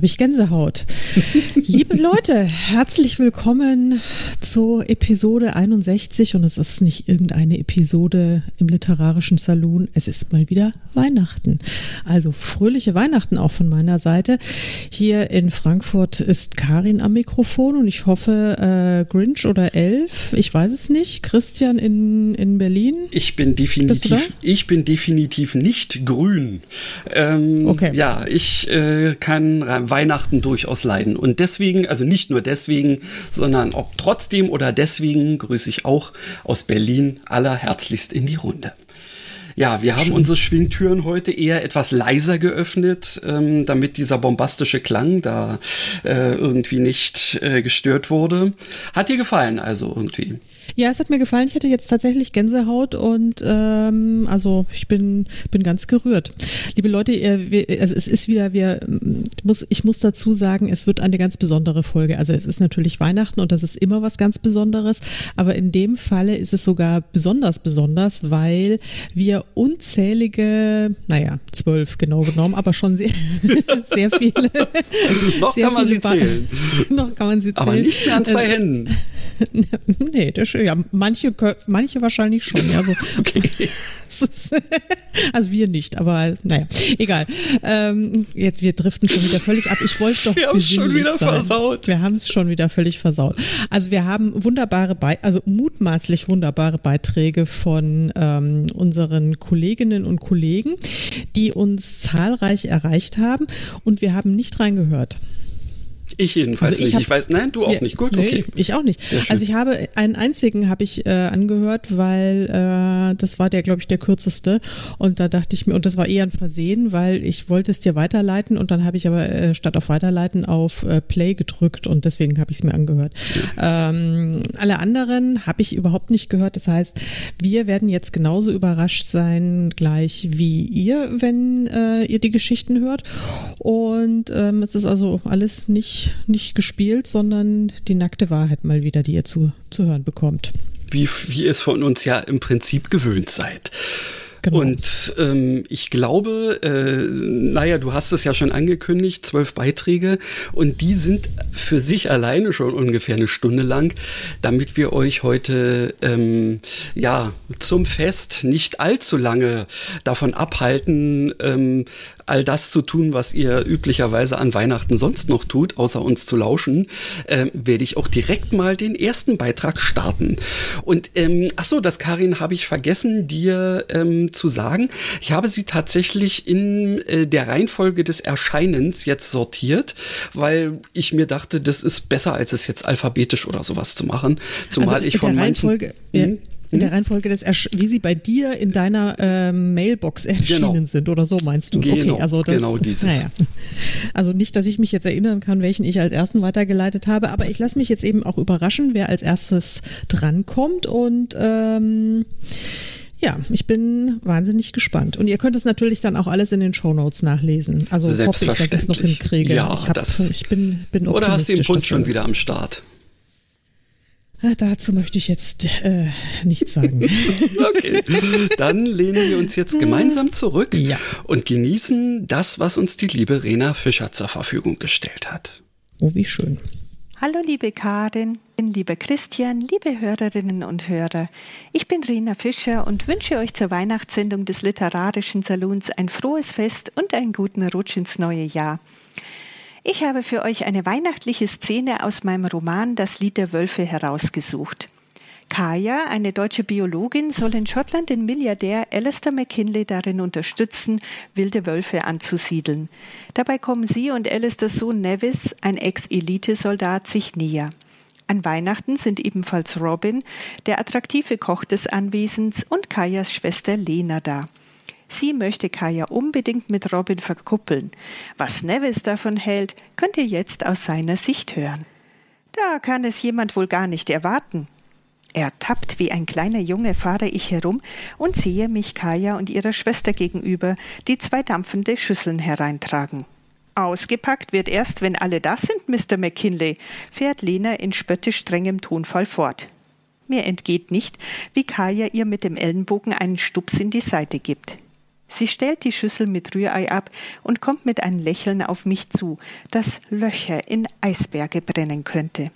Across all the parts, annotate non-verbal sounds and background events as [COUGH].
Habe ich Gänsehaut. [LAUGHS] Liebe Leute, herzlich willkommen zur Episode 61 und es ist nicht irgendeine Episode im literarischen Salon, es ist mal wieder Weihnachten. Also fröhliche Weihnachten auch von meiner Seite. Hier in Frankfurt ist Karin am Mikrofon und ich hoffe äh, Grinch oder Elf, ich weiß es nicht. Christian in, in Berlin? Ich bin definitiv, ich bin definitiv nicht grün. Ähm, okay. Ja, ich äh, kann Weihnachten durchaus leiden. Und deswegen, also nicht nur deswegen, sondern ob trotzdem oder deswegen, grüße ich auch aus Berlin allerherzlichst in die Runde. Ja, wir haben Schön. unsere Schwingtüren heute eher etwas leiser geöffnet, ähm, damit dieser bombastische Klang da äh, irgendwie nicht äh, gestört wurde. Hat dir gefallen also irgendwie? Ja, es hat mir gefallen. Ich hatte jetzt tatsächlich Gänsehaut und ähm, also ich bin, bin ganz gerührt. Liebe Leute, ihr, wir, also es ist wieder, wir muss, ich muss dazu sagen, es wird eine ganz besondere Folge. Also es ist natürlich Weihnachten und das ist immer was ganz Besonderes, aber in dem Falle ist es sogar besonders besonders, weil wir unzählige, naja, zwölf genau genommen, aber schon sehr, [LAUGHS] sehr viele. noch sehr kann man sie zählen. noch kann man sie zählen. Aber nicht mehr an zwei äh, Händen. [LAUGHS] nee, das, ja, manche, manche wahrscheinlich schon. Ja, so. [LAUGHS] okay. [LAUGHS] also wir nicht, aber naja, egal. Ähm, jetzt, wir driften schon wieder völlig ab. Ich wollte doch. Wir haben es schon wieder sein. versaut. Wir haben es schon wieder völlig versaut. Also wir haben wunderbare, Be also mutmaßlich wunderbare Beiträge von ähm, unseren Kolleginnen und Kollegen, die uns zahlreich erreicht haben und wir haben nicht reingehört. Ich jedenfalls also ich nicht. Hab, ich weiß, nein, du auch ja, nicht. Gut, nee, okay. Ich auch nicht. Also ich habe einen einzigen habe ich äh, angehört, weil äh, das war der, glaube ich, der kürzeste. Und da dachte ich mir, und das war eher ein Versehen, weil ich wollte es dir weiterleiten und dann habe ich aber äh, statt auf Weiterleiten auf äh, Play gedrückt und deswegen habe ich es mir angehört. Ähm, alle anderen habe ich überhaupt nicht gehört. Das heißt, wir werden jetzt genauso überrascht sein gleich wie ihr, wenn äh, ihr die Geschichten hört. Und ähm, es ist also alles nicht nicht, gespielt, sondern die nackte Wahrheit mal wieder, die ihr zu, zu hören bekommt. Wie, wie ihr es von uns ja im Prinzip gewöhnt seid. Genau. Und ähm, ich glaube, äh, naja, du hast es ja schon angekündigt, zwölf Beiträge und die sind für sich alleine schon ungefähr eine Stunde lang, damit wir euch heute ähm, ja zum Fest nicht allzu lange davon abhalten, ähm, all das zu tun, was ihr üblicherweise an Weihnachten sonst noch tut, außer uns zu lauschen, äh, werde ich auch direkt mal den ersten Beitrag starten. Und ähm, ach so, das Karin habe ich vergessen, dir ähm, zu sagen. Ich habe sie tatsächlich in äh, der Reihenfolge des Erscheinens jetzt sortiert, weil ich mir dachte, das ist besser, als es jetzt alphabetisch oder sowas zu machen. Zumal also ich von manchen. Reihenfolge, hm? In der mhm. Reihenfolge des, Ersch wie sie bei dir in deiner äh, Mailbox erschienen genau. sind oder so meinst du? Genau, okay, also das, genau dieses. Naja. Also nicht, dass ich mich jetzt erinnern kann, welchen ich als ersten weitergeleitet habe, aber ich lasse mich jetzt eben auch überraschen, wer als erstes drankommt und ähm, ja, ich bin wahnsinnig gespannt. Und ihr könnt es natürlich dann auch alles in den Show Notes nachlesen. Also hoffe ich, dass ich es noch hinkriege. Ja, ich, hab, das, ich bin, bin Oder hast du den Punkt schon wieder am Start? Äh, dazu möchte ich jetzt äh, nichts sagen. [LAUGHS] okay, dann lehnen wir uns jetzt gemeinsam zurück ja. und genießen das, was uns die liebe Rena Fischer zur Verfügung gestellt hat. Oh, wie schön. Hallo liebe Karin, lieber Christian, liebe Hörerinnen und Hörer. Ich bin Rena Fischer und wünsche euch zur Weihnachtssendung des Literarischen Salons ein frohes Fest und einen guten Rutsch ins neue Jahr. Ich habe für euch eine weihnachtliche Szene aus meinem Roman Das Lied der Wölfe herausgesucht. Kaya, eine deutsche Biologin, soll in Schottland den Milliardär Alistair McKinley darin unterstützen, wilde Wölfe anzusiedeln. Dabei kommen sie und Alistairs Sohn Nevis, ein Ex-Elite-Soldat, sich näher. An Weihnachten sind ebenfalls Robin, der attraktive Koch des Anwesens, und Kajas Schwester Lena da. Sie möchte Kaya unbedingt mit Robin verkuppeln. Was Nevis davon hält, könnt ihr jetzt aus seiner Sicht hören. Da kann es jemand wohl gar nicht erwarten. Ertappt wie ein kleiner Junge fahre ich herum und sehe mich Kaya und ihrer Schwester gegenüber, die zwei dampfende Schüsseln hereintragen. Ausgepackt wird erst, wenn alle da sind, Mr. McKinley, fährt Lena in spöttisch strengem Tonfall fort. Mir entgeht nicht, wie Kaya ihr mit dem Ellenbogen einen Stups in die Seite gibt. Sie stellt die Schüssel mit Rührei ab und kommt mit einem Lächeln auf mich zu, das Löcher in Eisberge brennen könnte.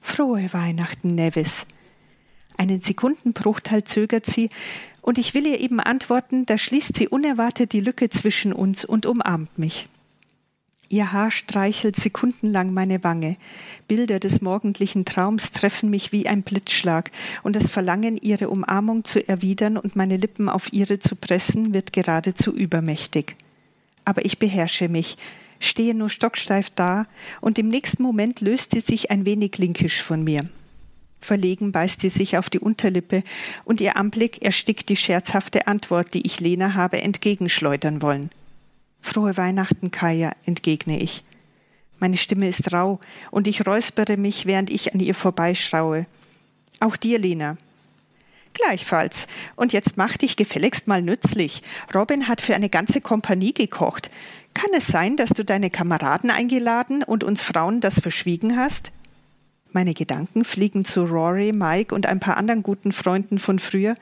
Frohe Weihnachten, Nevis. Einen Sekundenbruchteil zögert sie, und ich will ihr eben antworten, da schließt sie unerwartet die Lücke zwischen uns und umarmt mich. Ihr Haar streichelt sekundenlang meine Wange. Bilder des morgendlichen Traums treffen mich wie ein Blitzschlag, und das Verlangen, ihre Umarmung zu erwidern und meine Lippen auf ihre zu pressen, wird geradezu übermächtig. Aber ich beherrsche mich, stehe nur stocksteif da, und im nächsten Moment löst sie sich ein wenig linkisch von mir. Verlegen beißt sie sich auf die Unterlippe, und ihr Anblick erstickt die scherzhafte Antwort, die ich Lena habe entgegenschleudern wollen. Frohe Weihnachten, Kaya, entgegne ich. Meine Stimme ist rau, und ich räuspere mich, während ich an ihr vorbeischaue. Auch dir, Lena. Gleichfalls. Und jetzt mach dich gefälligst mal nützlich. Robin hat für eine ganze Kompanie gekocht. Kann es sein, dass du deine Kameraden eingeladen und uns Frauen das verschwiegen hast? Meine Gedanken fliegen zu Rory, Mike und ein paar anderen guten Freunden von früher,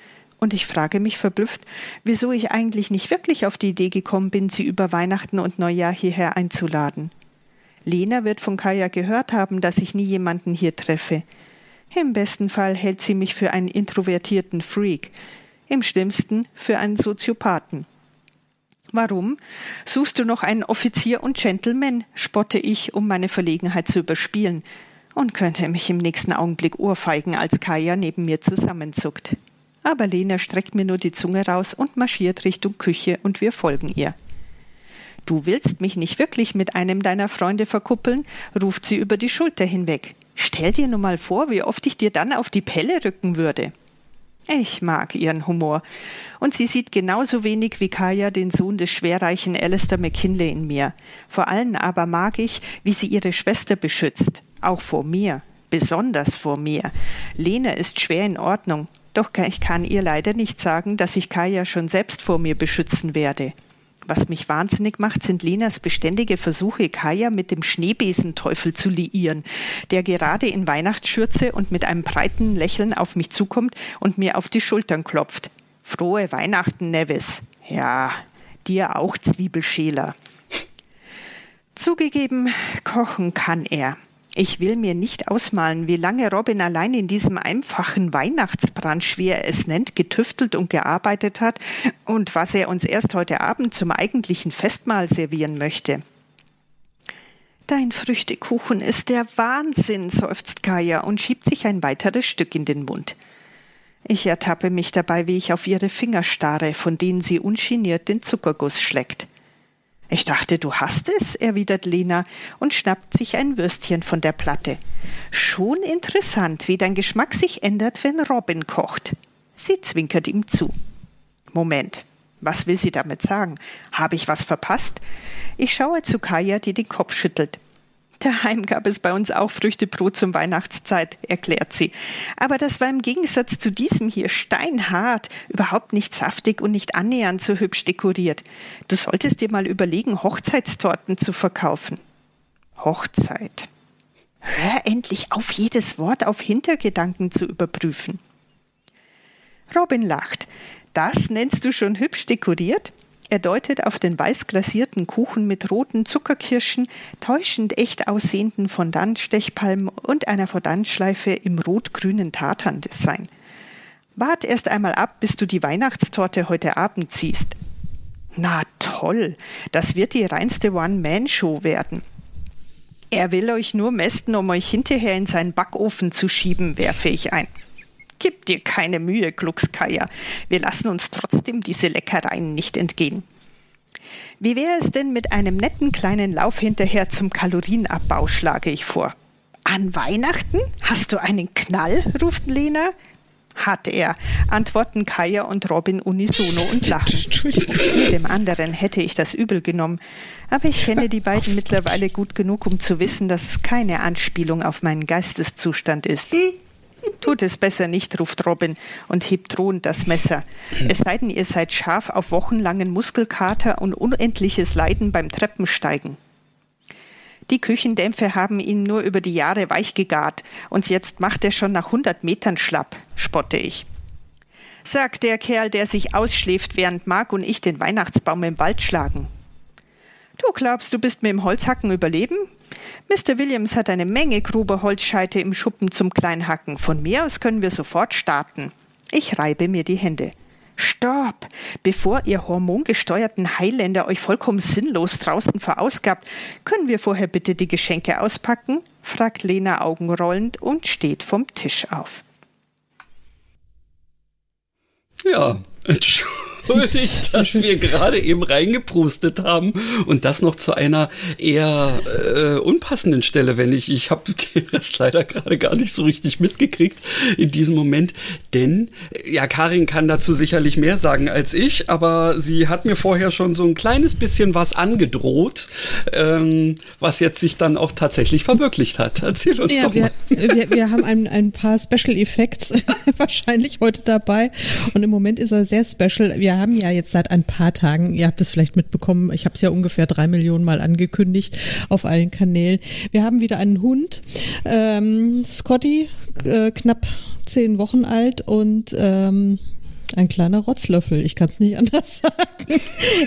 und ich frage mich verblüfft, wieso ich eigentlich nicht wirklich auf die Idee gekommen bin, sie über Weihnachten und Neujahr hierher einzuladen. Lena wird von Kaya gehört haben, dass ich nie jemanden hier treffe. Im besten Fall hält sie mich für einen introvertierten Freak, im schlimmsten für einen Soziopathen. Warum? Suchst du noch einen Offizier und Gentleman? spotte ich, um meine Verlegenheit zu überspielen und könnte mich im nächsten Augenblick ohrfeigen, als Kaya neben mir zusammenzuckt. Aber Lena streckt mir nur die Zunge raus und marschiert Richtung Küche und wir folgen ihr. Du willst mich nicht wirklich mit einem deiner Freunde verkuppeln, ruft sie über die Schulter hinweg. Stell dir nur mal vor, wie oft ich dir dann auf die Pelle rücken würde. Ich mag ihren Humor. Und sie sieht genauso wenig wie Kaya den Sohn des schwerreichen Alistair McKinley in mir. Vor allem aber mag ich, wie sie ihre Schwester beschützt auch vor mir, besonders vor mir. Lena ist schwer in Ordnung, doch ich kann ihr leider nicht sagen, dass ich Kaya schon selbst vor mir beschützen werde. Was mich wahnsinnig macht, sind Lenas beständige Versuche, Kaya mit dem Schneebesenteufel zu liieren, der gerade in Weihnachtsschürze und mit einem breiten Lächeln auf mich zukommt und mir auf die Schultern klopft. Frohe Weihnachten, Nevis. Ja, dir auch, Zwiebelschäler. Zugegeben, kochen kann er. Ich will mir nicht ausmalen, wie lange Robin allein in diesem einfachen Weihnachtsbrunch, wie er es nennt, getüftelt und gearbeitet hat und was er uns erst heute Abend zum eigentlichen Festmahl servieren möchte. Dein Früchtekuchen ist der Wahnsinn, seufzt Kaya und schiebt sich ein weiteres Stück in den Mund. Ich ertappe mich dabei, wie ich auf ihre Finger starre, von denen sie ungeniert den Zuckerguss schleckt. Ich dachte, du hast es, erwidert Lena und schnappt sich ein Würstchen von der Platte. Schon interessant, wie dein Geschmack sich ändert, wenn Robin kocht. Sie zwinkert ihm zu. Moment, was will sie damit sagen? Habe ich was verpasst? Ich schaue zu Kaya, die den Kopf schüttelt. Daheim gab es bei uns auch Früchtebrot zum Weihnachtszeit, erklärt sie. Aber das war im Gegensatz zu diesem hier steinhart, überhaupt nicht saftig und nicht annähernd so hübsch dekoriert. Du solltest dir mal überlegen, Hochzeitstorten zu verkaufen. Hochzeit. Hör endlich auf, jedes Wort auf Hintergedanken zu überprüfen. Robin lacht. Das nennst du schon hübsch dekoriert? Er deutet auf den weiß glasierten Kuchen mit roten Zuckerkirschen, täuschend echt aussehenden Fondant-Stechpalmen und einer Fondantschleife im rot-grünen Tartan-Design. Wart erst einmal ab, bis du die Weihnachtstorte heute Abend ziehst. Na toll, das wird die reinste One-Man-Show werden. Er will euch nur mästen, um euch hinterher in seinen Backofen zu schieben, werfe ich ein. Gib dir keine Mühe, Gluckskeier. Wir lassen uns trotzdem diese Leckereien nicht entgehen. Wie wäre es denn mit einem netten kleinen Lauf hinterher zum Kalorienabbau, schlage ich vor. An Weihnachten? Hast du einen Knall? ruft Lena. Hat er, antworten Kaya und Robin unisono und [LAUGHS] lachen. Dem anderen hätte ich das übel genommen, aber ich kenne die beiden mittlerweile gut genug, um zu wissen, dass es keine Anspielung auf meinen Geisteszustand ist. Tut es besser nicht, ruft Robin und hebt drohend das Messer. Es sei denn, ihr seid scharf auf wochenlangen Muskelkater und unendliches Leiden beim Treppensteigen. Die Küchendämpfe haben ihn nur über die Jahre weichgegart und jetzt macht er schon nach hundert Metern schlapp, spotte ich. Sagt der Kerl, der sich ausschläft, während Mark und ich den Weihnachtsbaum im Wald schlagen. Du glaubst, du bist mit dem Holzhacken überleben? Mr. Williams hat eine Menge grober Holzscheite im Schuppen zum Kleinhacken. Von mir aus können wir sofort starten. Ich reibe mir die Hände. Stopp! Bevor ihr hormongesteuerten Highlander euch vollkommen sinnlos draußen verausgabt, können wir vorher bitte die Geschenke auspacken? fragt Lena augenrollend und steht vom Tisch auf. Ja, Entschuldigung entschuldigt, dass [LAUGHS] wir gerade eben reingeprustet haben und das noch zu einer eher äh, unpassenden Stelle, wenn ich, ich habe [LAUGHS] den Rest leider gerade gar nicht so richtig mitgekriegt in diesem Moment, denn ja, Karin kann dazu sicherlich mehr sagen als ich, aber sie hat mir vorher schon so ein kleines bisschen was angedroht, ähm, was jetzt sich dann auch tatsächlich verwirklicht hat. Erzähl uns ja, doch wir, mal. [LAUGHS] Wir, wir haben ein, ein paar Special Effects wahrscheinlich heute dabei und im Moment ist er sehr special. Wir wir haben ja jetzt seit ein paar Tagen, ihr habt es vielleicht mitbekommen, ich habe es ja ungefähr drei Millionen Mal angekündigt auf allen Kanälen. Wir haben wieder einen Hund, ähm, Scotty, äh, knapp zehn Wochen alt und ähm, ein kleiner Rotzlöffel, ich kann es nicht [LAUGHS] anders sagen.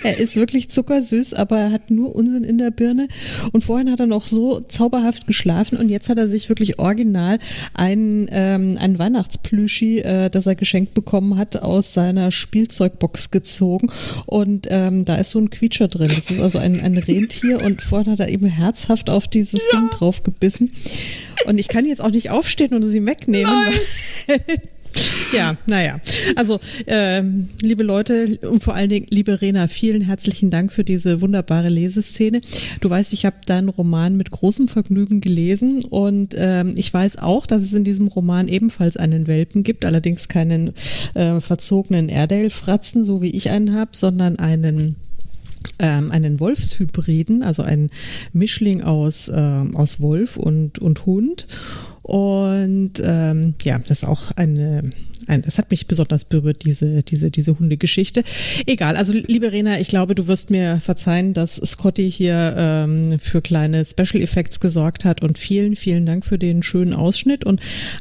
er ist wirklich zuckersüß, aber er hat nur Unsinn in der Birne. Und vorhin hat er noch so zauberhaft geschlafen und jetzt hat er sich wirklich original ein, ähm, ein Weihnachtsplüschi, äh, das er geschenkt bekommen hat, aus seiner Spielzeugbox gezogen. Und ähm, da ist so ein Quietscher drin. Das ist also ein, ein Rentier und vorhin hat er eben herzhaft auf dieses ja. Ding drauf gebissen. Und ich kann jetzt auch nicht aufstehen und sie wegnehmen. Ja, naja. Also, ähm, liebe Leute und vor allen Dingen, liebe Rena, vielen herzlichen Dank für diese wunderbare Leseszene. Du weißt, ich habe deinen Roman mit großem Vergnügen gelesen und ähm, ich weiß auch, dass es in diesem Roman ebenfalls einen Welpen gibt, allerdings keinen äh, verzogenen Airedale-Fratzen, so wie ich einen habe, sondern einen ähm, einen Wolfshybriden, also ein Mischling aus, ähm, aus Wolf und, und Hund. Und ähm, ja, das ist auch eine, ein, das hat mich besonders berührt, diese, diese, diese Hundegeschichte. Egal, also liebe Rena, ich glaube, du wirst mir verzeihen, dass Scotty hier ähm, für kleine Special Effects gesorgt hat und vielen, vielen Dank für den schönen Ausschnitt und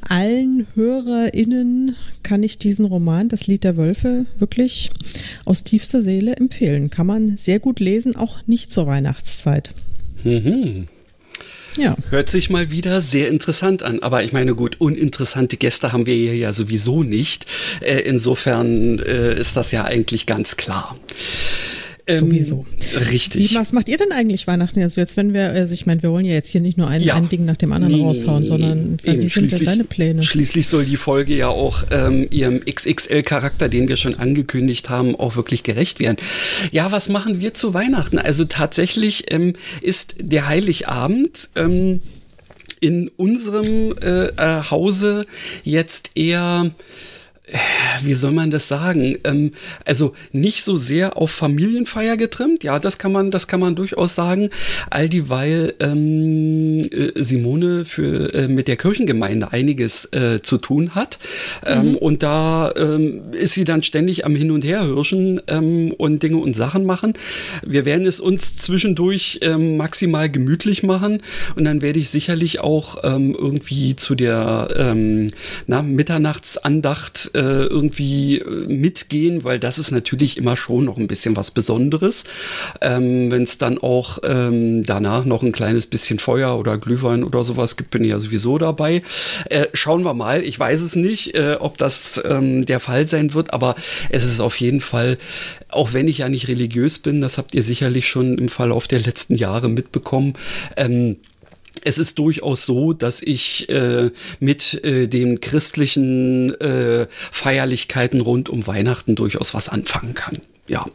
allen HörerInnen kann ich diesen Roman, Das Lied der Wölfe, wirklich aus tiefster Seele empfehlen. Kann man sehr gut lesen, auch nicht zur Weihnachtszeit. Mhm. Ja. Hört sich mal wieder sehr interessant an. Aber ich meine, gut, uninteressante Gäste haben wir hier ja sowieso nicht. Äh, insofern äh, ist das ja eigentlich ganz klar. Ähm, Sowieso. Richtig. Wie, was macht ihr denn eigentlich Weihnachten? Also jetzt, wenn wir, also ich meine, wir wollen ja jetzt hier nicht nur ein, ja. ein Ding nach dem anderen nee, raushauen, nee, sondern nee, wie sind denn deine Pläne? Schließlich soll die Folge ja auch ähm, ihrem XXL-Charakter, den wir schon angekündigt haben, auch wirklich gerecht werden. Ja, was machen wir zu Weihnachten? Also tatsächlich ähm, ist der Heiligabend ähm, in unserem äh, äh Hause jetzt eher wie soll man das sagen? Ähm, also nicht so sehr auf Familienfeier getrimmt, ja, das kann man, das kann man durchaus sagen. All dieweil ähm, äh, Simone für äh, mit der Kirchengemeinde einiges äh, zu tun hat. Ähm, mhm. Und da ähm, ist sie dann ständig am Hin und Her hirschen ähm, und Dinge und Sachen machen. Wir werden es uns zwischendurch ähm, maximal gemütlich machen und dann werde ich sicherlich auch irgendwie zu der na, Mitternachtsandacht äh, irgendwie äh, mitgehen, weil das ist natürlich immer schon noch ein bisschen was Besonderes. Ähm, Wenn es dann auch ähm, danach noch ein kleines bisschen Feuer oder Glühwein oder sowas gibt, bin ich ja sowieso dabei. Äh, schauen wir mal. Ich weiß es nicht, äh, ob das ähm, der Fall sein wird, aber es ist auf jeden Fall, auch wenn ich ja nicht religiös bin, das habt ihr sicherlich schon im Verlauf der letzten Jahre mitbekommen. Ähm, es ist durchaus so, dass ich äh, mit äh, den christlichen äh, Feierlichkeiten rund um Weihnachten durchaus was anfangen kann. Ja.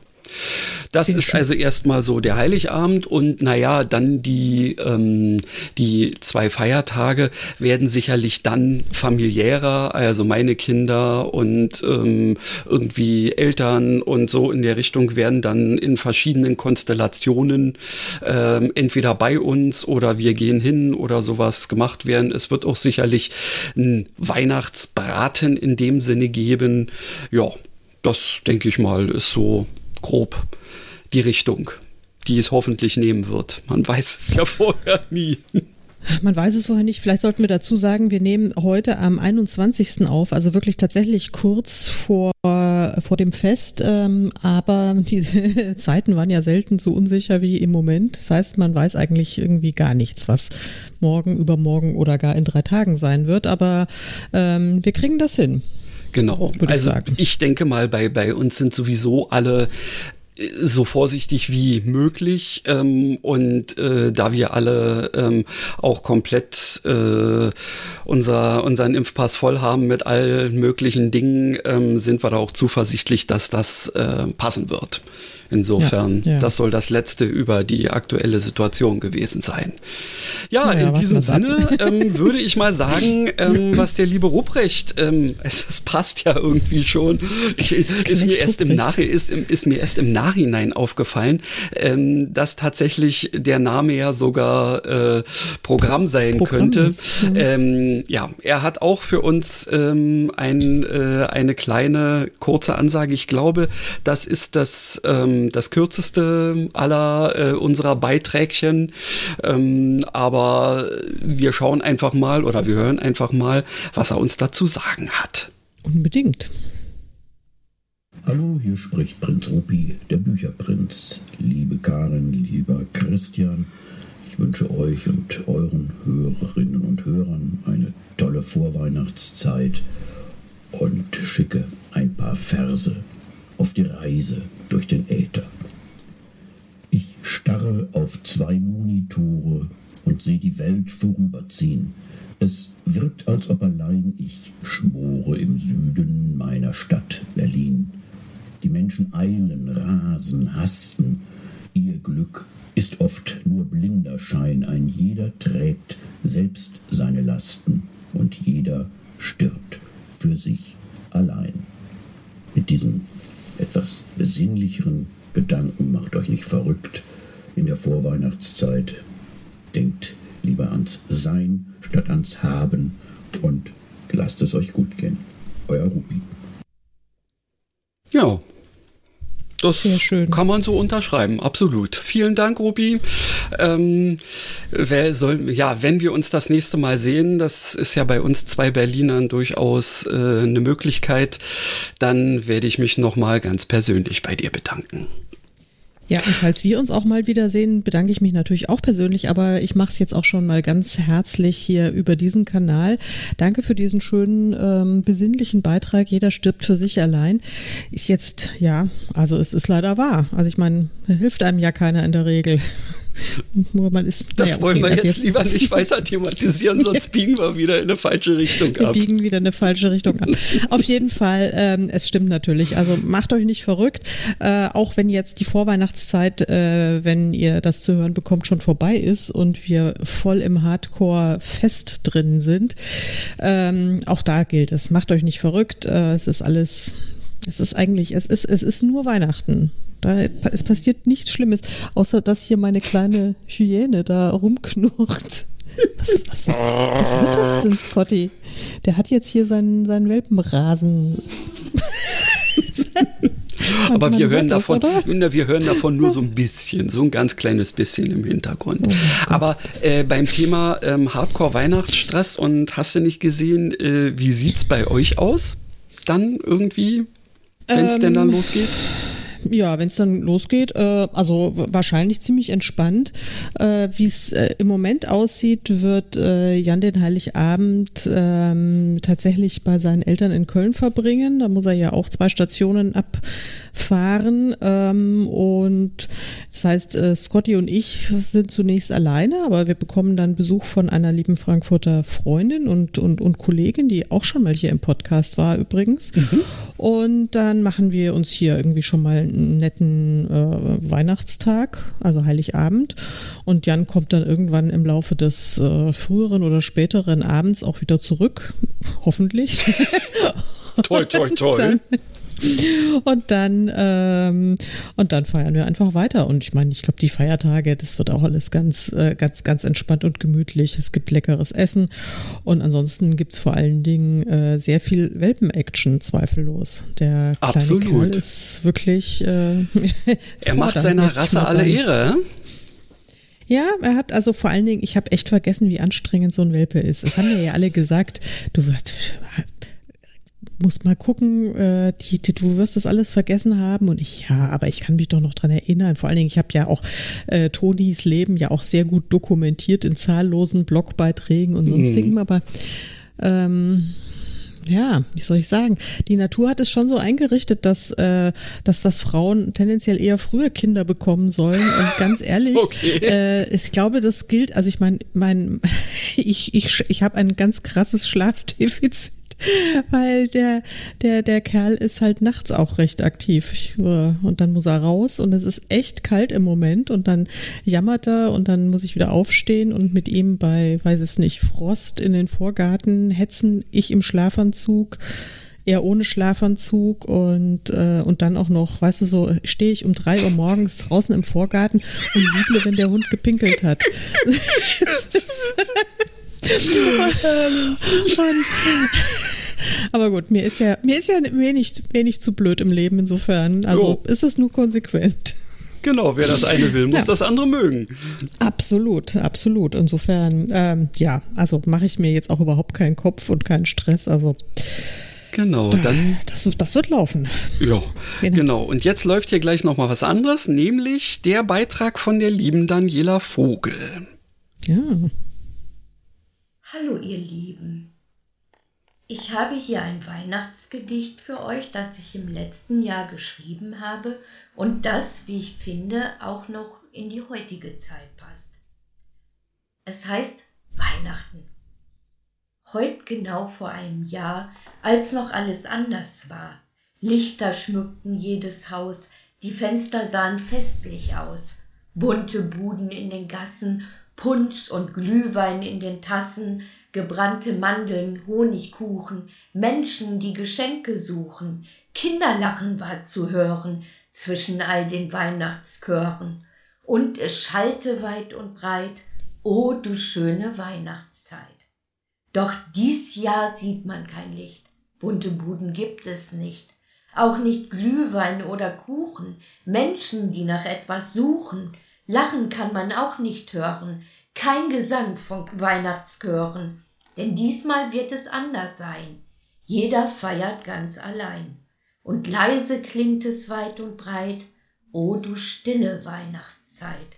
Das Sehr ist schön. also erstmal so der Heiligabend und naja, dann die, ähm, die zwei Feiertage werden sicherlich dann familiärer, also meine Kinder und ähm, irgendwie Eltern und so in der Richtung werden dann in verschiedenen Konstellationen ähm, entweder bei uns oder wir gehen hin oder sowas gemacht werden. Es wird auch sicherlich ein Weihnachtsbraten in dem Sinne geben. Ja, das denke ich mal ist so grob die Richtung, die es hoffentlich nehmen wird. Man weiß es ja vorher nie. Man weiß es vorher nicht. Vielleicht sollten wir dazu sagen, wir nehmen heute am 21. auf, also wirklich tatsächlich kurz vor, vor dem Fest. Ähm, aber die [LAUGHS] Zeiten waren ja selten so unsicher wie im Moment. Das heißt, man weiß eigentlich irgendwie gar nichts, was morgen, übermorgen oder gar in drei Tagen sein wird. Aber ähm, wir kriegen das hin. Genau. also ich, ich denke mal, bei, bei uns sind sowieso alle so vorsichtig wie möglich ähm, und äh, da wir alle ähm, auch komplett äh, unser, unseren Impfpass voll haben mit allen möglichen Dingen, ähm, sind wir da auch zuversichtlich, dass das äh, passen wird. Insofern, ja, ja. das soll das letzte über die aktuelle Situation gewesen sein. Ja, ja in diesem Sinne ähm, würde ich mal sagen, ähm, [LAUGHS] was der liebe Ruprecht, ähm, es, es, passt ja irgendwie schon, ich, ist, mir erst im Nach ist, ist mir erst im Nachhinein aufgefallen, ähm, dass tatsächlich der Name ja sogar äh, Programm sein Programm könnte. Mhm. Ähm, ja, er hat auch für uns ähm, ein, äh, eine kleine kurze Ansage. Ich glaube, das ist das ähm, das kürzeste aller äh, unserer Beiträgchen. Ähm, aber wir schauen einfach mal oder wir hören einfach mal, was er uns dazu sagen hat. Unbedingt. Hallo, hier spricht Prinz Rupi, der Bücherprinz. Liebe Karin, lieber Christian, ich wünsche euch und euren Hörerinnen und Hörern eine tolle Vorweihnachtszeit und schicke ein paar Verse auf die Reise durch den Äther. Ich starre auf zwei Monitore und sehe die Welt vorüberziehen. Es wirkt, als ob allein ich schmore im Süden meiner Stadt Berlin. Die Menschen eilen, rasen, hasten. Ihr Glück ist oft nur blinder Schein. Ein jeder trägt selbst seine Lasten und jeder stirbt für sich allein. Mit diesen etwas besinnlicheren Gedanken. Macht euch nicht verrückt in der Vorweihnachtszeit. Denkt lieber ans Sein statt ans Haben und lasst es euch gut gehen. Euer Rupi. Ja, das kann man so unterschreiben, absolut. Vielen Dank, Rupi. Ähm, wer soll, ja, wenn wir uns das nächste Mal sehen, das ist ja bei uns zwei Berlinern durchaus äh, eine Möglichkeit, dann werde ich mich nochmal ganz persönlich bei dir bedanken. Ja, und falls wir uns auch mal wiedersehen, bedanke ich mich natürlich auch persönlich, aber ich mache es jetzt auch schon mal ganz herzlich hier über diesen Kanal. Danke für diesen schönen, ähm, besinnlichen Beitrag. Jeder stirbt für sich allein. Ist jetzt, ja, also es ist leider wahr. Also ich meine, hilft einem ja keiner in der Regel. Man ist, das naja, wollen wir also jetzt, jetzt, lieber nicht weiter thematisieren, [LAUGHS] sonst biegen wir wieder in eine falsche Richtung ab. Wir biegen wieder in eine falsche Richtung ab. Auf jeden Fall, ähm, es stimmt natürlich. Also macht euch nicht verrückt, äh, auch wenn jetzt die Vorweihnachtszeit, äh, wenn ihr das zu hören bekommt, schon vorbei ist und wir voll im Hardcore-Fest drin sind. Ähm, auch da gilt es, macht euch nicht verrückt. Äh, es ist alles es ist eigentlich, es ist, es ist nur Weihnachten. Da, es passiert nichts Schlimmes, außer dass hier meine kleine Hyäne da rumknurrt. Was, was, was wird das denn, Scotty? Der hat jetzt hier seinen, seinen Welpenrasen. [LAUGHS] Aber wir hören das, davon, oder? wir hören davon nur so ein bisschen, so ein ganz kleines bisschen im Hintergrund. Oh Aber äh, beim Thema ähm, Hardcore Weihnachtsstress und hast du nicht gesehen, äh, wie sieht's bei euch aus? dann irgendwie, wenn es ähm, denn dann losgeht? Ja, wenn es dann losgeht, äh, also wahrscheinlich ziemlich entspannt. Äh, Wie es äh, im Moment aussieht, wird äh, Jan den Heiligabend ähm, tatsächlich bei seinen Eltern in Köln verbringen. Da muss er ja auch zwei Stationen abfahren. Ähm, und das heißt, äh, Scotty und ich sind zunächst alleine, aber wir bekommen dann Besuch von einer lieben Frankfurter Freundin und, und, und Kollegin, die auch schon mal hier im Podcast war übrigens. Mhm. Und dann machen wir uns hier irgendwie schon mal einen netten äh, Weihnachtstag, also Heiligabend. Und Jan kommt dann irgendwann im Laufe des äh, früheren oder späteren Abends auch wieder zurück, [LAUGHS] hoffentlich. toi, toi, toi. [LAUGHS] [LAUGHS] und dann ähm, und dann feiern wir einfach weiter. Und ich meine, ich glaube, die Feiertage, das wird auch alles ganz, äh, ganz, ganz entspannt und gemütlich. Es gibt leckeres Essen und ansonsten gibt es vor allen Dingen äh, sehr viel Welpen-Action, zweifellos. Der kleine Absolut. Kerl ist wirklich. Äh, [LAUGHS] er macht seiner Rasse alle Ehre. Ja, er hat also vor allen Dingen, ich habe echt vergessen, wie anstrengend so ein Welpe ist. Es haben mir ja alle gesagt, du musst mal gucken, äh, die, die, du wirst das alles vergessen haben. Und ich, ja, aber ich kann mich doch noch dran erinnern. Vor allen Dingen, ich habe ja auch äh, Tonis Leben ja auch sehr gut dokumentiert in zahllosen Blogbeiträgen und sonstigen, mhm. aber ähm, ja, wie soll ich sagen? Die Natur hat es schon so eingerichtet, dass, äh, dass das Frauen tendenziell eher früher Kinder bekommen sollen. Und [LAUGHS] ganz ehrlich, okay. äh, ich glaube, das gilt, also ich meine, mein, [LAUGHS] ich, ich, ich habe ein ganz krasses Schlafdefizit. [LAUGHS] weil der, der, der Kerl ist halt nachts auch recht aktiv. Ich, äh, und dann muss er raus und es ist echt kalt im Moment und dann jammert er und dann muss ich wieder aufstehen und mit ihm bei, weiß es nicht, Frost in den Vorgarten hetzen, ich im Schlafanzug er ohne Schlafanzug und, äh, und dann auch noch, weißt du, so stehe ich um drei Uhr morgens draußen im Vorgarten und lieble, wenn der Hund gepinkelt hat. [LAUGHS] [LAUGHS] und, aber gut, mir ist ja, mir ist ja wenig, wenig zu blöd im Leben insofern. Also jo. ist es nur konsequent. Genau, wer das eine will, muss ja. das andere mögen. Absolut, absolut. Insofern, ähm, ja, also mache ich mir jetzt auch überhaupt keinen Kopf und keinen Stress. Also Genau, dann. Das, das wird laufen. Ja, genau. genau. Und jetzt läuft hier gleich nochmal was anderes, nämlich der Beitrag von der lieben Daniela Vogel. Ja. Hallo, ihr Lieben. Ich habe hier ein Weihnachtsgedicht für euch, das ich im letzten Jahr geschrieben habe und das, wie ich finde, auch noch in die heutige Zeit passt. Es heißt Weihnachten. Heut genau vor einem Jahr, als noch alles anders war. Lichter schmückten jedes Haus, die Fenster sahen festlich aus. Bunte Buden in den Gassen, Punsch und Glühwein in den Tassen, gebrannte Mandeln, Honigkuchen, Menschen, die Geschenke suchen, Kinderlachen war zu hören zwischen all den Weihnachtschören. Und es schallte weit und breit, o du schöne Weihnachtszeit. Doch dies Jahr sieht man kein Licht, bunte Buden gibt es nicht, auch nicht Glühwein oder Kuchen, Menschen, die nach etwas suchen, Lachen kann man auch nicht hören, kein Gesang von Weihnachtschören, denn diesmal wird es anders sein. Jeder feiert ganz allein. Und leise klingt es weit und breit, o du stille Weihnachtszeit.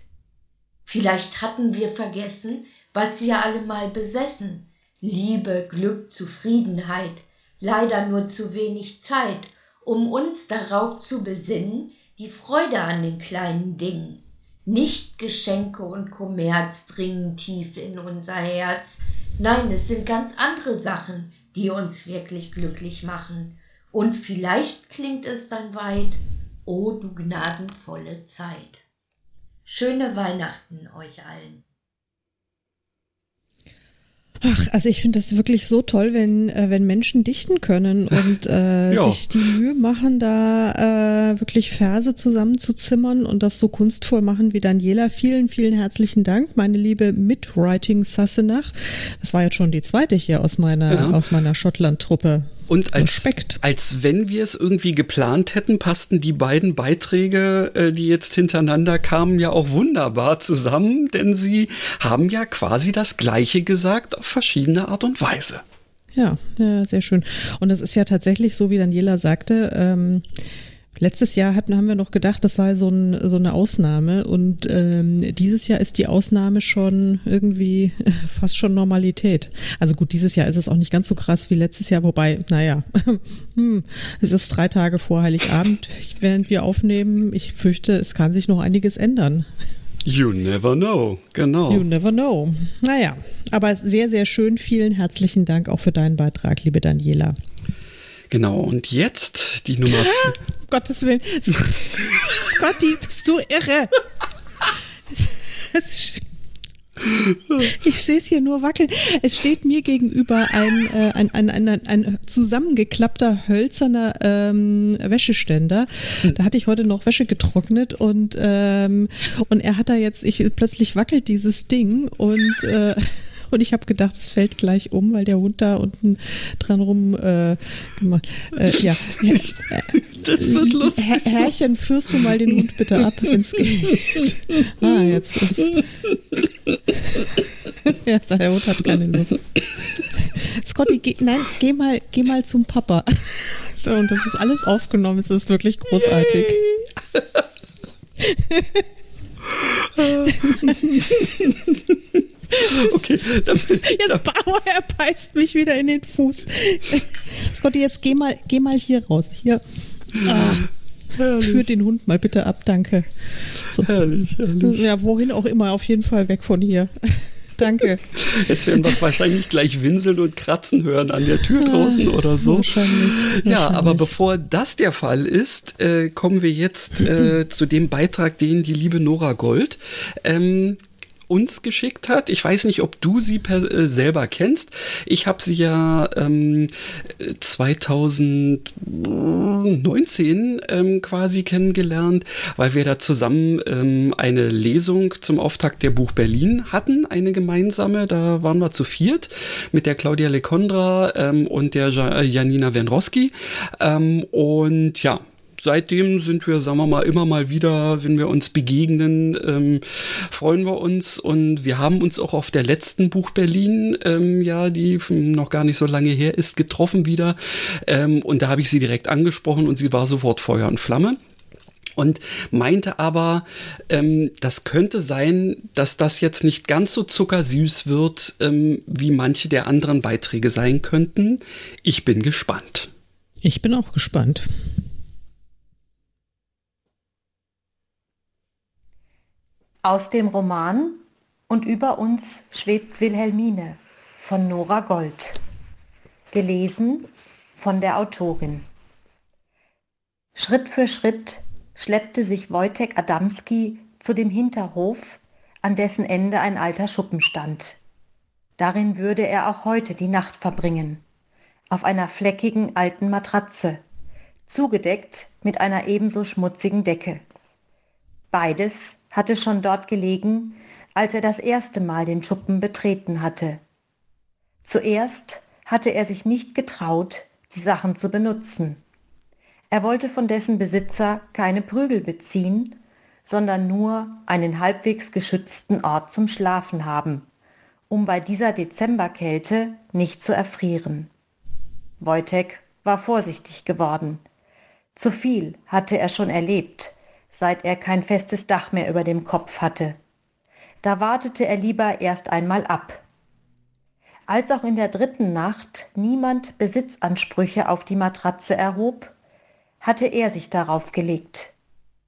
Vielleicht hatten wir vergessen, was wir alle mal besessen. Liebe, Glück, Zufriedenheit, leider nur zu wenig Zeit, um uns darauf zu besinnen, die Freude an den kleinen Dingen. Nicht Geschenke und Kommerz dringen tief in unser Herz. Nein, es sind ganz andere Sachen, die uns wirklich glücklich machen. Und vielleicht klingt es dann weit, o du gnadenvolle Zeit. Schöne Weihnachten euch allen. Ach, also ich finde das wirklich so toll, wenn, äh, wenn Menschen dichten können [LAUGHS] und äh, sich die Mühe machen, da äh, wirklich Verse zusammenzuzimmern und das so kunstvoll machen wie Daniela. Vielen, vielen herzlichen Dank, meine liebe Mitwriting Sassenach. Das war jetzt schon die zweite hier aus meiner, ja. aus meiner Schottland-Truppe. Und als, als wenn wir es irgendwie geplant hätten, passten die beiden Beiträge, äh, die jetzt hintereinander kamen, ja auch wunderbar zusammen, denn sie haben ja quasi das Gleiche gesagt auf verschiedene Art und Weise. Ja, ja, sehr schön. Und es ist ja tatsächlich so, wie Daniela sagte, ähm, Letztes Jahr hatten, haben wir noch gedacht, das sei so, ein, so eine Ausnahme und ähm, dieses Jahr ist die Ausnahme schon irgendwie fast schon Normalität. Also gut, dieses Jahr ist es auch nicht ganz so krass wie letztes Jahr, wobei, naja, [LAUGHS] hm, es ist drei Tage vor Heiligabend, während wir aufnehmen. Ich fürchte, es kann sich noch einiges ändern. You never know, genau. You never know. Naja, aber sehr, sehr schön. Vielen herzlichen Dank auch für deinen Beitrag, liebe Daniela. Genau, und jetzt die Nummer [LAUGHS] vier. Gottes Willen. [LAUGHS] Scotty, bist du irre? Ich sehe es hier nur wackeln. Es steht mir gegenüber ein, äh, ein, ein, ein, ein, zusammengeklappter hölzerner ähm, Wäscheständer. Da hatte ich heute noch Wäsche getrocknet und, ähm, und er hat da jetzt, ich plötzlich wackelt dieses Ding und äh, und ich habe gedacht, es fällt gleich um, weil der Hund da unten dran rum äh, gemacht. Äh, ja. [LAUGHS] Das wird lustig. Herr, Herrchen, führst du mal den Hund bitte ab, wenn es geht. [LAUGHS] Ah, jetzt ist. [LAUGHS] ja, der Hund hat keine Lust. Scotty, geh, nein, geh mal, geh mal zum Papa. Und das ist alles aufgenommen. Es ist wirklich großartig. [LAUGHS] Okay. Jetzt [LAUGHS] Bauer, er beißt mich wieder in den Fuß. Scotty, jetzt geh mal, geh mal hier raus. Hier. Ah. Führt den Hund mal bitte ab, danke. So. Herrlich, herrlich. Ja, wohin auch immer, auf jeden Fall weg von hier. [LAUGHS] Danke. Jetzt werden wir es wahrscheinlich gleich winseln und kratzen hören an der Tür draußen oder so. Wahrscheinlich. Ja, wahrscheinlich. aber bevor das der Fall ist, äh, kommen wir jetzt äh, zu dem Beitrag, den die liebe Nora Gold ähm, uns geschickt hat. Ich weiß nicht, ob du sie per, äh, selber kennst. Ich habe sie ja ähm, 2019 ähm, quasi kennengelernt, weil wir da zusammen ähm, eine Lesung zum Auftakt der Buch Berlin hatten, eine gemeinsame. Da waren wir zu viert mit der Claudia Lekondra ähm, und der Janina Wendrowski. Ähm, und ja, seitdem sind wir, sagen wir mal, immer mal wieder, wenn wir uns begegnen, ähm, freuen wir uns. Und wir haben uns auch auf der letzten Buch Berlin, ähm, ja, die noch gar nicht so lange her ist, getroffen wieder. Ähm, und da habe ich sie direkt angesprochen und sie war sofort Feuer und Flamme und meinte aber, ähm, das könnte sein, dass das jetzt nicht ganz so zuckersüß wird, ähm, wie manche der anderen Beiträge sein könnten. Ich bin gespannt. Ich bin auch gespannt. Aus dem Roman Und über uns schwebt Wilhelmine von Nora Gold. Gelesen von der Autorin. Schritt für Schritt schleppte sich Wojtek Adamski zu dem Hinterhof, an dessen Ende ein alter Schuppen stand. Darin würde er auch heute die Nacht verbringen, auf einer fleckigen alten Matratze, zugedeckt mit einer ebenso schmutzigen Decke. Beides hatte schon dort gelegen, als er das erste Mal den Schuppen betreten hatte. Zuerst hatte er sich nicht getraut, die Sachen zu benutzen. Er wollte von dessen Besitzer keine Prügel beziehen, sondern nur einen halbwegs geschützten Ort zum Schlafen haben, um bei dieser Dezemberkälte nicht zu erfrieren. Wojtek war vorsichtig geworden. Zu viel hatte er schon erlebt, seit er kein festes Dach mehr über dem Kopf hatte. Da wartete er lieber erst einmal ab. Als auch in der dritten Nacht niemand Besitzansprüche auf die Matratze erhob, hatte er sich darauf gelegt.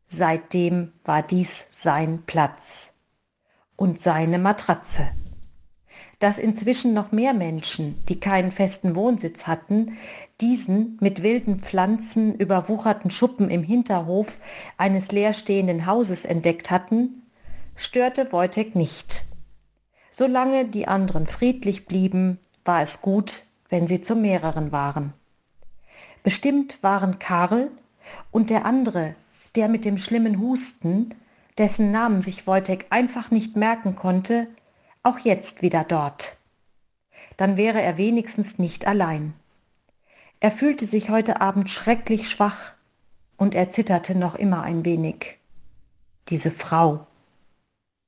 Seitdem war dies sein Platz und seine Matratze. Dass inzwischen noch mehr Menschen, die keinen festen Wohnsitz hatten, diesen mit wilden Pflanzen überwucherten Schuppen im Hinterhof eines leerstehenden Hauses entdeckt hatten, störte Wojtek nicht. Solange die anderen friedlich blieben, war es gut, wenn sie zu mehreren waren. Bestimmt waren Karl und der andere, der mit dem schlimmen Husten, dessen Namen sich Wojtek einfach nicht merken konnte, auch jetzt wieder dort. Dann wäre er wenigstens nicht allein. Er fühlte sich heute Abend schrecklich schwach und er zitterte noch immer ein wenig. Diese Frau,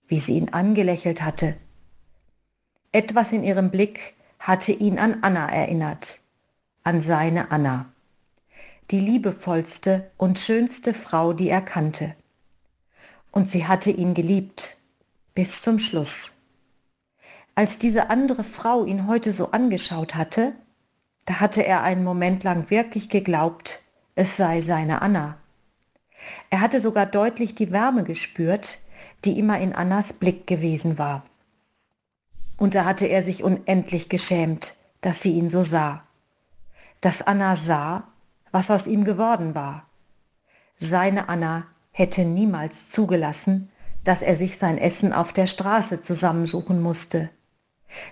wie sie ihn angelächelt hatte. Etwas in ihrem Blick hatte ihn an Anna erinnert, an seine Anna, die liebevollste und schönste Frau, die er kannte. Und sie hatte ihn geliebt, bis zum Schluss. Als diese andere Frau ihn heute so angeschaut hatte, da hatte er einen Moment lang wirklich geglaubt, es sei seine Anna. Er hatte sogar deutlich die Wärme gespürt, die immer in Annas Blick gewesen war. Und da hatte er sich unendlich geschämt, dass sie ihn so sah. Dass Anna sah, was aus ihm geworden war. Seine Anna hätte niemals zugelassen, dass er sich sein Essen auf der Straße zusammensuchen musste,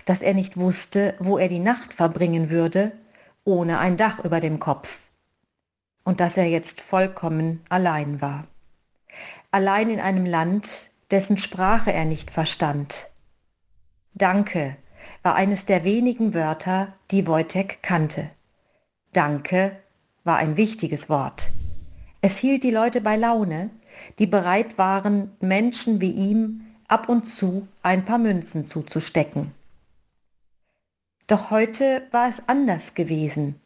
dass er nicht wusste, wo er die Nacht verbringen würde, ohne ein Dach über dem Kopf, und dass er jetzt vollkommen allein war. Allein in einem Land, dessen Sprache er nicht verstand. Danke war eines der wenigen Wörter, die Wojtek kannte. Danke war ein wichtiges Wort. Es hielt die Leute bei Laune, die bereit waren, Menschen wie ihm ab und zu ein paar Münzen zuzustecken. Doch heute war es anders gewesen.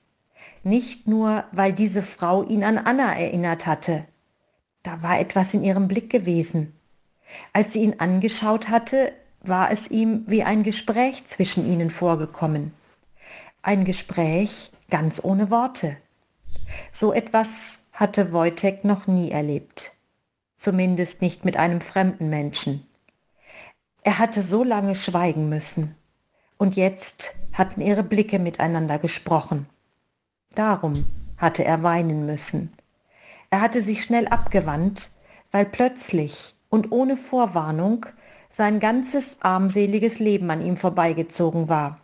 Nicht nur, weil diese Frau ihn an Anna erinnert hatte. Da war etwas in ihrem Blick gewesen. Als sie ihn angeschaut hatte, war es ihm wie ein Gespräch zwischen ihnen vorgekommen. Ein Gespräch ganz ohne Worte. So etwas hatte Wojtek noch nie erlebt. Zumindest nicht mit einem fremden Menschen. Er hatte so lange schweigen müssen. Und jetzt hatten ihre Blicke miteinander gesprochen. Darum hatte er weinen müssen. Er hatte sich schnell abgewandt, weil plötzlich und ohne Vorwarnung sein ganzes armseliges Leben an ihm vorbeigezogen war.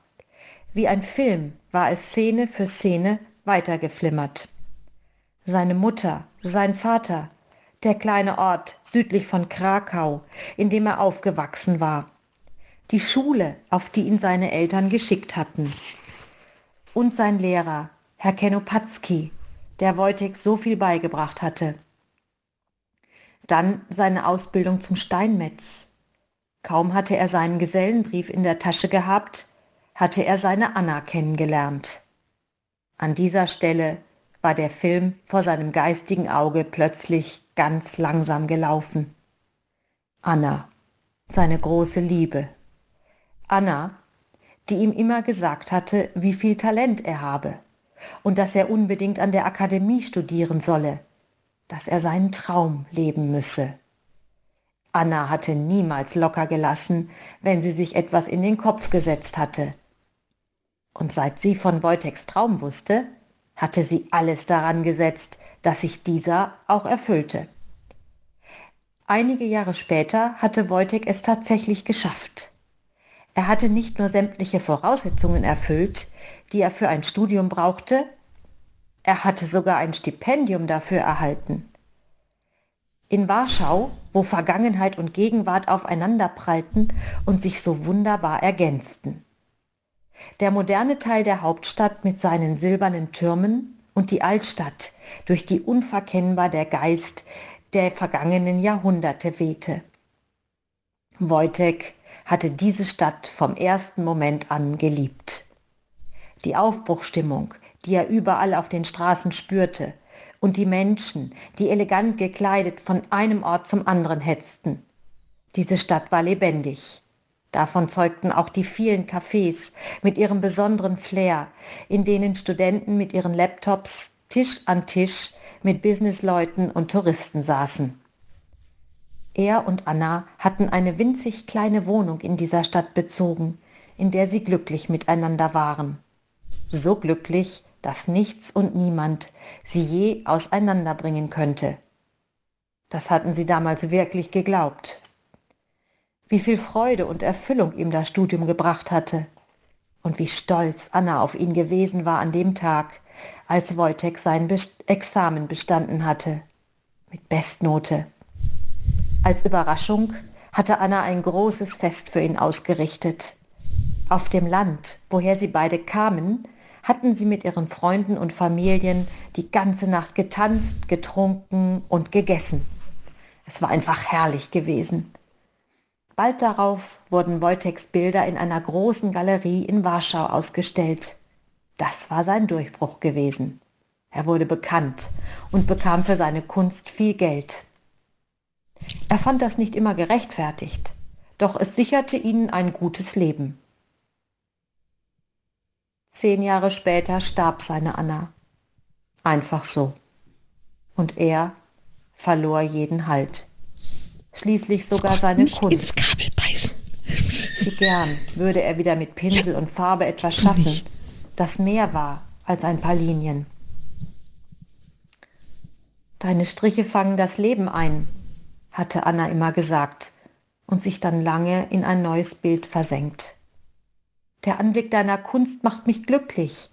Wie ein Film war es Szene für Szene weitergeflimmert. Seine Mutter, sein Vater, der kleine Ort südlich von Krakau, in dem er aufgewachsen war, die Schule, auf die ihn seine Eltern geschickt hatten, und sein Lehrer, Herr Kenopatzki, der Wojtek so viel beigebracht hatte. Dann seine Ausbildung zum Steinmetz, Kaum hatte er seinen Gesellenbrief in der Tasche gehabt, hatte er seine Anna kennengelernt. An dieser Stelle war der Film vor seinem geistigen Auge plötzlich ganz langsam gelaufen. Anna, seine große Liebe. Anna, die ihm immer gesagt hatte, wie viel Talent er habe und dass er unbedingt an der Akademie studieren solle, dass er seinen Traum leben müsse. Anna hatte niemals locker gelassen, wenn sie sich etwas in den Kopf gesetzt hatte. Und seit sie von Wojteks Traum wusste, hatte sie alles daran gesetzt, dass sich dieser auch erfüllte. Einige Jahre später hatte Wojtek es tatsächlich geschafft. Er hatte nicht nur sämtliche Voraussetzungen erfüllt, die er für ein Studium brauchte, er hatte sogar ein Stipendium dafür erhalten. In Warschau, wo Vergangenheit und Gegenwart aufeinanderprallten und sich so wunderbar ergänzten. Der moderne Teil der Hauptstadt mit seinen silbernen Türmen und die Altstadt, durch die unverkennbar der Geist der vergangenen Jahrhunderte wehte. Wojtek hatte diese Stadt vom ersten Moment an geliebt. Die Aufbruchstimmung, die er überall auf den Straßen spürte, und die Menschen, die elegant gekleidet von einem Ort zum anderen hetzten. Diese Stadt war lebendig. Davon zeugten auch die vielen Cafés mit ihrem besonderen Flair, in denen Studenten mit ihren Laptops Tisch an Tisch mit Businessleuten und Touristen saßen. Er und Anna hatten eine winzig kleine Wohnung in dieser Stadt bezogen, in der sie glücklich miteinander waren. So glücklich, dass nichts und niemand sie je auseinanderbringen könnte. Das hatten sie damals wirklich geglaubt. Wie viel Freude und Erfüllung ihm das Studium gebracht hatte und wie stolz Anna auf ihn gewesen war an dem Tag, als Wojtek sein Examen bestanden hatte. Mit Bestnote. Als Überraschung hatte Anna ein großes Fest für ihn ausgerichtet. Auf dem Land, woher sie beide kamen, hatten sie mit ihren Freunden und Familien die ganze Nacht getanzt, getrunken und gegessen. Es war einfach herrlich gewesen. Bald darauf wurden Wojteks Bilder in einer großen Galerie in Warschau ausgestellt. Das war sein Durchbruch gewesen. Er wurde bekannt und bekam für seine Kunst viel Geld. Er fand das nicht immer gerechtfertigt, doch es sicherte ihnen ein gutes Leben. Zehn Jahre später starb seine Anna. Einfach so. Und er verlor jeden Halt. Schließlich sogar seine nicht Kunst. ins Kabel beißen. Wie gern würde er wieder mit Pinsel und Farbe etwas schaffen, das mehr war als ein paar Linien. Deine Striche fangen das Leben ein, hatte Anna immer gesagt und sich dann lange in ein neues Bild versenkt. Der Anblick deiner Kunst macht mich glücklich,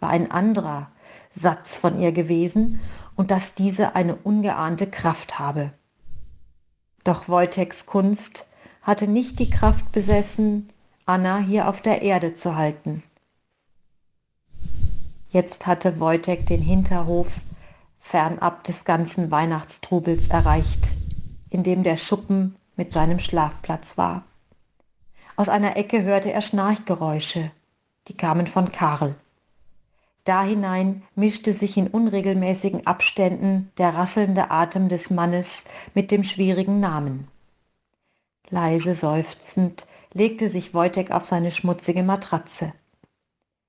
war ein anderer Satz von ihr gewesen und dass diese eine ungeahnte Kraft habe. Doch Wojteks Kunst hatte nicht die Kraft besessen, Anna hier auf der Erde zu halten. Jetzt hatte Wojtek den Hinterhof fernab des ganzen Weihnachtstrubels erreicht, in dem der Schuppen mit seinem Schlafplatz war. Aus einer Ecke hörte er Schnarchgeräusche, die kamen von Karl. Da hinein mischte sich in unregelmäßigen Abständen der rasselnde Atem des Mannes mit dem schwierigen Namen. Leise seufzend legte sich Wojtek auf seine schmutzige Matratze.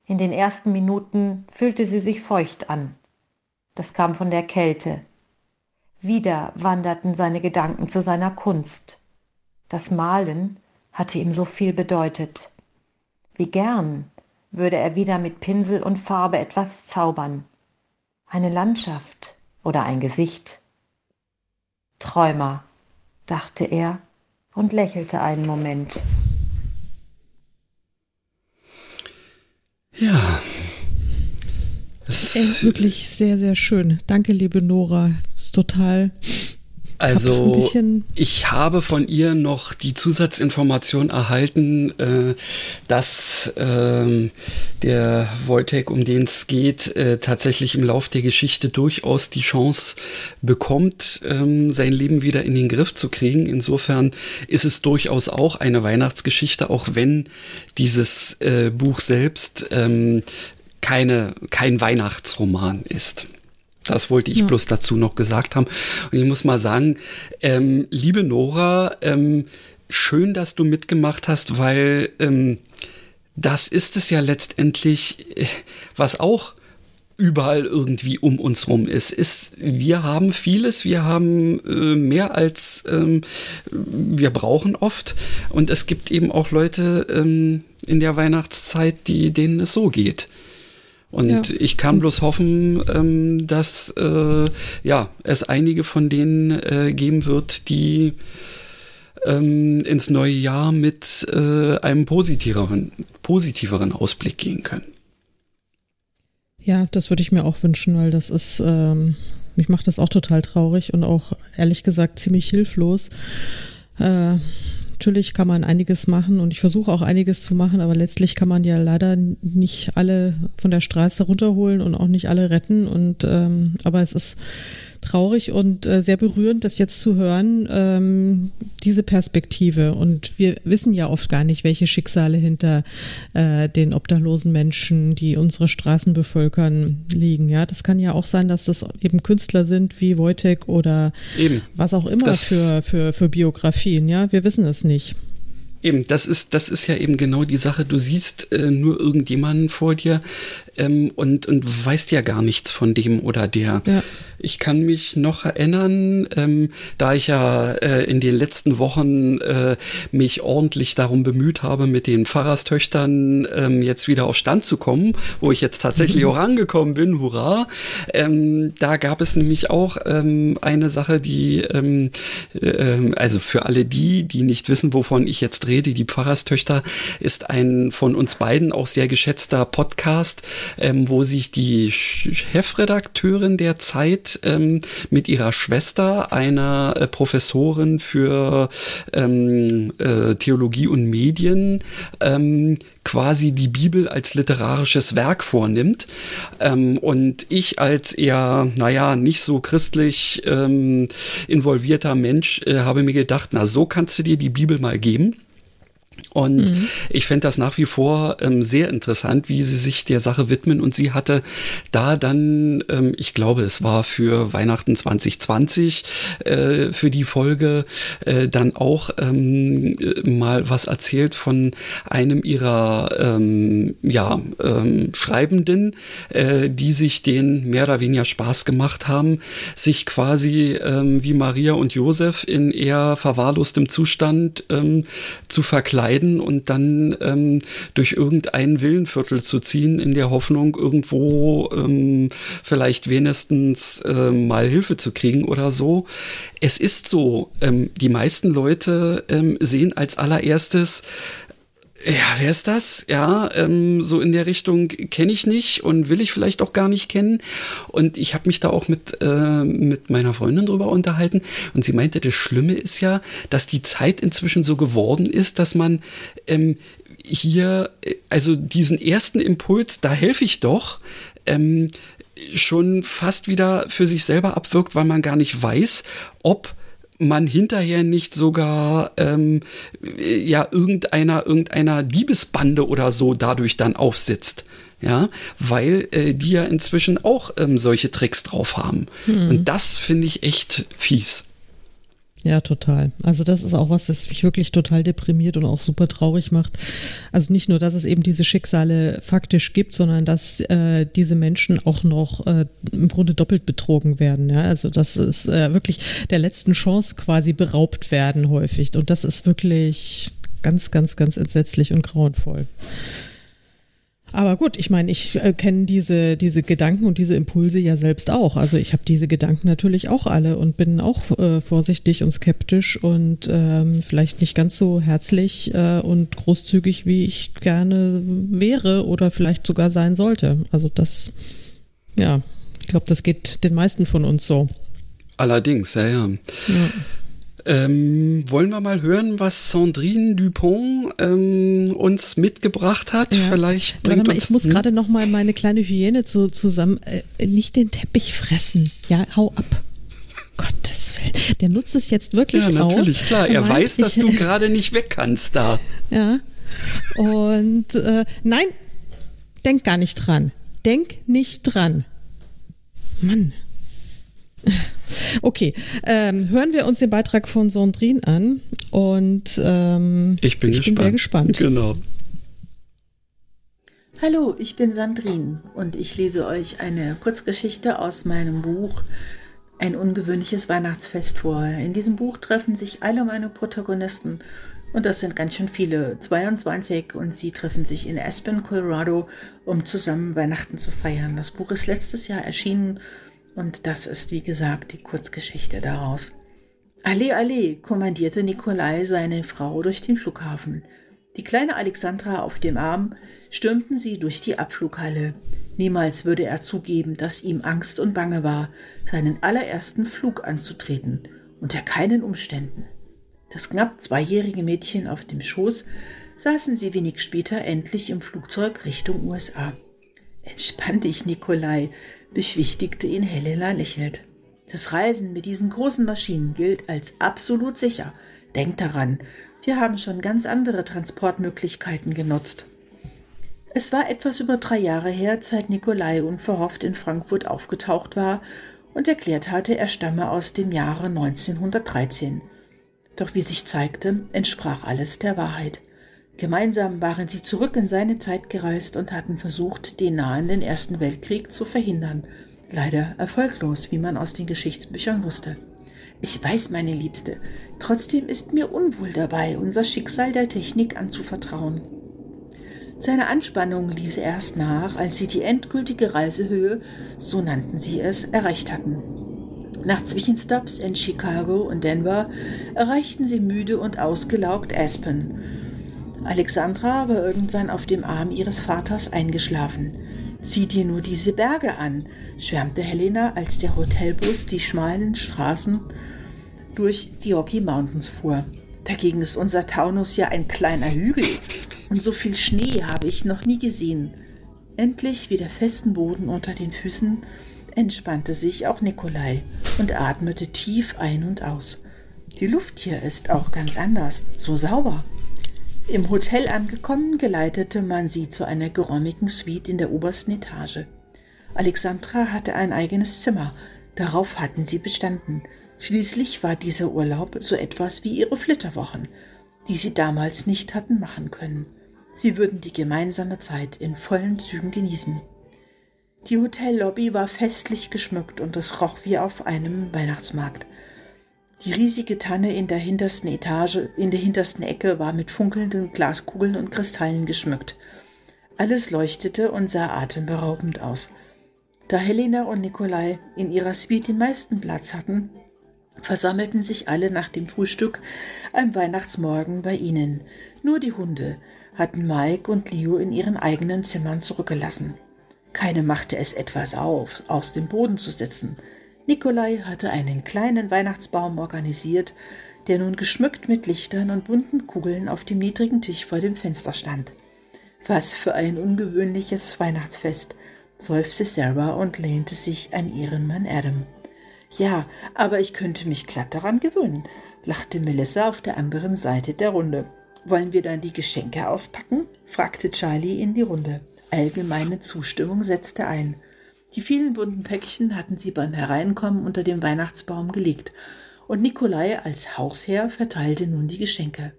In den ersten Minuten fühlte sie sich feucht an. Das kam von der Kälte. Wieder wanderten seine Gedanken zu seiner Kunst. Das Malen hatte ihm so viel bedeutet. Wie gern würde er wieder mit Pinsel und Farbe etwas zaubern. Eine Landschaft oder ein Gesicht. Träumer, dachte er und lächelte einen Moment. Ja. Ey, wirklich sehr, sehr schön. Danke, liebe Nora. Ist total also ich habe von ihr noch die Zusatzinformation erhalten, äh, dass äh, der Wojtek, um den es geht, äh, tatsächlich im Lauf der Geschichte durchaus die Chance bekommt, ähm, sein Leben wieder in den Griff zu kriegen. Insofern ist es durchaus auch eine Weihnachtsgeschichte, auch wenn dieses äh, Buch selbst ähm, keine, kein Weihnachtsroman ist. Das wollte ich ja. bloß dazu noch gesagt haben. Und ich muss mal sagen, ähm, liebe Nora, ähm, schön, dass du mitgemacht hast, weil ähm, das ist es ja letztendlich, äh, was auch überall irgendwie um uns rum ist. ist wir haben vieles, wir haben äh, mehr als ähm, wir brauchen oft. Und es gibt eben auch Leute ähm, in der Weihnachtszeit, die, denen es so geht. Und ja. ich kann bloß hoffen, ähm, dass äh, ja, es einige von denen äh, geben wird, die ähm, ins neue Jahr mit äh, einem positiveren, positiveren Ausblick gehen können. Ja, das würde ich mir auch wünschen, weil das ist, ähm, mich macht das auch total traurig und auch ehrlich gesagt ziemlich hilflos. Natürlich kann man einiges machen und ich versuche auch einiges zu machen, aber letztlich kann man ja leider nicht alle von der Straße runterholen und auch nicht alle retten. Und ähm, aber es ist traurig und äh, sehr berührend, das jetzt zu hören, ähm, diese Perspektive. Und wir wissen ja oft gar nicht, welche Schicksale hinter äh, den obdachlosen Menschen, die unsere Straßen bevölkern, liegen. Ja, das kann ja auch sein, dass das eben Künstler sind wie Wojtek oder eben. was auch immer das für, für, für Biografien. Ja, wir wissen es nicht. Eben, das ist, das ist ja eben genau die Sache. Du siehst äh, nur irgendjemanden vor dir ähm, und, und weißt ja gar nichts von dem oder der. Ja. Ich kann mich noch erinnern, ähm, da ich ja äh, in den letzten Wochen äh, mich ordentlich darum bemüht habe, mit den Pfarrerstöchtern ähm, jetzt wieder auf Stand zu kommen, wo ich jetzt tatsächlich [LAUGHS] auch angekommen bin, hurra. Ähm, da gab es nämlich auch ähm, eine Sache, die, äh, also für alle die, die nicht wissen, wovon ich jetzt rede, die Pfarrerstöchter ist ein von uns beiden auch sehr geschätzter Podcast, ähm, wo sich die Chefredakteurin der Zeit ähm, mit ihrer Schwester, einer äh, Professorin für ähm, äh, Theologie und Medien, ähm, quasi die Bibel als literarisches Werk vornimmt. Ähm, und ich als eher, naja, nicht so christlich ähm, involvierter Mensch äh, habe mir gedacht, na, so kannst du dir die Bibel mal geben. Und mhm. ich fände das nach wie vor ähm, sehr interessant, wie sie sich der Sache widmen. Und sie hatte da dann, ähm, ich glaube, es war für Weihnachten 2020 äh, für die Folge äh, dann auch ähm, äh, mal was erzählt von einem ihrer ähm, ja, ähm, Schreibenden, äh, die sich den mehr oder weniger Spaß gemacht haben, sich quasi ähm, wie Maria und Josef in eher verwahrlostem Zustand zu verkleiden verkleiden und dann ähm, durch irgendein Villenviertel zu ziehen, in der Hoffnung, irgendwo ähm, vielleicht wenigstens äh, mal Hilfe zu kriegen oder so. Es ist so, ähm, die meisten Leute ähm, sehen als allererstes, ja, wer ist das? Ja, ähm, so in der Richtung kenne ich nicht und will ich vielleicht auch gar nicht kennen. Und ich habe mich da auch mit, äh, mit meiner Freundin drüber unterhalten. Und sie meinte, das Schlimme ist ja, dass die Zeit inzwischen so geworden ist, dass man ähm, hier, äh, also diesen ersten Impuls, da helfe ich doch, ähm, schon fast wieder für sich selber abwirkt, weil man gar nicht weiß, ob man hinterher nicht sogar ähm, ja irgendeiner irgendeiner Diebesbande oder so dadurch dann aufsitzt. Ja, weil äh, die ja inzwischen auch ähm, solche Tricks drauf haben. Hm. Und das finde ich echt fies. Ja, total. Also das ist auch was, das mich wirklich total deprimiert und auch super traurig macht. Also nicht nur, dass es eben diese Schicksale faktisch gibt, sondern dass äh, diese Menschen auch noch äh, im Grunde doppelt betrogen werden. Ja? Also das ist äh, wirklich der letzten Chance quasi beraubt werden häufig. Und das ist wirklich ganz, ganz, ganz entsetzlich und grauenvoll. Aber gut, ich meine, ich äh, kenne diese, diese Gedanken und diese Impulse ja selbst auch. Also ich habe diese Gedanken natürlich auch alle und bin auch äh, vorsichtig und skeptisch und ähm, vielleicht nicht ganz so herzlich äh, und großzügig, wie ich gerne wäre oder vielleicht sogar sein sollte. Also das, ja, ich glaube, das geht den meisten von uns so. Allerdings, ja, ja. ja. Ähm, wollen wir mal hören, was Sandrine Dupont ähm, uns mitgebracht hat? Ja. Vielleicht bringt mal, uns, ich muss hm? gerade noch mal meine kleine Hyäne zu, zusammen. Äh, nicht den Teppich fressen. Ja, hau ab. [LAUGHS] Gottes Willen. Der nutzt es jetzt wirklich aus. Ja, natürlich, aus. klar. Er, er weiß, dass ich, du gerade nicht weg kannst da. Ja. Und äh, nein, denk gar nicht dran. Denk nicht dran. Mann. [LAUGHS] Okay, ähm, hören wir uns den Beitrag von Sandrine an und ähm, ich bin, ich gespannt. bin sehr gespannt. Genau. Hallo, ich bin Sandrine und ich lese euch eine Kurzgeschichte aus meinem Buch Ein ungewöhnliches Weihnachtsfest vor. In diesem Buch treffen sich alle meine Protagonisten und das sind ganz schön viele, 22 und sie treffen sich in Aspen, Colorado, um zusammen Weihnachten zu feiern. Das Buch ist letztes Jahr erschienen und das ist, wie gesagt, die Kurzgeschichte daraus. Alle, alle, kommandierte Nikolai seine Frau durch den Flughafen. Die kleine Alexandra auf dem Arm stürmten sie durch die Abflughalle. Niemals würde er zugeben, dass ihm Angst und Bange war, seinen allerersten Flug anzutreten, unter keinen Umständen. Das knapp zweijährige Mädchen auf dem Schoß saßen sie wenig später endlich im Flugzeug Richtung USA. Entspann dich, Nikolai, beschwichtigte ihn Helena lächelt. Das Reisen mit diesen großen Maschinen gilt als absolut sicher. Denk daran, wir haben schon ganz andere Transportmöglichkeiten genutzt. Es war etwas über drei Jahre her, seit Nikolai unverhofft in Frankfurt aufgetaucht war und erklärt hatte, er stamme aus dem Jahre 1913. Doch wie sich zeigte, entsprach alles der Wahrheit. Gemeinsam waren sie zurück in seine Zeit gereist und hatten versucht, den nahenden Ersten Weltkrieg zu verhindern. Leider erfolglos, wie man aus den Geschichtsbüchern wusste. Ich weiß, meine Liebste, trotzdem ist mir unwohl dabei, unser Schicksal der Technik anzuvertrauen. Seine Anspannung ließ erst nach, als sie die endgültige Reisehöhe, so nannten sie es, erreicht hatten. Nach Zwischenstopps in Chicago und Denver erreichten sie müde und ausgelaugt Aspen, Alexandra war irgendwann auf dem Arm ihres Vaters eingeschlafen. Sieh dir nur diese Berge an, schwärmte Helena, als der Hotelbus die schmalen Straßen durch die Rocky Mountains fuhr. Dagegen ist unser Taunus ja ein kleiner Hügel und so viel Schnee habe ich noch nie gesehen. Endlich wieder festen Boden unter den Füßen entspannte sich auch Nikolai und atmete tief ein und aus. Die Luft hier ist auch ganz anders, so sauber. Im Hotel angekommen, geleitete man sie zu einer geräumigen Suite in der obersten Etage. Alexandra hatte ein eigenes Zimmer, darauf hatten sie bestanden. Schließlich war dieser Urlaub so etwas wie ihre Flitterwochen, die sie damals nicht hatten machen können. Sie würden die gemeinsame Zeit in vollen Zügen genießen. Die Hotellobby war festlich geschmückt und es roch wie auf einem Weihnachtsmarkt. Die riesige Tanne in der hintersten Etage, in der hintersten Ecke war mit funkelnden Glaskugeln und Kristallen geschmückt. Alles leuchtete und sah atemberaubend aus. Da Helena und Nikolai in ihrer Suite den meisten Platz hatten, versammelten sich alle nach dem Frühstück am Weihnachtsmorgen bei ihnen. Nur die Hunde hatten Mike und Leo in ihren eigenen Zimmern zurückgelassen. Keine machte es etwas auf, aus dem Boden zu setzen. Nikolai hatte einen kleinen Weihnachtsbaum organisiert, der nun geschmückt mit Lichtern und bunten Kugeln auf dem niedrigen Tisch vor dem Fenster stand. Was für ein ungewöhnliches Weihnachtsfest, seufzte Sarah und lehnte sich an ihren Mann Adam. Ja, aber ich könnte mich glatt daran gewöhnen, lachte Melissa auf der anderen Seite der Runde. Wollen wir dann die Geschenke auspacken? fragte Charlie in die Runde. Allgemeine Zustimmung setzte ein. Die vielen bunten Päckchen hatten sie beim Hereinkommen unter dem Weihnachtsbaum gelegt, und Nikolai als Hausherr verteilte nun die Geschenke.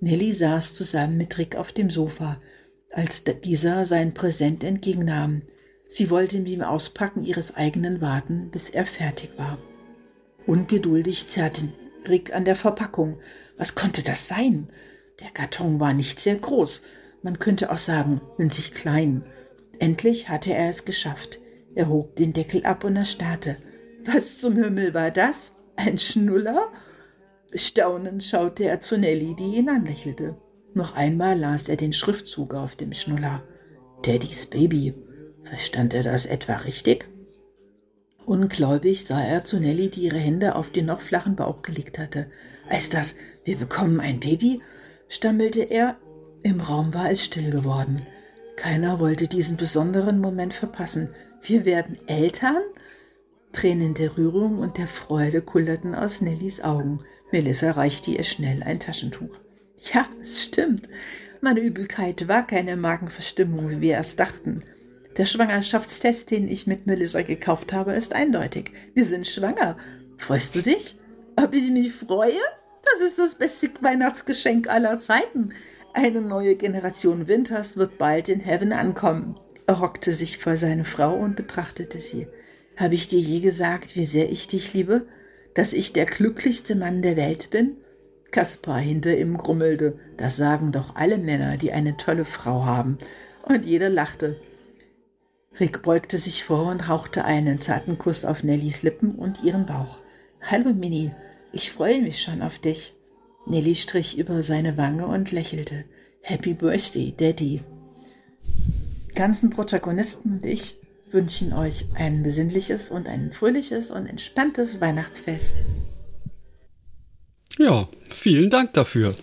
Nelly saß zusammen mit Rick auf dem Sofa, als dieser sein Präsent entgegennahm. Sie wollte mit dem Auspacken ihres eigenen warten, bis er fertig war. Ungeduldig zerrte Rick an der Verpackung. Was konnte das sein? Der Karton war nicht sehr groß, man könnte auch sagen, winzig klein. Endlich hatte er es geschafft. Er hob den Deckel ab und erstarrte. Was zum Himmel war das? Ein Schnuller? Staunend schaute er zu Nelly, die ihn anlächelte. Noch einmal las er den Schriftzug auf dem Schnuller. Daddys Baby. Verstand er das etwa richtig? Ungläubig sah er zu Nelly, die ihre Hände auf den noch flachen Bauch gelegt hatte. Als das, wir bekommen ein Baby? stammelte er. Im Raum war es still geworden. Keiner wollte diesen besonderen Moment verpassen. Wir werden Eltern? Tränen der Rührung und der Freude kullerten aus Nellys Augen. Melissa reichte ihr schnell ein Taschentuch. Ja, es stimmt. Meine Übelkeit war keine Magenverstimmung, wie wir erst dachten. Der Schwangerschaftstest, den ich mit Melissa gekauft habe, ist eindeutig. Wir sind schwanger. Freust du dich? Ob ich mich freue? Das ist das beste Weihnachtsgeschenk aller Zeiten. Eine neue Generation Winters wird bald in Heaven ankommen. Er hockte sich vor seine Frau und betrachtete sie. Habe ich dir je gesagt, wie sehr ich dich liebe? Dass ich der glücklichste Mann der Welt bin? Kaspar hinter ihm grummelte. Das sagen doch alle Männer, die eine tolle Frau haben. Und jeder lachte. Rick beugte sich vor und hauchte einen zarten Kuss auf Nellys Lippen und ihren Bauch. Hallo Minnie, ich freue mich schon auf dich. Nelly strich über seine Wange und lächelte. Happy Birthday, Daddy ganzen Protagonisten und ich wünschen euch ein besinnliches und ein fröhliches und entspanntes Weihnachtsfest. Ja, vielen Dank dafür.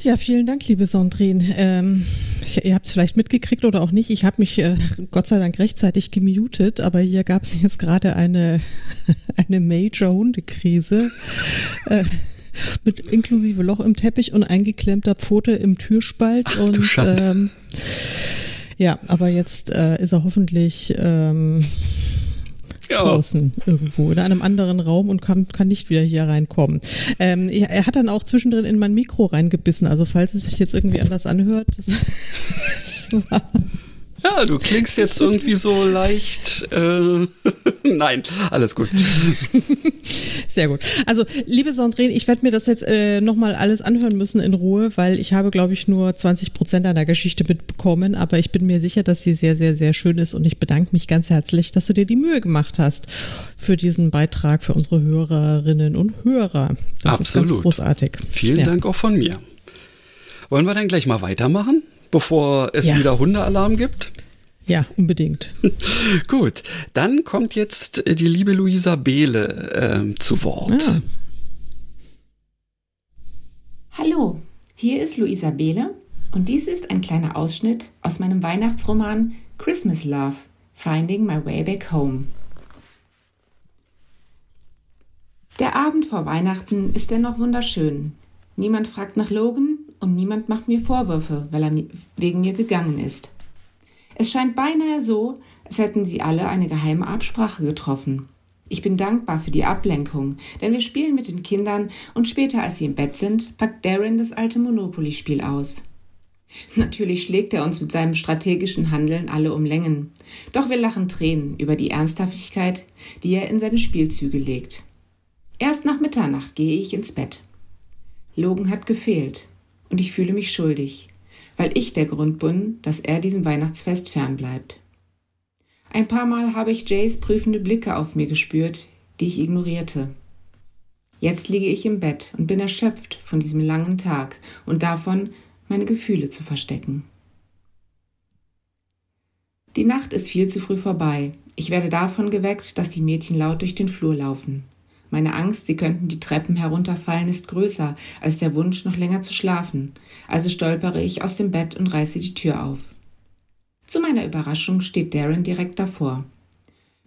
Ja, vielen Dank, liebe Sondrin. Ähm, ich, ihr habt es vielleicht mitgekriegt oder auch nicht. Ich habe mich äh, Gott sei Dank rechtzeitig gemutet, aber hier gab es jetzt gerade eine, [LAUGHS] eine Major-Hundekrise. Äh, mit inklusive Loch im Teppich und eingeklemmter Pfote im Türspalt. Ach, und ähm, ja, aber jetzt äh, ist er hoffentlich ähm, ja. draußen irgendwo in einem anderen Raum und kann, kann nicht wieder hier reinkommen. Ähm, er hat dann auch zwischendrin in mein Mikro reingebissen, also falls es sich jetzt irgendwie anders anhört, das, [LAUGHS] das war ja, du klingst jetzt irgendwie so leicht. Äh, [LAUGHS] Nein, alles gut. Sehr gut. Also, liebe Sandrine, ich werde mir das jetzt äh, nochmal alles anhören müssen in Ruhe, weil ich habe, glaube ich, nur 20 Prozent einer Geschichte mitbekommen, aber ich bin mir sicher, dass sie sehr, sehr, sehr schön ist und ich bedanke mich ganz herzlich, dass du dir die Mühe gemacht hast für diesen Beitrag für unsere Hörerinnen und Hörer. Das Absolut. ist ganz großartig. Vielen ja. Dank auch von mir. Wollen wir dann gleich mal weitermachen, bevor es ja. wieder Hundealarm gibt? Ja, unbedingt. [LAUGHS] Gut, dann kommt jetzt die liebe Luisa Behle äh, zu Wort. Ah. Hallo, hier ist Luisa Behle und dies ist ein kleiner Ausschnitt aus meinem Weihnachtsroman Christmas Love, Finding My Way Back Home. Der Abend vor Weihnachten ist dennoch wunderschön. Niemand fragt nach Logan und niemand macht mir Vorwürfe, weil er wegen mir gegangen ist. Es scheint beinahe so, als hätten sie alle eine geheime Absprache getroffen. Ich bin dankbar für die Ablenkung, denn wir spielen mit den Kindern und später, als sie im Bett sind, packt Darren das alte Monopoly-Spiel aus. Natürlich schlägt er uns mit seinem strategischen Handeln alle um Längen. Doch wir lachen Tränen über die Ernsthaftigkeit, die er in seine Spielzüge legt. Erst nach Mitternacht gehe ich ins Bett. Logan hat gefehlt und ich fühle mich schuldig, weil ich der Grund bin, dass er diesem Weihnachtsfest fernbleibt. Ein paar Mal habe ich Jays prüfende Blicke auf mir gespürt, die ich ignorierte. Jetzt liege ich im Bett und bin erschöpft von diesem langen Tag und davon, meine Gefühle zu verstecken. Die Nacht ist viel zu früh vorbei. Ich werde davon geweckt, dass die Mädchen laut durch den Flur laufen. Meine Angst, sie könnten die Treppen herunterfallen, ist größer als der Wunsch, noch länger zu schlafen. Also stolpere ich aus dem Bett und reiße die Tür auf. Zu meiner Überraschung steht Darren direkt davor.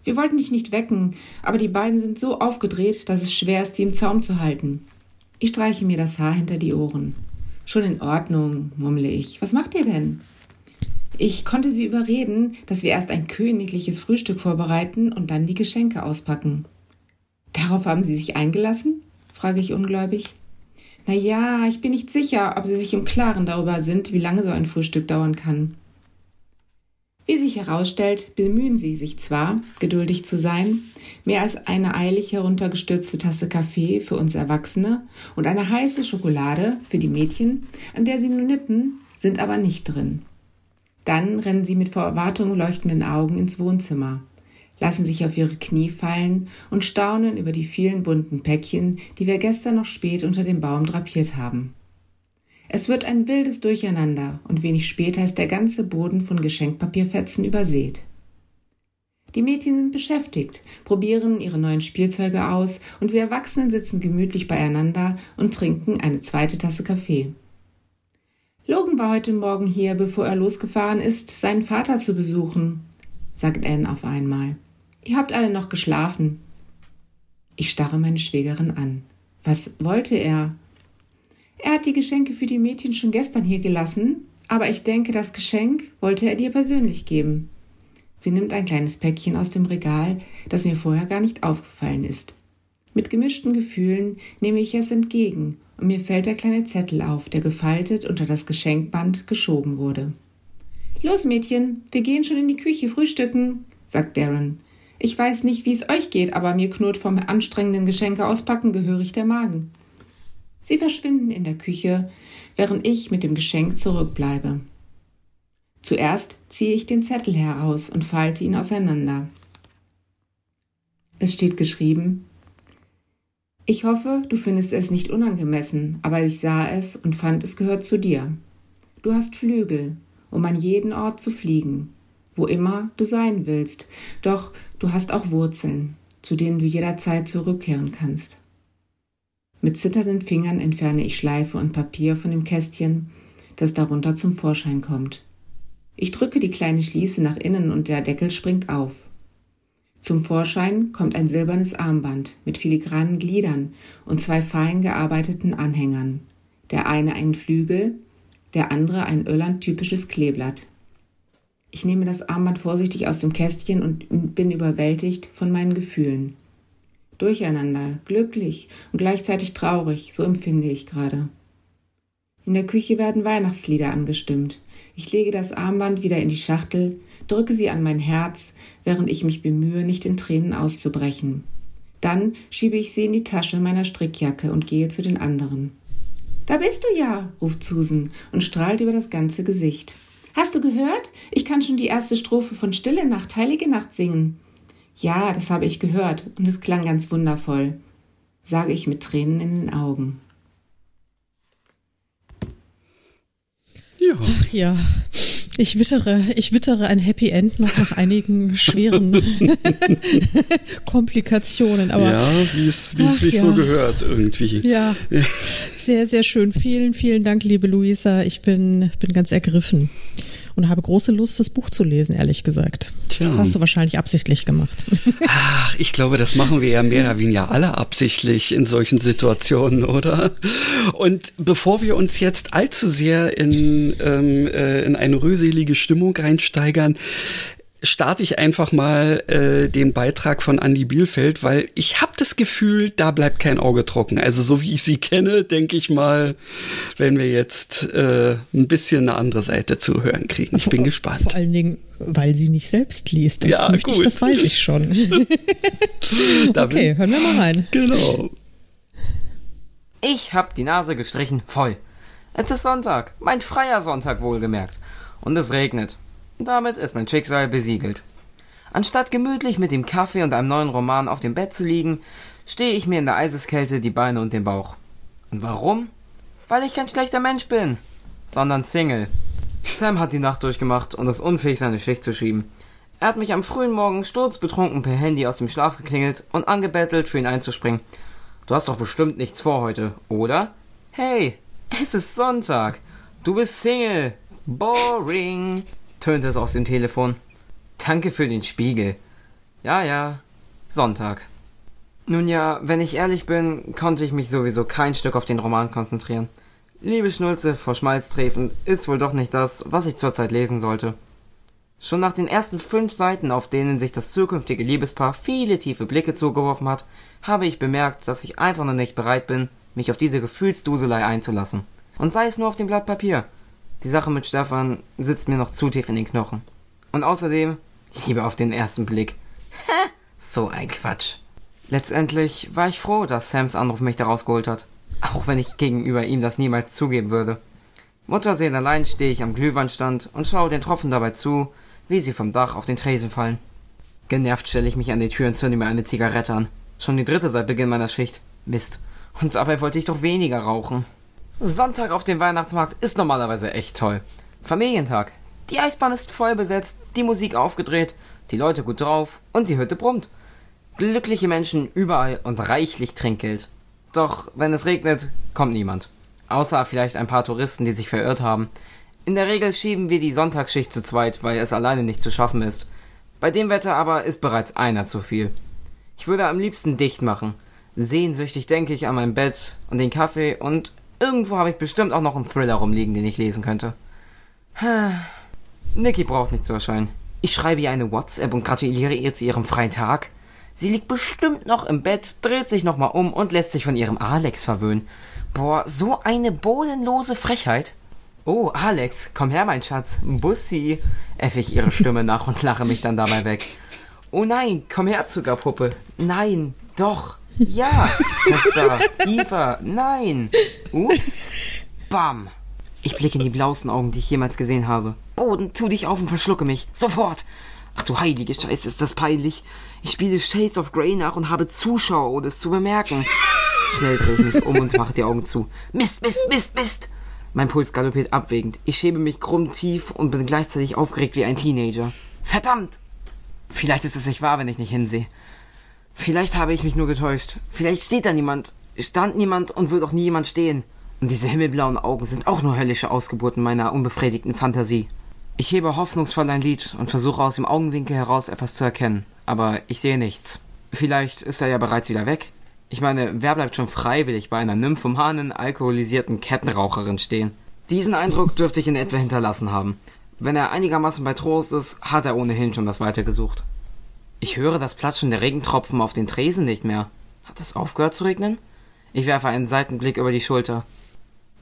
Wir wollten dich nicht wecken, aber die beiden sind so aufgedreht, dass es schwer ist, sie im Zaum zu halten. Ich streiche mir das Haar hinter die Ohren. Schon in Ordnung, murmle ich. Was macht ihr denn? Ich konnte sie überreden, dass wir erst ein königliches Frühstück vorbereiten und dann die Geschenke auspacken. Darauf haben Sie sich eingelassen? frage ich ungläubig. Na ja, ich bin nicht sicher, ob Sie sich im Klaren darüber sind, wie lange so ein Frühstück dauern kann. Wie sich herausstellt, bemühen Sie sich zwar, geduldig zu sein, mehr als eine eilig heruntergestürzte Tasse Kaffee für uns Erwachsene und eine heiße Schokolade für die Mädchen, an der Sie nur nippen, sind aber nicht drin. Dann rennen Sie mit vor Erwartung leuchtenden Augen ins Wohnzimmer lassen sich auf ihre Knie fallen und staunen über die vielen bunten Päckchen, die wir gestern noch spät unter dem Baum drapiert haben. Es wird ein wildes Durcheinander und wenig später ist der ganze Boden von Geschenkpapierfetzen übersät. Die Mädchen sind beschäftigt, probieren ihre neuen Spielzeuge aus und wir Erwachsenen sitzen gemütlich beieinander und trinken eine zweite Tasse Kaffee. Logan war heute Morgen hier, bevor er losgefahren ist, seinen Vater zu besuchen, sagt Anne auf einmal. Ihr habt alle noch geschlafen. Ich starre meine Schwägerin an. Was wollte er? Er hat die Geschenke für die Mädchen schon gestern hier gelassen, aber ich denke, das Geschenk wollte er dir persönlich geben. Sie nimmt ein kleines Päckchen aus dem Regal, das mir vorher gar nicht aufgefallen ist. Mit gemischten Gefühlen nehme ich es entgegen und mir fällt der kleine Zettel auf, der gefaltet unter das Geschenkband geschoben wurde. Los, Mädchen, wir gehen schon in die Küche frühstücken, sagt Darren. Ich weiß nicht, wie es euch geht, aber mir knurrt vom anstrengenden Geschenke auspacken gehörig der Magen. Sie verschwinden in der Küche, während ich mit dem Geschenk zurückbleibe. Zuerst ziehe ich den Zettel heraus und falte ihn auseinander. Es steht geschrieben Ich hoffe, du findest es nicht unangemessen, aber ich sah es und fand, es gehört zu dir. Du hast Flügel, um an jeden Ort zu fliegen wo immer du sein willst, doch du hast auch Wurzeln, zu denen du jederzeit zurückkehren kannst. Mit zitternden Fingern entferne ich Schleife und Papier von dem Kästchen, das darunter zum Vorschein kommt. Ich drücke die kleine Schließe nach innen und der Deckel springt auf. Zum Vorschein kommt ein silbernes Armband mit filigranen Gliedern und zwei fein gearbeiteten Anhängern. Der eine ein Flügel, der andere ein Irland-typisches Kleeblatt. Ich nehme das Armband vorsichtig aus dem Kästchen und bin überwältigt von meinen Gefühlen. Durcheinander, glücklich und gleichzeitig traurig, so empfinde ich gerade. In der Küche werden Weihnachtslieder angestimmt. Ich lege das Armband wieder in die Schachtel, drücke sie an mein Herz, während ich mich bemühe, nicht in Tränen auszubrechen. Dann schiebe ich sie in die Tasche meiner Strickjacke und gehe zu den anderen. Da bist du ja, ruft Susan und strahlt über das ganze Gesicht. Hast du gehört? Ich kann schon die erste Strophe von Stille Nacht, Heilige Nacht singen. Ja, das habe ich gehört und es klang ganz wundervoll, sage ich mit Tränen in den Augen. Ja. Ach ja. Ich wittere, ich wittere ein Happy End noch nach einigen schweren [LAUGHS] Komplikationen. Aber, ja, wie es sich ja. so gehört irgendwie. Ja, [LAUGHS] sehr, sehr schön. Vielen, vielen Dank, liebe Luisa. Ich bin, bin ganz ergriffen und habe große Lust, das Buch zu lesen, ehrlich gesagt. Tja. Das hast du wahrscheinlich absichtlich gemacht. [LAUGHS] Ach, ich glaube, das machen wir ja mehr oder weniger alle absichtlich in solchen Situationen, oder? Und bevor wir uns jetzt allzu sehr in, ähm, äh, in eine rühselige Stimmung reinsteigern, starte ich einfach mal äh, den Beitrag von Andy Bielfeld, weil ich habe das Gefühl, da bleibt kein Auge trocken. Also so wie ich sie kenne, denke ich mal, werden wir jetzt äh, ein bisschen eine andere Seite zu hören kriegen. Ich bin gespannt. Vor allen Dingen, weil sie nicht selbst liest. Das, ja, gut. Ich, das weiß ich schon. [LAUGHS] [LAUGHS] okay, hören wir mal rein. Genau. Ich hab die Nase gestrichen voll. Es ist Sonntag, mein freier Sonntag wohlgemerkt. Und es regnet. Damit ist mein Schicksal besiegelt. Anstatt gemütlich mit dem Kaffee und einem neuen Roman auf dem Bett zu liegen, stehe ich mir in der Eiseskälte die Beine und den Bauch. Und warum? Weil ich kein schlechter Mensch bin, sondern Single. Sam hat die Nacht durchgemacht und ist unfähig, seine Schicht zu schieben. Er hat mich am frühen Morgen sturzbetrunken per Handy aus dem Schlaf geklingelt und angebettelt, für ihn einzuspringen. Du hast doch bestimmt nichts vor heute, oder? Hey, es ist Sonntag. Du bist Single. Boring tönte es aus dem Telefon. Danke für den Spiegel. Ja, ja, Sonntag. Nun ja, wenn ich ehrlich bin, konnte ich mich sowieso kein Stück auf den Roman konzentrieren. Liebe Schnulze vor Schmalz trefend ist wohl doch nicht das, was ich zurzeit lesen sollte. Schon nach den ersten fünf Seiten, auf denen sich das zukünftige Liebespaar viele tiefe Blicke zugeworfen hat, habe ich bemerkt, dass ich einfach noch nicht bereit bin, mich auf diese Gefühlsduselei einzulassen. Und sei es nur auf dem Blatt Papier. Die Sache mit Stefan sitzt mir noch zu tief in den Knochen. Und außerdem, Liebe auf den ersten Blick. [LAUGHS] so ein Quatsch. Letztendlich war ich froh, dass Sams Anruf mich da rausgeholt hat. Auch wenn ich gegenüber ihm das niemals zugeben würde. Mutterseelenallein stehe ich am Glühwandstand und schaue den Tropfen dabei zu, wie sie vom Dach auf den Tresen fallen. Genervt stelle ich mich an die Tür und zünde mir eine Zigarette an. Schon die dritte seit Beginn meiner Schicht. Mist. Und dabei wollte ich doch weniger rauchen. Sonntag auf dem Weihnachtsmarkt ist normalerweise echt toll. Familientag. Die Eisbahn ist voll besetzt, die Musik aufgedreht, die Leute gut drauf und die Hütte brummt. Glückliche Menschen überall und reichlich Trinkgeld. Doch wenn es regnet, kommt niemand. Außer vielleicht ein paar Touristen, die sich verirrt haben. In der Regel schieben wir die Sonntagsschicht zu zweit, weil es alleine nicht zu schaffen ist. Bei dem Wetter aber ist bereits einer zu viel. Ich würde am liebsten dicht machen. Sehnsüchtig denke ich an mein Bett und den Kaffee und Irgendwo habe ich bestimmt auch noch einen Thriller rumliegen, den ich lesen könnte. Niki braucht nicht zu erscheinen. Ich schreibe ihr eine WhatsApp und gratuliere ihr zu ihrem freien Tag. Sie liegt bestimmt noch im Bett, dreht sich nochmal um und lässt sich von ihrem Alex verwöhnen. Boah, so eine bodenlose Frechheit. Oh, Alex, komm her, mein Schatz. Bussi, äffe ich ihre Stimme nach und lache mich dann dabei weg. Oh nein, komm her, Zuckerpuppe. Nein, doch. Ja, Tester, Eva, nein. Ups. Bam. Ich blicke in die blauesten Augen, die ich jemals gesehen habe. Boden, tu dich auf und verschlucke mich. Sofort. Ach du heilige Scheiße, ist das peinlich. Ich spiele Shades of Grey nach und habe Zuschauer, ohne es zu bemerken. Schnell drehe ich mich um und mache die Augen zu. Mist, Mist, Mist, Mist. Mein Puls galoppiert abwägend. Ich schäbe mich krumm tief und bin gleichzeitig aufgeregt wie ein Teenager. Verdammt! Vielleicht ist es nicht wahr, wenn ich nicht hinsehe. Vielleicht habe ich mich nur getäuscht. Vielleicht steht da niemand, stand niemand und wird auch nie jemand stehen. Und diese himmelblauen Augen sind auch nur höllische Ausgeburten meiner unbefriedigten Fantasie. Ich hebe hoffnungsvoll ein Lied und versuche aus dem Augenwinkel heraus etwas zu erkennen, aber ich sehe nichts. Vielleicht ist er ja bereits wieder weg. Ich meine, wer bleibt schon freiwillig bei einer nymphomanen, alkoholisierten Kettenraucherin stehen? Diesen Eindruck dürfte ich in etwa hinterlassen haben. Wenn er einigermaßen bei Trost ist, hat er ohnehin schon das Weite gesucht. Ich höre das Platschen der Regentropfen auf den Tresen nicht mehr. Hat es aufgehört zu regnen? Ich werfe einen Seitenblick über die Schulter.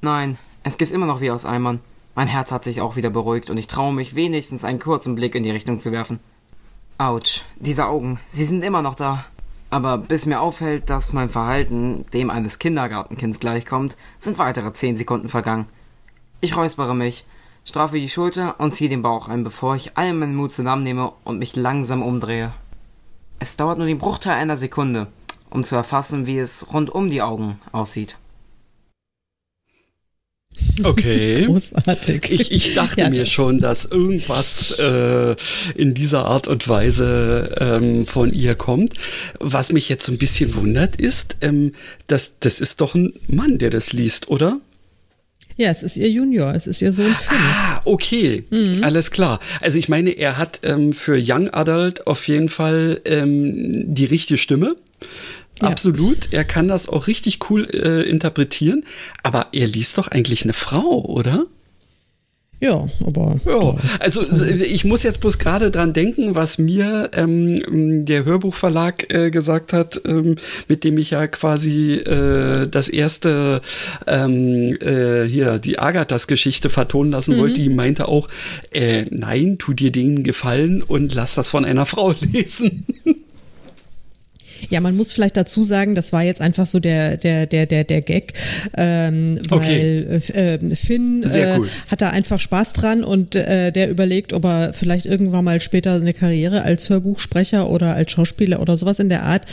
Nein, es gibt immer noch wie aus Eimern. Mein Herz hat sich auch wieder beruhigt und ich traue mich wenigstens einen kurzen Blick in die Richtung zu werfen. Autsch, diese Augen, sie sind immer noch da. Aber bis mir auffällt, dass mein Verhalten dem eines Kindergartenkinds gleichkommt, sind weitere zehn Sekunden vergangen. Ich räuspere mich, strafe die Schulter und ziehe den Bauch ein, bevor ich all meinen Mut zusammennehme und mich langsam umdrehe. Es dauert nur den Bruchteil einer Sekunde, um zu erfassen, wie es rund um die Augen aussieht. Okay. [LAUGHS] Großartig. Ich, ich dachte ja, mir schon, dass irgendwas äh, in dieser Art und Weise ähm, von ihr kommt. Was mich jetzt so ein bisschen wundert, ist, ähm, dass das ist doch ein Mann, der das liest, oder? Ja, es ist ihr Junior, es ist ihr Sohn Finn. Ah, okay, mhm. alles klar. Also ich meine, er hat ähm, für Young Adult auf jeden Fall ähm, die richtige Stimme. Ja. Absolut, er kann das auch richtig cool äh, interpretieren, aber er liest doch eigentlich eine Frau, oder? Ja, aber. Ja, also ich muss jetzt bloß gerade dran denken, was mir ähm, der Hörbuchverlag äh, gesagt hat, ähm, mit dem ich ja quasi äh, das erste ähm, äh, hier die Agathas-Geschichte vertonen lassen mhm. wollte. Die meinte auch, äh, nein, tu dir denen gefallen und lass das von einer Frau [LAUGHS] lesen. Ja, man muss vielleicht dazu sagen, das war jetzt einfach so der, der, der, der, der Gag, ähm, weil okay. äh, Finn äh, cool. hat da einfach Spaß dran und äh, der überlegt, ob er vielleicht irgendwann mal später eine Karriere als Hörbuchsprecher oder als Schauspieler oder sowas in der Art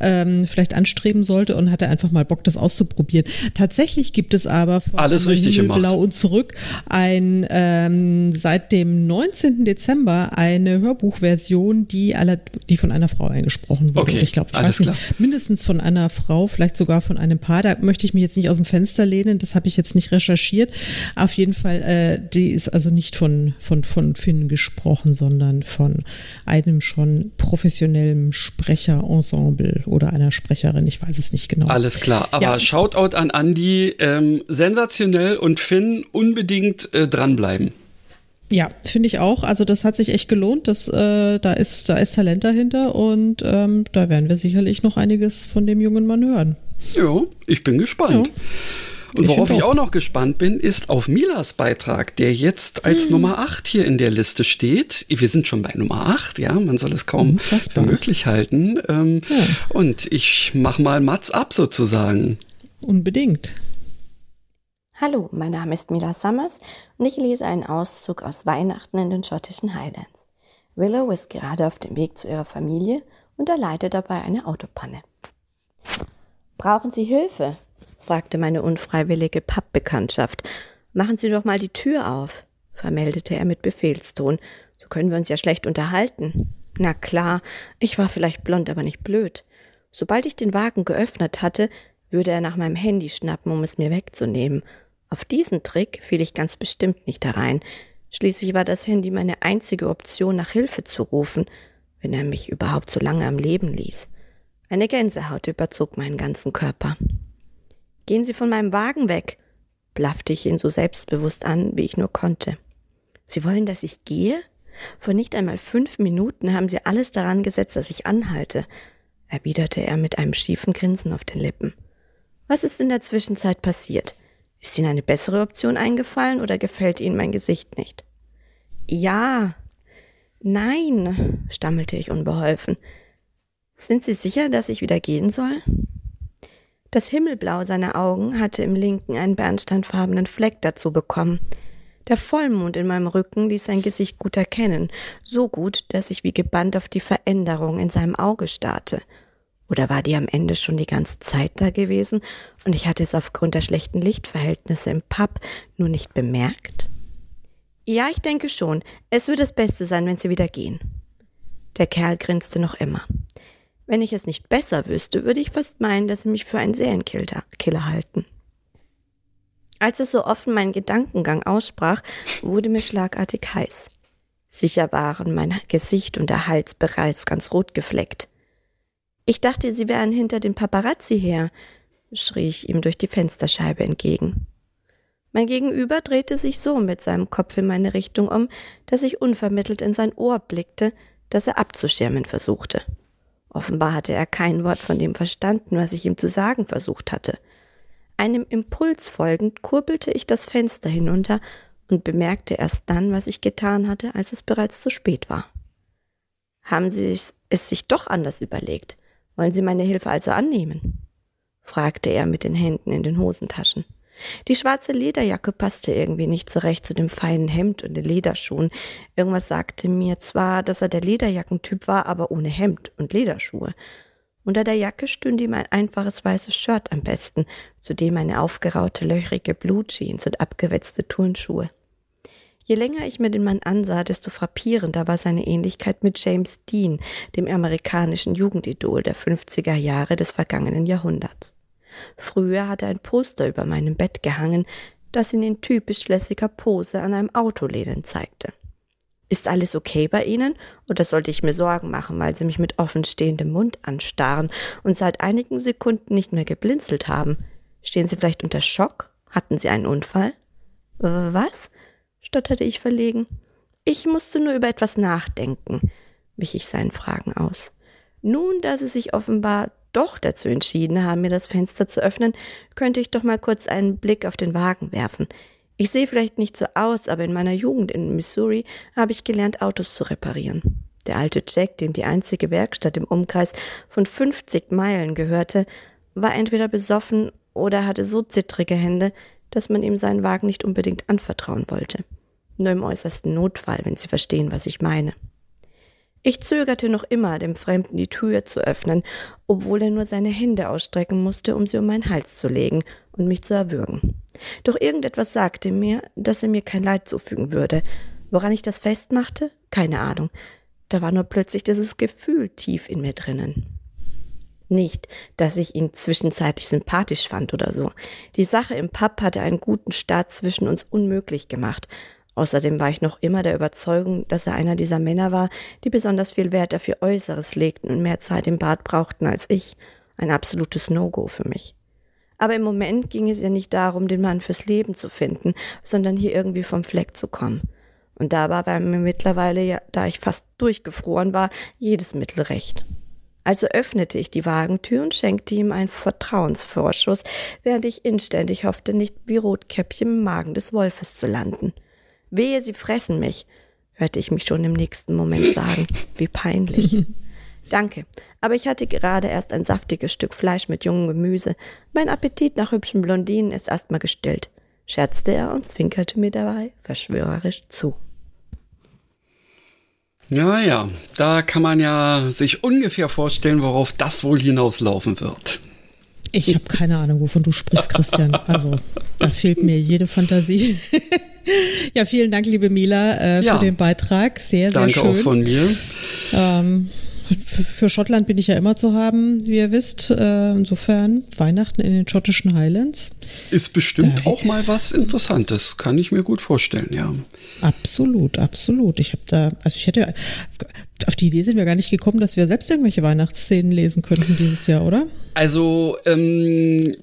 ähm, vielleicht anstreben sollte und hatte einfach mal Bock, das auszuprobieren. Tatsächlich gibt es aber von alles richtig Himmel, Blau und zurück ein ähm, seit dem 19. Dezember eine Hörbuchversion, die alle, die von einer Frau eingesprochen wurde. Okay. ich glaube, alles klar. Nicht, mindestens von einer Frau, vielleicht sogar von einem Paar. Da möchte ich mich jetzt nicht aus dem Fenster lehnen, das habe ich jetzt nicht recherchiert. Auf jeden Fall, äh, die ist also nicht von, von, von Finn gesprochen, sondern von einem schon professionellen Sprecherensemble oder einer Sprecherin, ich weiß es nicht genau. Alles klar, aber ja. Shoutout an Andy, ähm, sensationell und Finn unbedingt äh, dranbleiben. Ja, finde ich auch. Also das hat sich echt gelohnt. Das, äh, da, ist, da ist Talent dahinter und ähm, da werden wir sicherlich noch einiges von dem jungen Mann hören. Ja, ich bin gespannt. Ja. Und worauf ich, ich auch noch gespannt bin, ist auf Milas Beitrag, der jetzt als hm. Nummer 8 hier in der Liste steht. Wir sind schon bei Nummer 8, ja, man soll es kaum Unfassbar. für möglich halten. Ähm, ja. Und ich mach mal Mats ab sozusagen. Unbedingt. Hallo, mein Name ist Mila Summers und ich lese einen Auszug aus Weihnachten in den schottischen Highlands. Willow ist gerade auf dem Weg zu ihrer Familie und erleidet dabei eine Autopanne. Brauchen Sie Hilfe? fragte meine unfreiwillige Pappbekanntschaft. Machen Sie doch mal die Tür auf, vermeldete er mit Befehlston. So können wir uns ja schlecht unterhalten. Na klar, ich war vielleicht blond, aber nicht blöd. Sobald ich den Wagen geöffnet hatte, würde er nach meinem Handy schnappen, um es mir wegzunehmen. Auf diesen Trick fiel ich ganz bestimmt nicht herein. Schließlich war das Handy meine einzige Option, nach Hilfe zu rufen, wenn er mich überhaupt so lange am Leben ließ. Eine Gänsehaut überzog meinen ganzen Körper. Gehen Sie von meinem Wagen weg, blaffte ich ihn so selbstbewusst an, wie ich nur konnte. Sie wollen, dass ich gehe? Vor nicht einmal fünf Minuten haben Sie alles daran gesetzt, dass ich anhalte, erwiderte er mit einem schiefen Grinsen auf den Lippen. Was ist in der Zwischenzeit passiert? Ist Ihnen eine bessere Option eingefallen oder gefällt Ihnen mein Gesicht nicht? Ja. Nein, stammelte ich unbeholfen. Sind Sie sicher, dass ich wieder gehen soll? Das Himmelblau seiner Augen hatte im linken einen bernsteinfarbenen Fleck dazu bekommen. Der Vollmond in meinem Rücken ließ sein Gesicht gut erkennen, so gut, dass ich wie gebannt auf die Veränderung in seinem Auge starrte oder war die am Ende schon die ganze Zeit da gewesen und ich hatte es aufgrund der schlechten Lichtverhältnisse im Pub nur nicht bemerkt? Ja, ich denke schon. Es wird das Beste sein, wenn Sie wieder gehen. Der Kerl grinste noch immer. Wenn ich es nicht besser wüsste, würde ich fast meinen, dass Sie mich für einen Serienkiller Killer halten. Als es so offen meinen Gedankengang aussprach, wurde mir schlagartig heiß. Sicher waren mein Gesicht und der Hals bereits ganz rot gefleckt. Ich dachte, Sie wären hinter dem Paparazzi her, schrie ich ihm durch die Fensterscheibe entgegen. Mein Gegenüber drehte sich so mit seinem Kopf in meine Richtung um, dass ich unvermittelt in sein Ohr blickte, das er abzuschirmen versuchte. Offenbar hatte er kein Wort von dem verstanden, was ich ihm zu sagen versucht hatte. Einem Impuls folgend kurbelte ich das Fenster hinunter und bemerkte erst dann, was ich getan hatte, als es bereits zu spät war. Haben Sie es sich doch anders überlegt? Wollen Sie meine Hilfe also annehmen? fragte er mit den Händen in den Hosentaschen. Die schwarze Lederjacke passte irgendwie nicht zurecht zu dem feinen Hemd und den Lederschuhen. Irgendwas sagte mir zwar, dass er der Lederjackentyp war, aber ohne Hemd und Lederschuhe. Unter der Jacke stünde ihm ein einfaches weißes Shirt am besten, zudem eine aufgeraute, löchrige Blutjeans und abgewetzte Turnschuhe. Je länger ich mir den Mann ansah, desto frappierender war seine Ähnlichkeit mit James Dean, dem amerikanischen Jugendidol der 50er Jahre des vergangenen Jahrhunderts. Früher hatte ein Poster über meinem Bett gehangen, das ihn in typisch lässiger Pose an einem Autolehnen zeigte. Ist alles okay bei Ihnen? Oder sollte ich mir Sorgen machen, weil Sie mich mit offenstehendem Mund anstarren und seit einigen Sekunden nicht mehr geblinzelt haben? Stehen Sie vielleicht unter Schock? Hatten Sie einen Unfall? Was? Stotterte ich verlegen. Ich musste nur über etwas nachdenken, wich ich seinen Fragen aus. Nun, da sie sich offenbar doch dazu entschieden haben, mir das Fenster zu öffnen, könnte ich doch mal kurz einen Blick auf den Wagen werfen. Ich sehe vielleicht nicht so aus, aber in meiner Jugend in Missouri habe ich gelernt, Autos zu reparieren. Der alte Jack, dem die einzige Werkstatt im Umkreis von 50 Meilen gehörte, war entweder besoffen oder hatte so zittrige Hände, dass man ihm seinen Wagen nicht unbedingt anvertrauen wollte. Nur im äußersten Notfall, wenn Sie verstehen, was ich meine. Ich zögerte noch immer, dem Fremden die Tür zu öffnen, obwohl er nur seine Hände ausstrecken musste, um sie um meinen Hals zu legen und mich zu erwürgen. Doch irgendetwas sagte mir, dass er mir kein Leid zufügen würde. Woran ich das festmachte? Keine Ahnung. Da war nur plötzlich dieses Gefühl tief in mir drinnen. Nicht, dass ich ihn zwischenzeitlich sympathisch fand oder so. Die Sache im Pub hatte einen guten Start zwischen uns unmöglich gemacht. Außerdem war ich noch immer der Überzeugung, dass er einer dieser Männer war, die besonders viel Wert ihr Äußeres legten und mehr Zeit im Bad brauchten als ich. Ein absolutes No-Go für mich. Aber im Moment ging es ja nicht darum, den Mann fürs Leben zu finden, sondern hier irgendwie vom Fleck zu kommen. Und da war bei mir mittlerweile, ja, da ich fast durchgefroren war, jedes Mittel recht. Also öffnete ich die Wagentür und schenkte ihm einen Vertrauensvorschuss, während ich inständig hoffte, nicht wie Rotkäppchen im Magen des Wolfes zu landen. Wehe, sie fressen mich, hörte ich mich schon im nächsten Moment sagen. Wie peinlich. [LAUGHS] Danke, aber ich hatte gerade erst ein saftiges Stück Fleisch mit jungem Gemüse. Mein Appetit nach hübschen Blondinen ist erstmal gestillt, scherzte er und zwinkerte mir dabei verschwörerisch zu. Ja, ja, da kann man ja sich ungefähr vorstellen, worauf das wohl hinauslaufen wird. Ich habe keine Ahnung, wovon du sprichst, Christian. Also, da fehlt mir jede Fantasie. [LAUGHS] ja, vielen Dank, liebe Mila, äh, ja. für den Beitrag. Sehr, sehr Danke schön. Danke auch von mir. Ähm, für Schottland bin ich ja immer zu haben, wie ihr wisst. Äh, insofern Weihnachten in den schottischen Highlands. Ist bestimmt da, auch mal was Interessantes, kann ich mir gut vorstellen, ja. Absolut, absolut. Ich habe da, also ich hätte, auf die Idee sind wir gar nicht gekommen, dass wir selbst irgendwelche Weihnachtsszenen lesen könnten dieses Jahr, oder? Also, ähm,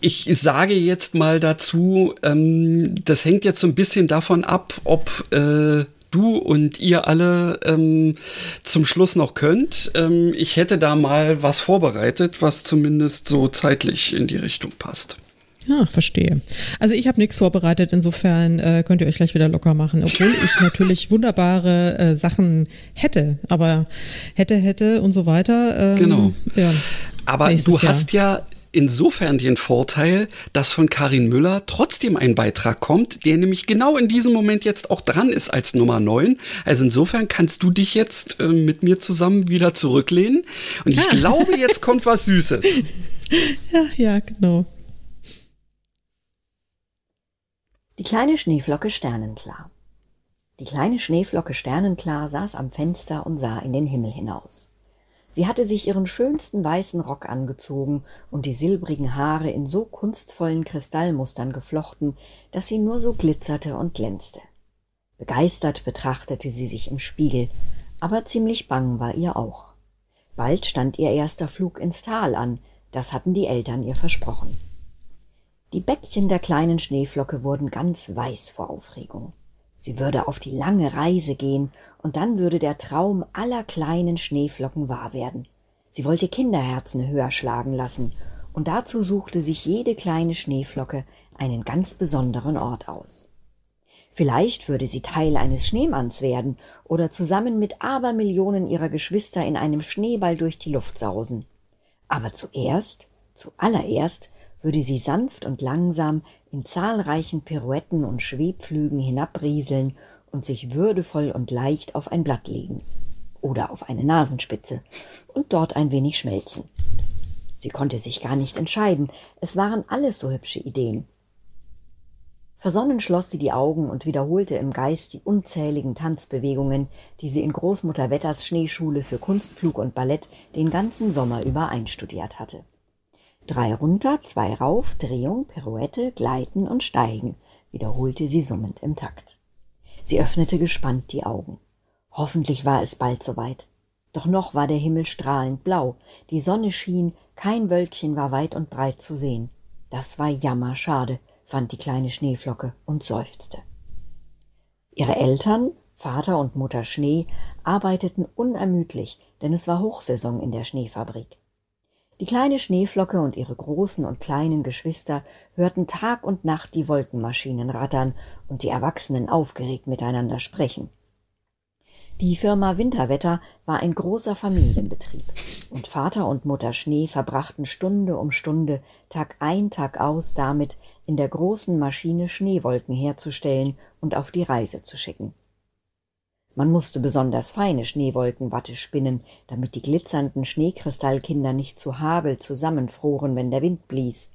ich sage jetzt mal dazu, ähm, das hängt jetzt so ein bisschen davon ab, ob äh, du und ihr alle ähm, zum Schluss noch könnt. Ähm, ich hätte da mal was vorbereitet, was zumindest so zeitlich in die Richtung passt. Ja, verstehe. Also ich habe nichts vorbereitet, insofern äh, könnt ihr euch gleich wieder locker machen, obwohl ich [LAUGHS] natürlich wunderbare äh, Sachen hätte, aber hätte, hätte und so weiter. Ähm, genau. Ja, aber du hast ja insofern den Vorteil, dass von Karin Müller trotzdem ein Beitrag kommt, der nämlich genau in diesem Moment jetzt auch dran ist als Nummer 9. Also insofern kannst du dich jetzt äh, mit mir zusammen wieder zurücklehnen. Und ich ah. glaube, jetzt [LAUGHS] kommt was Süßes. Ja, ja, genau. Die kleine Schneeflocke Sternenklar. Die kleine Schneeflocke Sternenklar saß am Fenster und sah in den Himmel hinaus. Sie hatte sich ihren schönsten weißen Rock angezogen und die silbrigen Haare in so kunstvollen Kristallmustern geflochten, dass sie nur so glitzerte und glänzte. Begeistert betrachtete sie sich im Spiegel, aber ziemlich bang war ihr auch. Bald stand ihr erster Flug ins Tal an, das hatten die Eltern ihr versprochen. Die Bäckchen der kleinen Schneeflocke wurden ganz weiß vor Aufregung. Sie würde auf die lange Reise gehen, und dann würde der Traum aller kleinen Schneeflocken wahr werden. Sie wollte Kinderherzen höher schlagen lassen, und dazu suchte sich jede kleine Schneeflocke einen ganz besonderen Ort aus. Vielleicht würde sie Teil eines Schneemanns werden oder zusammen mit Abermillionen ihrer Geschwister in einem Schneeball durch die Luft sausen. Aber zuerst, zuallererst, würde sie sanft und langsam in zahlreichen Pirouetten und Schwebflügen hinabrieseln und sich würdevoll und leicht auf ein Blatt legen. oder auf eine Nasenspitze und dort ein wenig schmelzen. Sie konnte sich gar nicht entscheiden, es waren alles so hübsche Ideen. Versonnen schloss sie die Augen und wiederholte im Geist die unzähligen Tanzbewegungen, die sie in Großmutter Wetters Schneeschule für Kunstflug und Ballett den ganzen Sommer über einstudiert hatte. Drei runter, zwei rauf, Drehung, Pirouette, Gleiten und Steigen, wiederholte sie summend im Takt. Sie öffnete gespannt die Augen. Hoffentlich war es bald soweit. Doch noch war der Himmel strahlend blau, die Sonne schien, kein Wölkchen war weit und breit zu sehen. Das war jammerschade, fand die kleine Schneeflocke und seufzte. Ihre Eltern, Vater und Mutter Schnee, arbeiteten unermüdlich, denn es war Hochsaison in der Schneefabrik. Die kleine Schneeflocke und ihre großen und kleinen Geschwister hörten Tag und Nacht die Wolkenmaschinen rattern und die Erwachsenen aufgeregt miteinander sprechen. Die Firma Winterwetter war ein großer Familienbetrieb, und Vater und Mutter Schnee verbrachten Stunde um Stunde, Tag ein, Tag aus damit, in der großen Maschine Schneewolken herzustellen und auf die Reise zu schicken. Man musste besonders feine Schneewolkenwatte spinnen, damit die glitzernden Schneekristallkinder nicht zu Hagel zusammenfroren, wenn der Wind blies.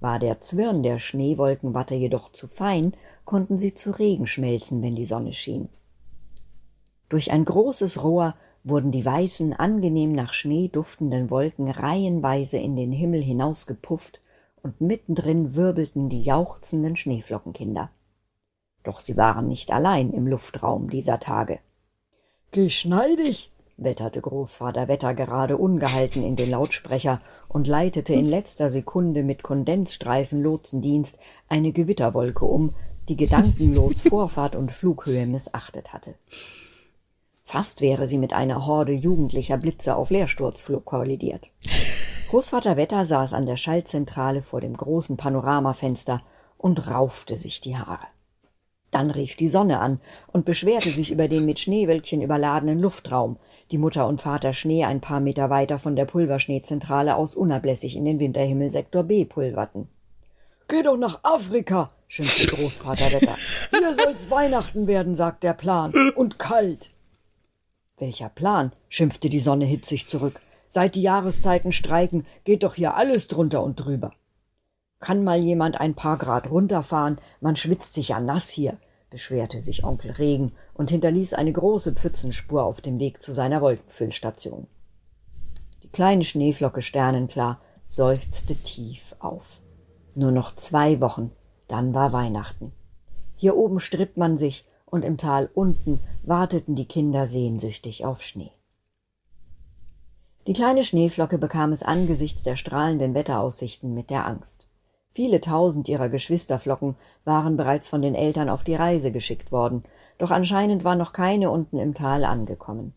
War der Zwirn der Schneewolkenwatte jedoch zu fein, konnten sie zu Regen schmelzen, wenn die Sonne schien. Durch ein großes Rohr wurden die weißen, angenehm nach Schnee duftenden Wolken reihenweise in den Himmel hinausgepufft, und mittendrin wirbelten die jauchzenden Schneeflockenkinder. Doch sie waren nicht allein im Luftraum dieser Tage. Geschneidig, wetterte Großvater Wetter gerade ungehalten in den Lautsprecher und leitete in letzter Sekunde mit Kondensstreifen Lotsendienst eine Gewitterwolke um, die gedankenlos [LAUGHS] Vorfahrt und Flughöhe missachtet hatte. Fast wäre sie mit einer Horde jugendlicher Blitze auf Leersturzflug kollidiert. Großvater Wetter saß an der Schaltzentrale vor dem großen Panoramafenster und raufte sich die Haare. Dann rief die Sonne an und beschwerte sich über den mit Schneewölkchen überladenen Luftraum, die Mutter und Vater Schnee ein paar Meter weiter von der Pulverschneezentrale aus unablässig in den Winterhimmel Sektor B pulverten. Geh doch nach Afrika, schimpfte Großvater Wetter. [LAUGHS] Hier soll's Weihnachten werden, sagt der Plan. Und kalt. Welcher Plan? schimpfte die Sonne hitzig zurück. Seit die Jahreszeiten streiken, geht doch hier alles drunter und drüber. Kann mal jemand ein paar Grad runterfahren, man schwitzt sich ja nass hier, beschwerte sich Onkel Regen und hinterließ eine große Pfützenspur auf dem Weg zu seiner Wolkenfüllstation. Die kleine Schneeflocke Sternenklar seufzte tief auf. Nur noch zwei Wochen, dann war Weihnachten. Hier oben stritt man sich, und im Tal unten warteten die Kinder sehnsüchtig auf Schnee. Die kleine Schneeflocke bekam es angesichts der strahlenden Wetteraussichten mit der Angst. Viele tausend ihrer Geschwisterflocken waren bereits von den Eltern auf die Reise geschickt worden, doch anscheinend war noch keine unten im Tal angekommen.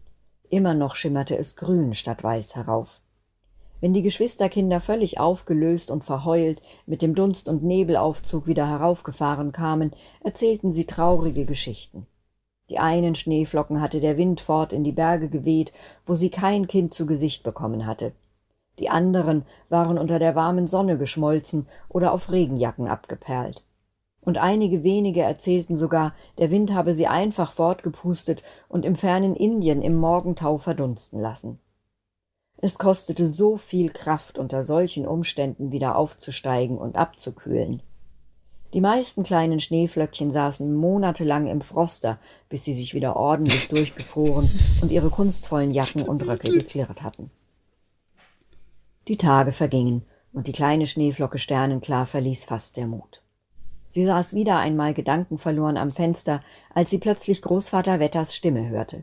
Immer noch schimmerte es grün statt weiß herauf. Wenn die Geschwisterkinder völlig aufgelöst und verheult mit dem Dunst- und Nebelaufzug wieder heraufgefahren kamen, erzählten sie traurige Geschichten. Die einen Schneeflocken hatte der Wind fort in die Berge geweht, wo sie kein Kind zu Gesicht bekommen hatte. Die anderen waren unter der warmen Sonne geschmolzen oder auf Regenjacken abgeperlt. Und einige wenige erzählten sogar, der Wind habe sie einfach fortgepustet und im fernen Indien im Morgentau verdunsten lassen. Es kostete so viel Kraft, unter solchen Umständen wieder aufzusteigen und abzukühlen. Die meisten kleinen Schneeflöckchen saßen monatelang im Froster, bis sie sich wieder ordentlich [LAUGHS] durchgefroren und ihre kunstvollen Jacken und Röcke geklirrt hatten. Die Tage vergingen, und die kleine Schneeflocke Sternenklar verließ fast der Mut. Sie saß wieder einmal gedankenverloren am Fenster, als sie plötzlich Großvater Wetters Stimme hörte.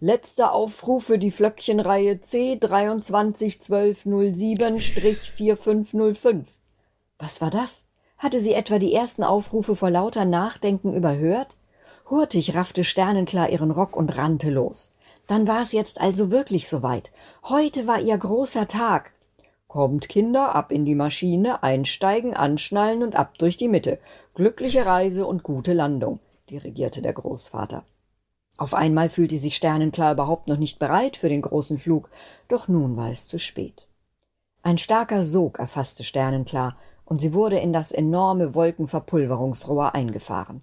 Letzter Aufruf für die Flöckchenreihe C 231207-4505. Was war das? Hatte sie etwa die ersten Aufrufe vor lauter Nachdenken überhört? Hurtig raffte Sternenklar ihren Rock und rannte los. Dann war es jetzt also wirklich soweit. Heute war ihr großer Tag. Kommt, Kinder, ab in die Maschine, einsteigen, anschnallen und ab durch die Mitte. Glückliche Reise und gute Landung, dirigierte der Großvater. Auf einmal fühlte sich Sternenklar überhaupt noch nicht bereit für den großen Flug, doch nun war es zu spät. Ein starker Sog erfasste Sternenklar, und sie wurde in das enorme Wolkenverpulverungsrohr eingefahren.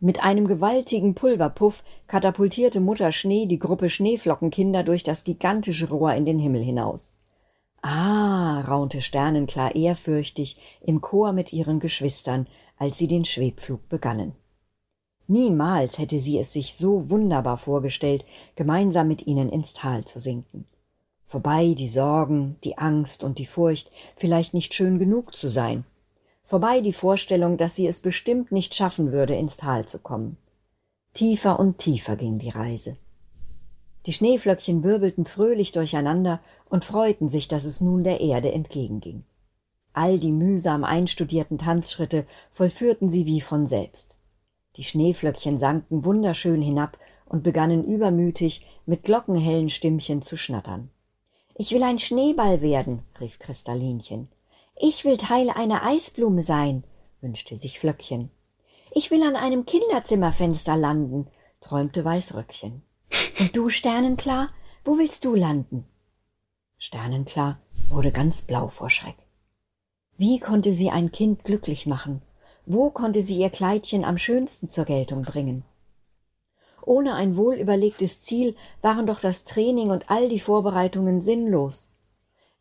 Mit einem gewaltigen Pulverpuff katapultierte Mutter Schnee die Gruppe Schneeflockenkinder durch das gigantische Rohr in den Himmel hinaus. Ah, raunte Sternenklar ehrfürchtig im Chor mit ihren Geschwistern, als sie den Schwebflug begannen. Niemals hätte sie es sich so wunderbar vorgestellt, gemeinsam mit ihnen ins Tal zu sinken. Vorbei die Sorgen, die Angst und die Furcht, vielleicht nicht schön genug zu sein. Vorbei die Vorstellung, dass sie es bestimmt nicht schaffen würde, ins Tal zu kommen. Tiefer und tiefer ging die Reise. Die Schneeflöckchen wirbelten fröhlich durcheinander und freuten sich, dass es nun der Erde entgegenging. All die mühsam einstudierten Tanzschritte vollführten sie wie von selbst. Die Schneeflöckchen sanken wunderschön hinab und begannen übermütig mit glockenhellen Stimmchen zu schnattern. Ich will ein Schneeball werden, rief Kristallinchen. Ich will Teil einer Eisblume sein, wünschte sich Flöckchen. Ich will an einem Kinderzimmerfenster landen, träumte Weißröckchen. Und du, Sternenklar, wo willst du landen? Sternenklar wurde ganz blau vor Schreck. Wie konnte sie ein Kind glücklich machen? Wo konnte sie ihr Kleidchen am schönsten zur Geltung bringen? Ohne ein wohlüberlegtes Ziel waren doch das Training und all die Vorbereitungen sinnlos.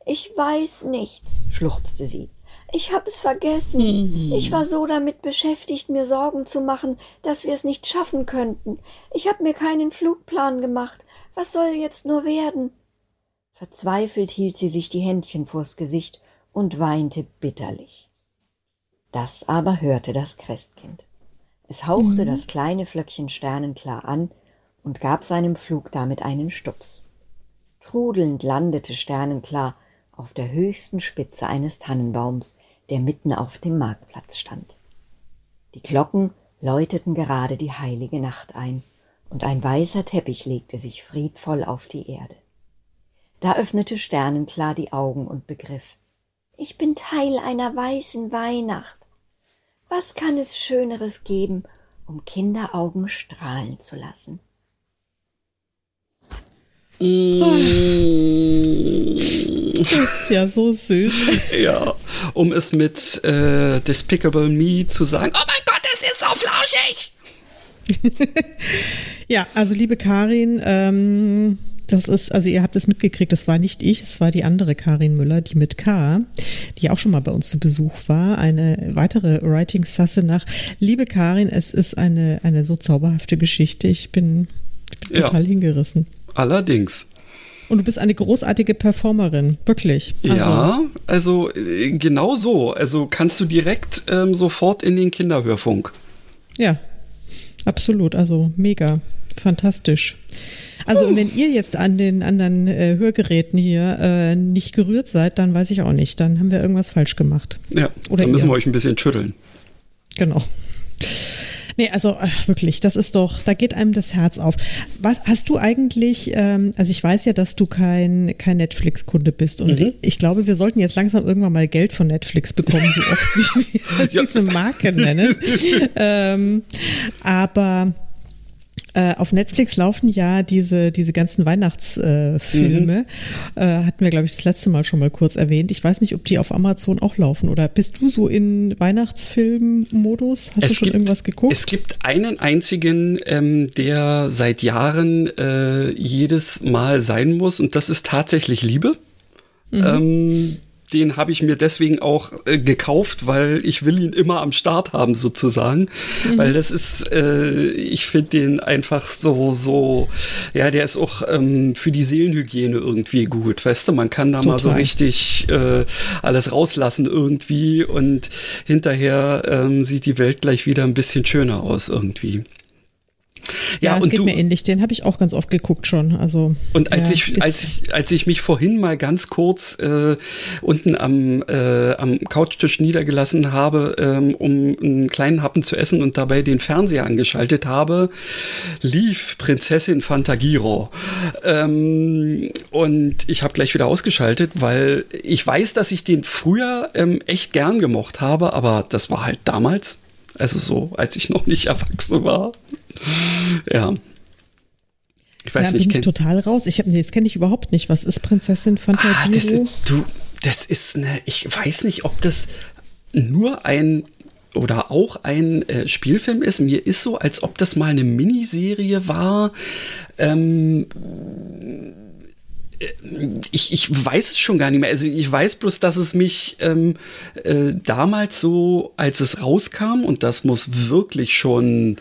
Ich weiß nichts, schluchzte sie. Ich hab's vergessen. Mhm. Ich war so damit beschäftigt, mir Sorgen zu machen, dass wir es nicht schaffen könnten. Ich hab mir keinen Flugplan gemacht. Was soll jetzt nur werden? Verzweifelt hielt sie sich die Händchen vors Gesicht und weinte bitterlich. Das aber hörte das Christkind. Es hauchte mhm. das kleine Flöckchen sternenklar an und gab seinem Flug damit einen Stups. Trudelnd landete sternenklar auf der höchsten Spitze eines Tannenbaums, der mitten auf dem Marktplatz stand. Die Glocken läuteten gerade die heilige Nacht ein, und ein weißer Teppich legte sich friedvoll auf die Erde. Da öffnete Sternenklar die Augen und begriff, ich bin Teil einer weißen Weihnacht. Was kann es Schöneres geben, um Kinderaugen strahlen zu lassen? [LAUGHS] Das ist ja so süß. Ja, um es mit äh, Despicable Me zu sagen, oh mein Gott, es ist so flauschig. [LAUGHS] ja, also liebe Karin, ähm, das ist, also ihr habt es mitgekriegt, das war nicht ich, es war die andere Karin Müller, die mit K, die auch schon mal bei uns zu Besuch war. Eine weitere Writing-Sasse nach. Liebe Karin, es ist eine, eine so zauberhafte Geschichte. Ich bin, ich bin total hingerissen. Allerdings. Und du bist eine großartige Performerin, wirklich. Also. Ja, also äh, genau so. Also kannst du direkt ähm, sofort in den Kinderhörfunk. Ja, absolut. Also mega, fantastisch. Also uh. wenn ihr jetzt an den anderen äh, Hörgeräten hier äh, nicht gerührt seid, dann weiß ich auch nicht. Dann haben wir irgendwas falsch gemacht. Ja, Oder dann müssen ihr. wir euch ein bisschen schütteln. Genau. Nee, also ach, wirklich, das ist doch, da geht einem das Herz auf. Was hast du eigentlich, ähm, also ich weiß ja, dass du kein, kein Netflix-Kunde bist und mhm. ich glaube, wir sollten jetzt langsam irgendwann mal Geld von Netflix bekommen, so oft wie wir diese Marke nennen. [LAUGHS] ähm, aber äh, auf Netflix laufen ja diese, diese ganzen Weihnachtsfilme. Äh, mhm. äh, hatten wir, glaube ich, das letzte Mal schon mal kurz erwähnt. Ich weiß nicht, ob die auf Amazon auch laufen oder bist du so in Weihnachtsfilm-Modus? Hast es du schon gibt, irgendwas geguckt? Es gibt einen einzigen, ähm, der seit Jahren äh, jedes Mal sein muss und das ist tatsächlich Liebe. Mhm. Ähm, den habe ich mir deswegen auch äh, gekauft, weil ich will ihn immer am Start haben sozusagen, mhm. weil das ist, äh, ich finde den einfach so so, ja, der ist auch ähm, für die Seelenhygiene irgendwie gut, weißt du, man kann da Total. mal so richtig äh, alles rauslassen irgendwie und hinterher ähm, sieht die Welt gleich wieder ein bisschen schöner aus irgendwie. Ja, ja es und geht du, mir ähnlich. Den habe ich auch ganz oft geguckt schon. Also und als ja, ich als ich als ich mich vorhin mal ganz kurz äh, unten am äh, am Couchtisch niedergelassen habe, ähm, um einen kleinen Happen zu essen und dabei den Fernseher angeschaltet habe, lief Prinzessin Fantagiro ähm, und ich habe gleich wieder ausgeschaltet, weil ich weiß, dass ich den früher ähm, echt gern gemocht habe, aber das war halt damals also so, als ich noch nicht erwachsen war. [LAUGHS] Ja. Ich weiß da nicht. bin ich total raus. Ich habe, nee, das kenne ich überhaupt nicht. Was ist Prinzessin Fantagiro? Ah, das ist, du, das ist eine, ich weiß nicht, ob das nur ein oder auch ein äh, Spielfilm ist. Mir ist so, als ob das mal eine Miniserie war. Ähm, ich, ich weiß es schon gar nicht mehr. Also ich weiß bloß, dass es mich ähm, äh, damals so, als es rauskam, und das muss wirklich schon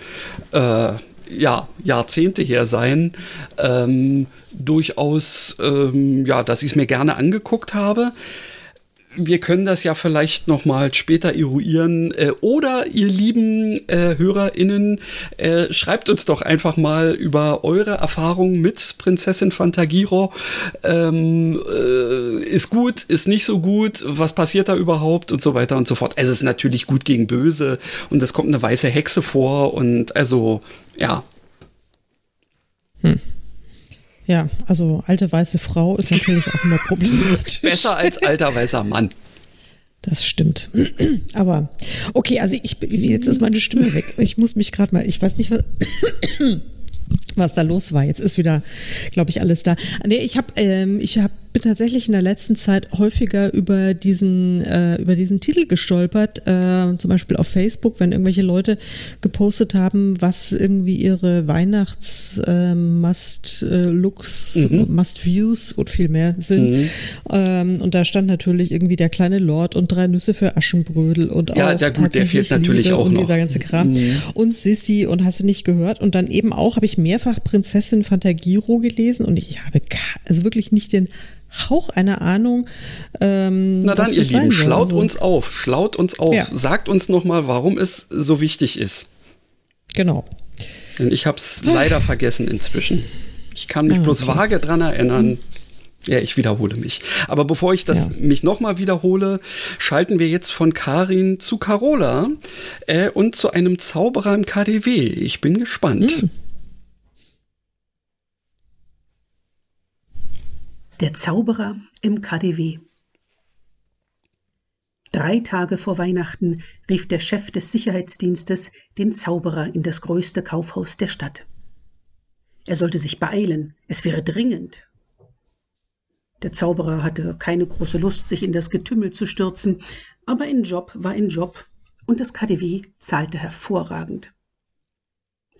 äh, ja, Jahrzehnte her sein, ähm, durchaus, ähm, ja, dass ich es mir gerne angeguckt habe wir können das ja vielleicht noch mal später eruieren. Äh, oder ihr lieben äh, HörerInnen, äh, schreibt uns doch einfach mal über eure Erfahrungen mit Prinzessin Fantagiro. Ähm, äh, ist gut, ist nicht so gut, was passiert da überhaupt und so weiter und so fort. Es ist natürlich gut gegen böse und es kommt eine weiße Hexe vor und also, ja. Ja, also alte weiße Frau ist natürlich auch immer problematisch. [LAUGHS] Besser als alter weißer Mann. Das stimmt. [CLEARS THROAT] Aber okay, also ich jetzt ist meine Stimme weg. Ich muss mich gerade mal, ich weiß nicht was [CLEARS THROAT] was da los war. Jetzt ist wieder, glaube ich, alles da. Nee, ich habe ähm, ich hab bin tatsächlich in der letzten Zeit häufiger über diesen, äh, über diesen Titel gestolpert, äh, zum Beispiel auf Facebook, wenn irgendwelche Leute gepostet haben, was irgendwie ihre Weihnachts-Must-Looks, äh, mhm. Must-Views und viel mehr sind. Mhm. Ähm, und da stand natürlich irgendwie der kleine Lord und drei Nüsse für Aschenbrödel und ja, auch der, gut, der fehlt natürlich Liebe auch und noch. dieser ganze Kram. Mhm. Und Sissy und hast du nicht gehört. Und dann eben auch habe ich mehrfach Prinzessin Fantagiro gelesen und ich habe also wirklich nicht den Hauch einer Ahnung. Ähm, Na dann, ihr Lieben, schlaut also. uns auf, schlaut uns auf, ja. sagt uns nochmal, warum es so wichtig ist. Genau. Denn ich habe es leider vergessen inzwischen. Ich kann mich ah, bloß vage dran erinnern. Ja, ich wiederhole mich. Aber bevor ich das ja. mich nochmal wiederhole, schalten wir jetzt von Karin zu Carola äh, und zu einem Zauberer im KDW. Ich bin gespannt. Hm. Der Zauberer im KDW. Drei Tage vor Weihnachten rief der Chef des Sicherheitsdienstes den Zauberer in das größte Kaufhaus der Stadt. Er sollte sich beeilen, es wäre dringend. Der Zauberer hatte keine große Lust, sich in das Getümmel zu stürzen, aber ein Job war ein Job und das KDW zahlte hervorragend.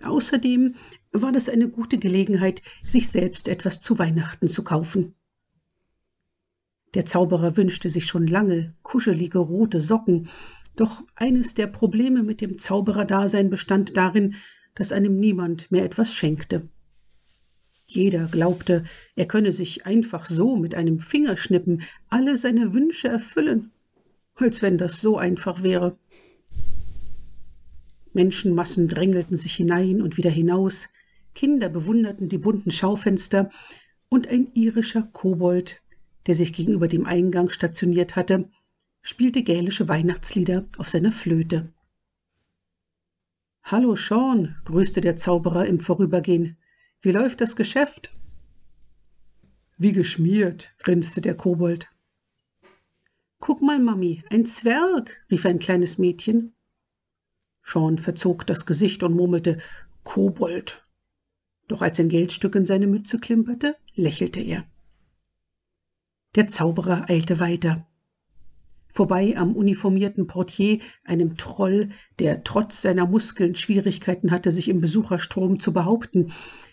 Außerdem war das eine gute Gelegenheit, sich selbst etwas zu Weihnachten zu kaufen. Der Zauberer wünschte sich schon lange kuschelige rote Socken, doch eines der Probleme mit dem Zaubererdasein bestand darin, dass einem niemand mehr etwas schenkte. Jeder glaubte, er könne sich einfach so mit einem Fingerschnippen alle seine Wünsche erfüllen, als wenn das so einfach wäre. Menschenmassen drängelten sich hinein und wieder hinaus, Kinder bewunderten die bunten Schaufenster, und ein irischer Kobold der sich gegenüber dem Eingang stationiert hatte, spielte gälische Weihnachtslieder auf seiner Flöte. Hallo Sean, grüßte der Zauberer im Vorübergehen. Wie läuft das Geschäft? Wie geschmiert, grinste der Kobold. Guck mal, Mami, ein Zwerg, rief ein kleines Mädchen. Sean verzog das Gesicht und murmelte Kobold. Doch als ein Geldstück in seine Mütze klimperte, lächelte er. Der Zauberer eilte weiter. Vorbei am uniformierten Portier, einem Troll, der trotz seiner Muskeln Schwierigkeiten hatte, sich im Besucherstrom zu behaupten,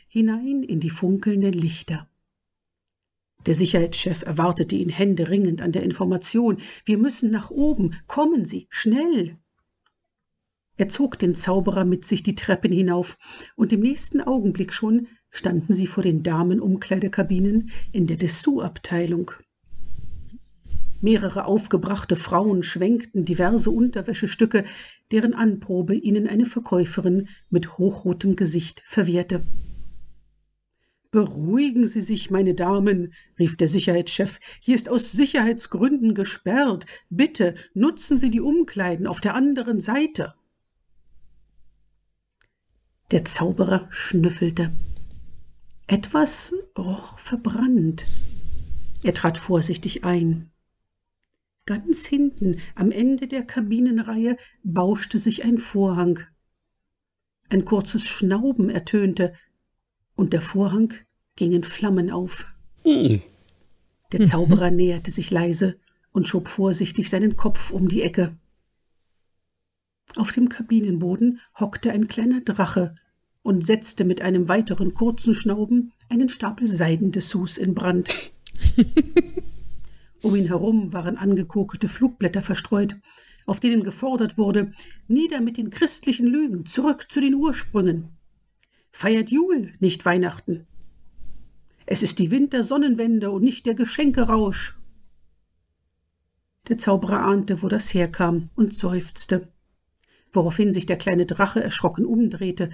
hinein in die funkelnden Lichter. Der Sicherheitschef erwartete ihn händeringend an der Information. Wir müssen nach oben. Kommen Sie, schnell. Er zog den Zauberer mit sich die Treppen hinauf, und im nächsten Augenblick schon standen sie vor den Damenumkleidekabinen in der Dessous-Abteilung. Mehrere aufgebrachte Frauen schwenkten diverse Unterwäschestücke, deren Anprobe ihnen eine Verkäuferin mit hochrotem Gesicht verwehrte. Beruhigen Sie sich, meine Damen, rief der Sicherheitschef. Hier ist aus Sicherheitsgründen gesperrt. Bitte nutzen Sie die Umkleiden auf der anderen Seite. Der Zauberer schnüffelte. Etwas roch verbrannt. Er trat vorsichtig ein. Ganz hinten, am Ende der Kabinenreihe, bauschte sich ein Vorhang. Ein kurzes Schnauben ertönte, und der Vorhang ging in Flammen auf. Mhm. Der Zauberer mhm. [LAUGHS] näherte sich leise und schob vorsichtig seinen Kopf um die Ecke. Auf dem Kabinenboden hockte ein kleiner Drache und setzte mit einem weiteren kurzen Schnauben einen Stapel Seidendessous in Brand. [LAUGHS] um ihn herum waren angekokelte Flugblätter verstreut, auf denen gefordert wurde, nieder mit den christlichen Lügen, zurück zu den Ursprüngen. Feiert Jul, nicht Weihnachten. Es ist die Wintersonnenwende und nicht der Geschenkerausch. Der Zauberer ahnte, wo das herkam, und seufzte, woraufhin sich der kleine Drache erschrocken umdrehte.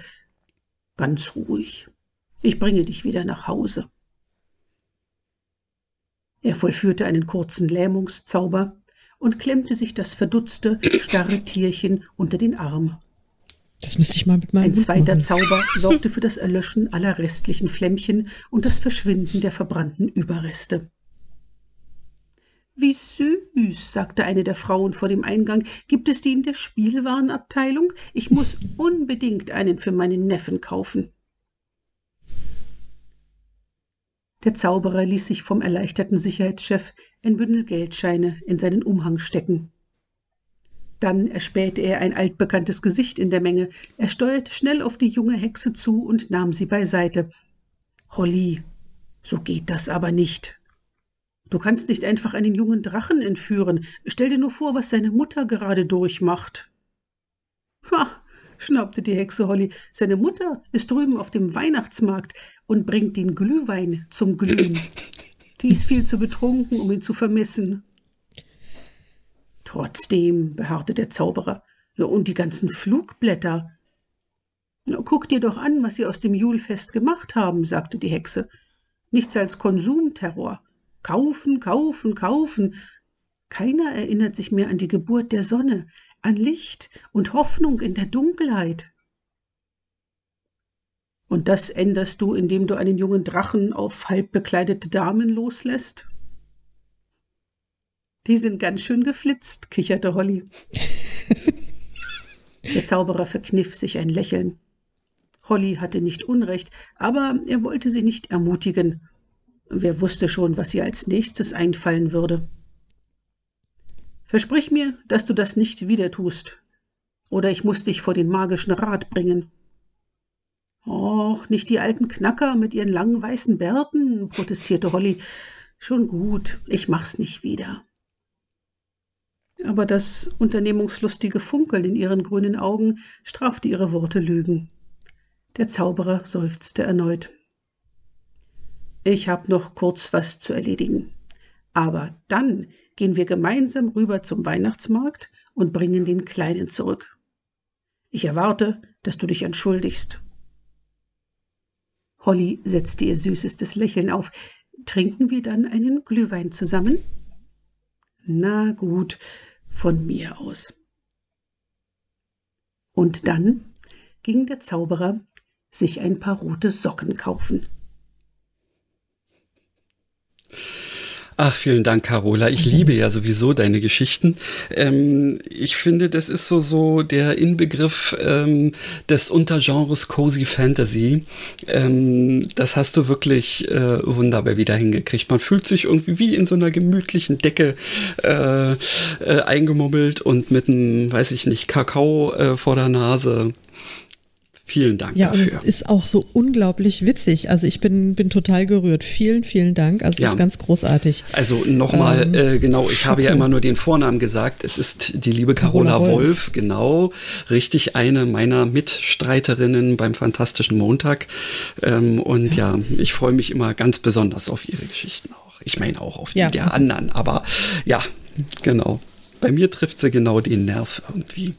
Ganz ruhig. Ich bringe dich wieder nach Hause. Er vollführte einen kurzen Lähmungszauber und klemmte sich das verdutzte, starre Tierchen unter den Arm. Das müsste ich mal mit meinem Ein zweiter machen. Zauber sorgte für das Erlöschen aller restlichen Flämmchen und das Verschwinden der verbrannten Überreste. Wie süß, sagte eine der Frauen vor dem Eingang. Gibt es die in der Spielwarenabteilung? Ich muss unbedingt einen für meinen Neffen kaufen. Der Zauberer ließ sich vom erleichterten Sicherheitschef ein Bündel Geldscheine in seinen Umhang stecken. Dann erspähte er ein altbekanntes Gesicht in der Menge. Er steuerte schnell auf die junge Hexe zu und nahm sie beiseite. Holly, so geht das aber nicht. Du kannst nicht einfach einen jungen Drachen entführen. Stell dir nur vor, was seine Mutter gerade durchmacht. Ha, schnaubte die Hexe Holly. Seine Mutter ist drüben auf dem Weihnachtsmarkt und bringt den Glühwein zum Glühen. Die ist viel zu betrunken, um ihn zu vermissen. Trotzdem, beharrte der Zauberer, ja, und die ganzen Flugblätter. Guck dir doch an, was sie aus dem Julfest gemacht haben, sagte die Hexe. Nichts als Konsumterror. Kaufen, kaufen, kaufen. Keiner erinnert sich mehr an die Geburt der Sonne, an Licht und Hoffnung in der Dunkelheit. Und das änderst du, indem du einen jungen Drachen auf halb bekleidete Damen loslässt? Die sind ganz schön geflitzt, kicherte Holly. [LAUGHS] Der Zauberer verkniff sich ein Lächeln. Holly hatte nicht Unrecht, aber er wollte sie nicht ermutigen. Wer wusste schon, was ihr als nächstes einfallen würde. Versprich mir, dass du das nicht wieder tust, oder ich muss dich vor den magischen Rat bringen. Och, nicht die alten Knacker mit ihren langen weißen Bärten, protestierte Holly. Schon gut, ich mach's nicht wieder. Aber das unternehmungslustige Funkeln in ihren grünen Augen strafte ihre Worte Lügen. Der Zauberer seufzte erneut. Ich hab noch kurz was zu erledigen. Aber dann gehen wir gemeinsam rüber zum Weihnachtsmarkt und bringen den Kleinen zurück. Ich erwarte, dass du dich entschuldigst. Holly setzte ihr süßestes Lächeln auf. Trinken wir dann einen Glühwein zusammen? Na gut, von mir aus. Und dann ging der Zauberer sich ein paar rote Socken kaufen. Ach, vielen Dank, Carola. Ich liebe ja sowieso deine Geschichten. Ähm, ich finde, das ist so, so der Inbegriff ähm, des Untergenres Cozy Fantasy. Ähm, das hast du wirklich äh, wunderbar wieder hingekriegt. Man fühlt sich irgendwie wie in so einer gemütlichen Decke äh, äh, eingemummelt und mit einem, weiß ich nicht, Kakao äh, vor der Nase. Vielen Dank ja, dafür. Ja, und es ist auch so unglaublich witzig. Also ich bin, bin total gerührt. Vielen, vielen Dank. Also es ja. ist ganz großartig. Also nochmal, ähm, äh, genau, ich Schoko. habe ja immer nur den Vornamen gesagt. Es ist die liebe Carola, Carola Wolf. Wolf, genau. Richtig eine meiner Mitstreiterinnen beim Fantastischen Montag. Ähm, und ja. ja, ich freue mich immer ganz besonders auf ihre Geschichten auch. Ich meine auch auf die ja, der also. anderen. Aber ja, genau. Bei mir trifft sie genau den Nerv irgendwie.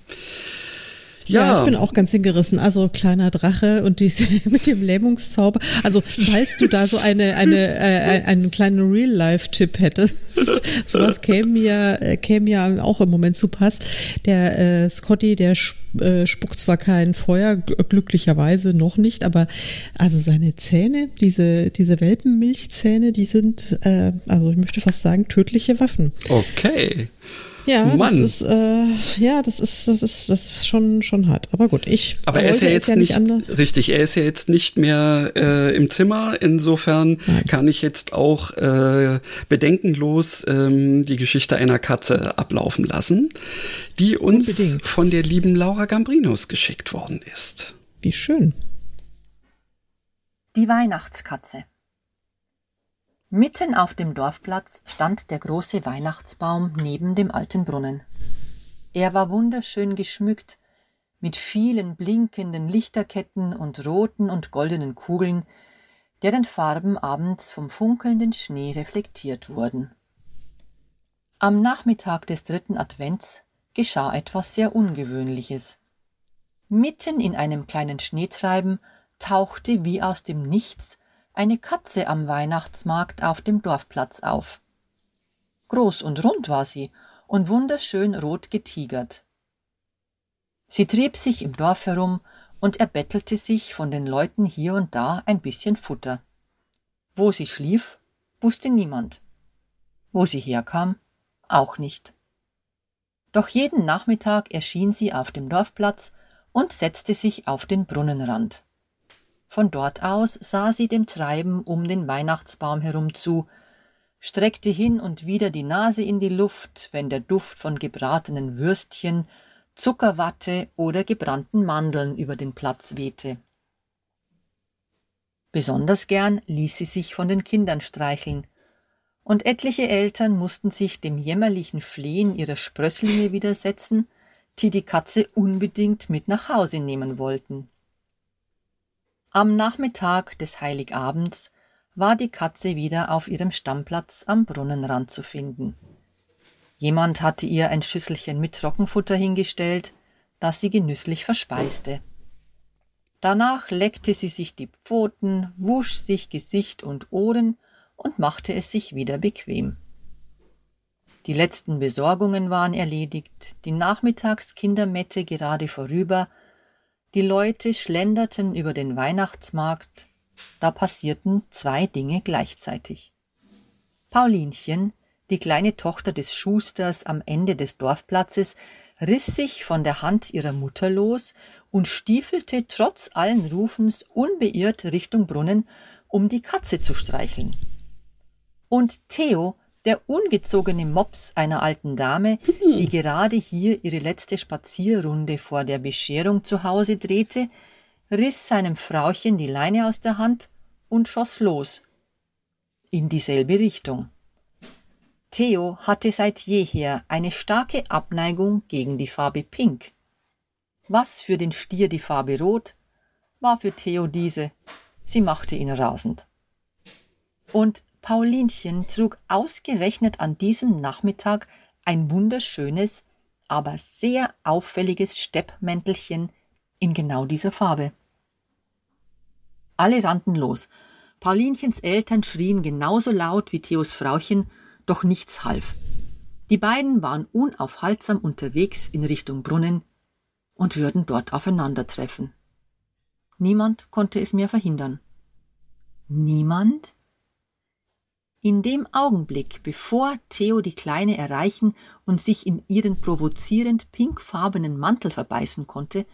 Ja. ja. ich bin auch ganz hingerissen. Also kleiner Drache und diese [LAUGHS] mit dem Lähmungszauber. Also falls du da so eine eine äh, einen kleinen Real-Life-Tipp hättest, [LAUGHS] sowas käme mir äh, käme ja auch im Moment zu Pass. Der äh, Scotty, der äh, spuckt zwar kein Feuer, glücklicherweise noch nicht, aber also seine Zähne, diese diese Welpenmilchzähne, die sind äh, also ich möchte fast sagen tödliche Waffen. Okay. Ja, Mann. das ist, äh, ja, das ist, das ist, das ist schon, schon hart. Aber gut, ich. Aber er ist ja jetzt nicht, anders. richtig, er ist ja jetzt nicht mehr äh, im Zimmer. Insofern kann ich jetzt auch äh, bedenkenlos ähm, die Geschichte einer Katze ablaufen lassen, die uns Unbedingt. von der lieben Laura Gambrinus geschickt worden ist. Wie schön. Die Weihnachtskatze. Mitten auf dem Dorfplatz stand der große Weihnachtsbaum neben dem alten Brunnen. Er war wunderschön geschmückt mit vielen blinkenden Lichterketten und roten und goldenen Kugeln, deren Farben abends vom funkelnden Schnee reflektiert wurden. Am Nachmittag des dritten Advents geschah etwas sehr Ungewöhnliches. Mitten in einem kleinen Schneetreiben tauchte wie aus dem Nichts eine Katze am Weihnachtsmarkt auf dem Dorfplatz auf. Groß und rund war sie und wunderschön rot getigert. Sie trieb sich im Dorf herum und erbettelte sich von den Leuten hier und da ein bisschen Futter. Wo sie schlief, wusste niemand. Wo sie herkam, auch nicht. Doch jeden Nachmittag erschien sie auf dem Dorfplatz und setzte sich auf den Brunnenrand. Von dort aus sah sie dem Treiben um den Weihnachtsbaum herum zu, streckte hin und wieder die Nase in die Luft, wenn der Duft von gebratenen Würstchen, Zuckerwatte oder gebrannten Mandeln über den Platz wehte. Besonders gern ließ sie sich von den Kindern streicheln, und etliche Eltern mussten sich dem jämmerlichen Flehen ihrer Sprösslinge widersetzen, die die Katze unbedingt mit nach Hause nehmen wollten. Am Nachmittag des Heiligabends war die Katze wieder auf ihrem Stammplatz am Brunnenrand zu finden. Jemand hatte ihr ein Schüsselchen mit Trockenfutter hingestellt, das sie genüsslich verspeiste. Danach leckte sie sich die Pfoten, wusch sich Gesicht und Ohren und machte es sich wieder bequem. Die letzten Besorgungen waren erledigt, die Nachmittagskindermette gerade vorüber, die Leute schlenderten über den Weihnachtsmarkt, da passierten zwei Dinge gleichzeitig. Paulinchen, die kleine Tochter des Schusters am Ende des Dorfplatzes, riss sich von der Hand ihrer Mutter los und stiefelte trotz allen Rufens unbeirrt Richtung Brunnen, um die Katze zu streicheln. Und Theo, der ungezogene Mops einer alten Dame, die gerade hier ihre letzte Spazierrunde vor der Bescherung zu Hause drehte, riss seinem Frauchen die Leine aus der Hand und schoss los. In dieselbe Richtung. Theo hatte seit jeher eine starke Abneigung gegen die Farbe Pink. Was für den Stier die Farbe Rot, war für Theo diese. Sie machte ihn rasend. Und Paulinchen trug ausgerechnet an diesem Nachmittag ein wunderschönes, aber sehr auffälliges Steppmäntelchen in genau dieser Farbe. Alle rannten los. Paulinchens Eltern schrien genauso laut wie Theos Frauchen, doch nichts half. Die beiden waren unaufhaltsam unterwegs in Richtung Brunnen und würden dort aufeinandertreffen. Niemand konnte es mehr verhindern. Niemand? In dem Augenblick, bevor Theo die Kleine erreichen und sich in ihren provozierend pinkfarbenen Mantel verbeißen konnte,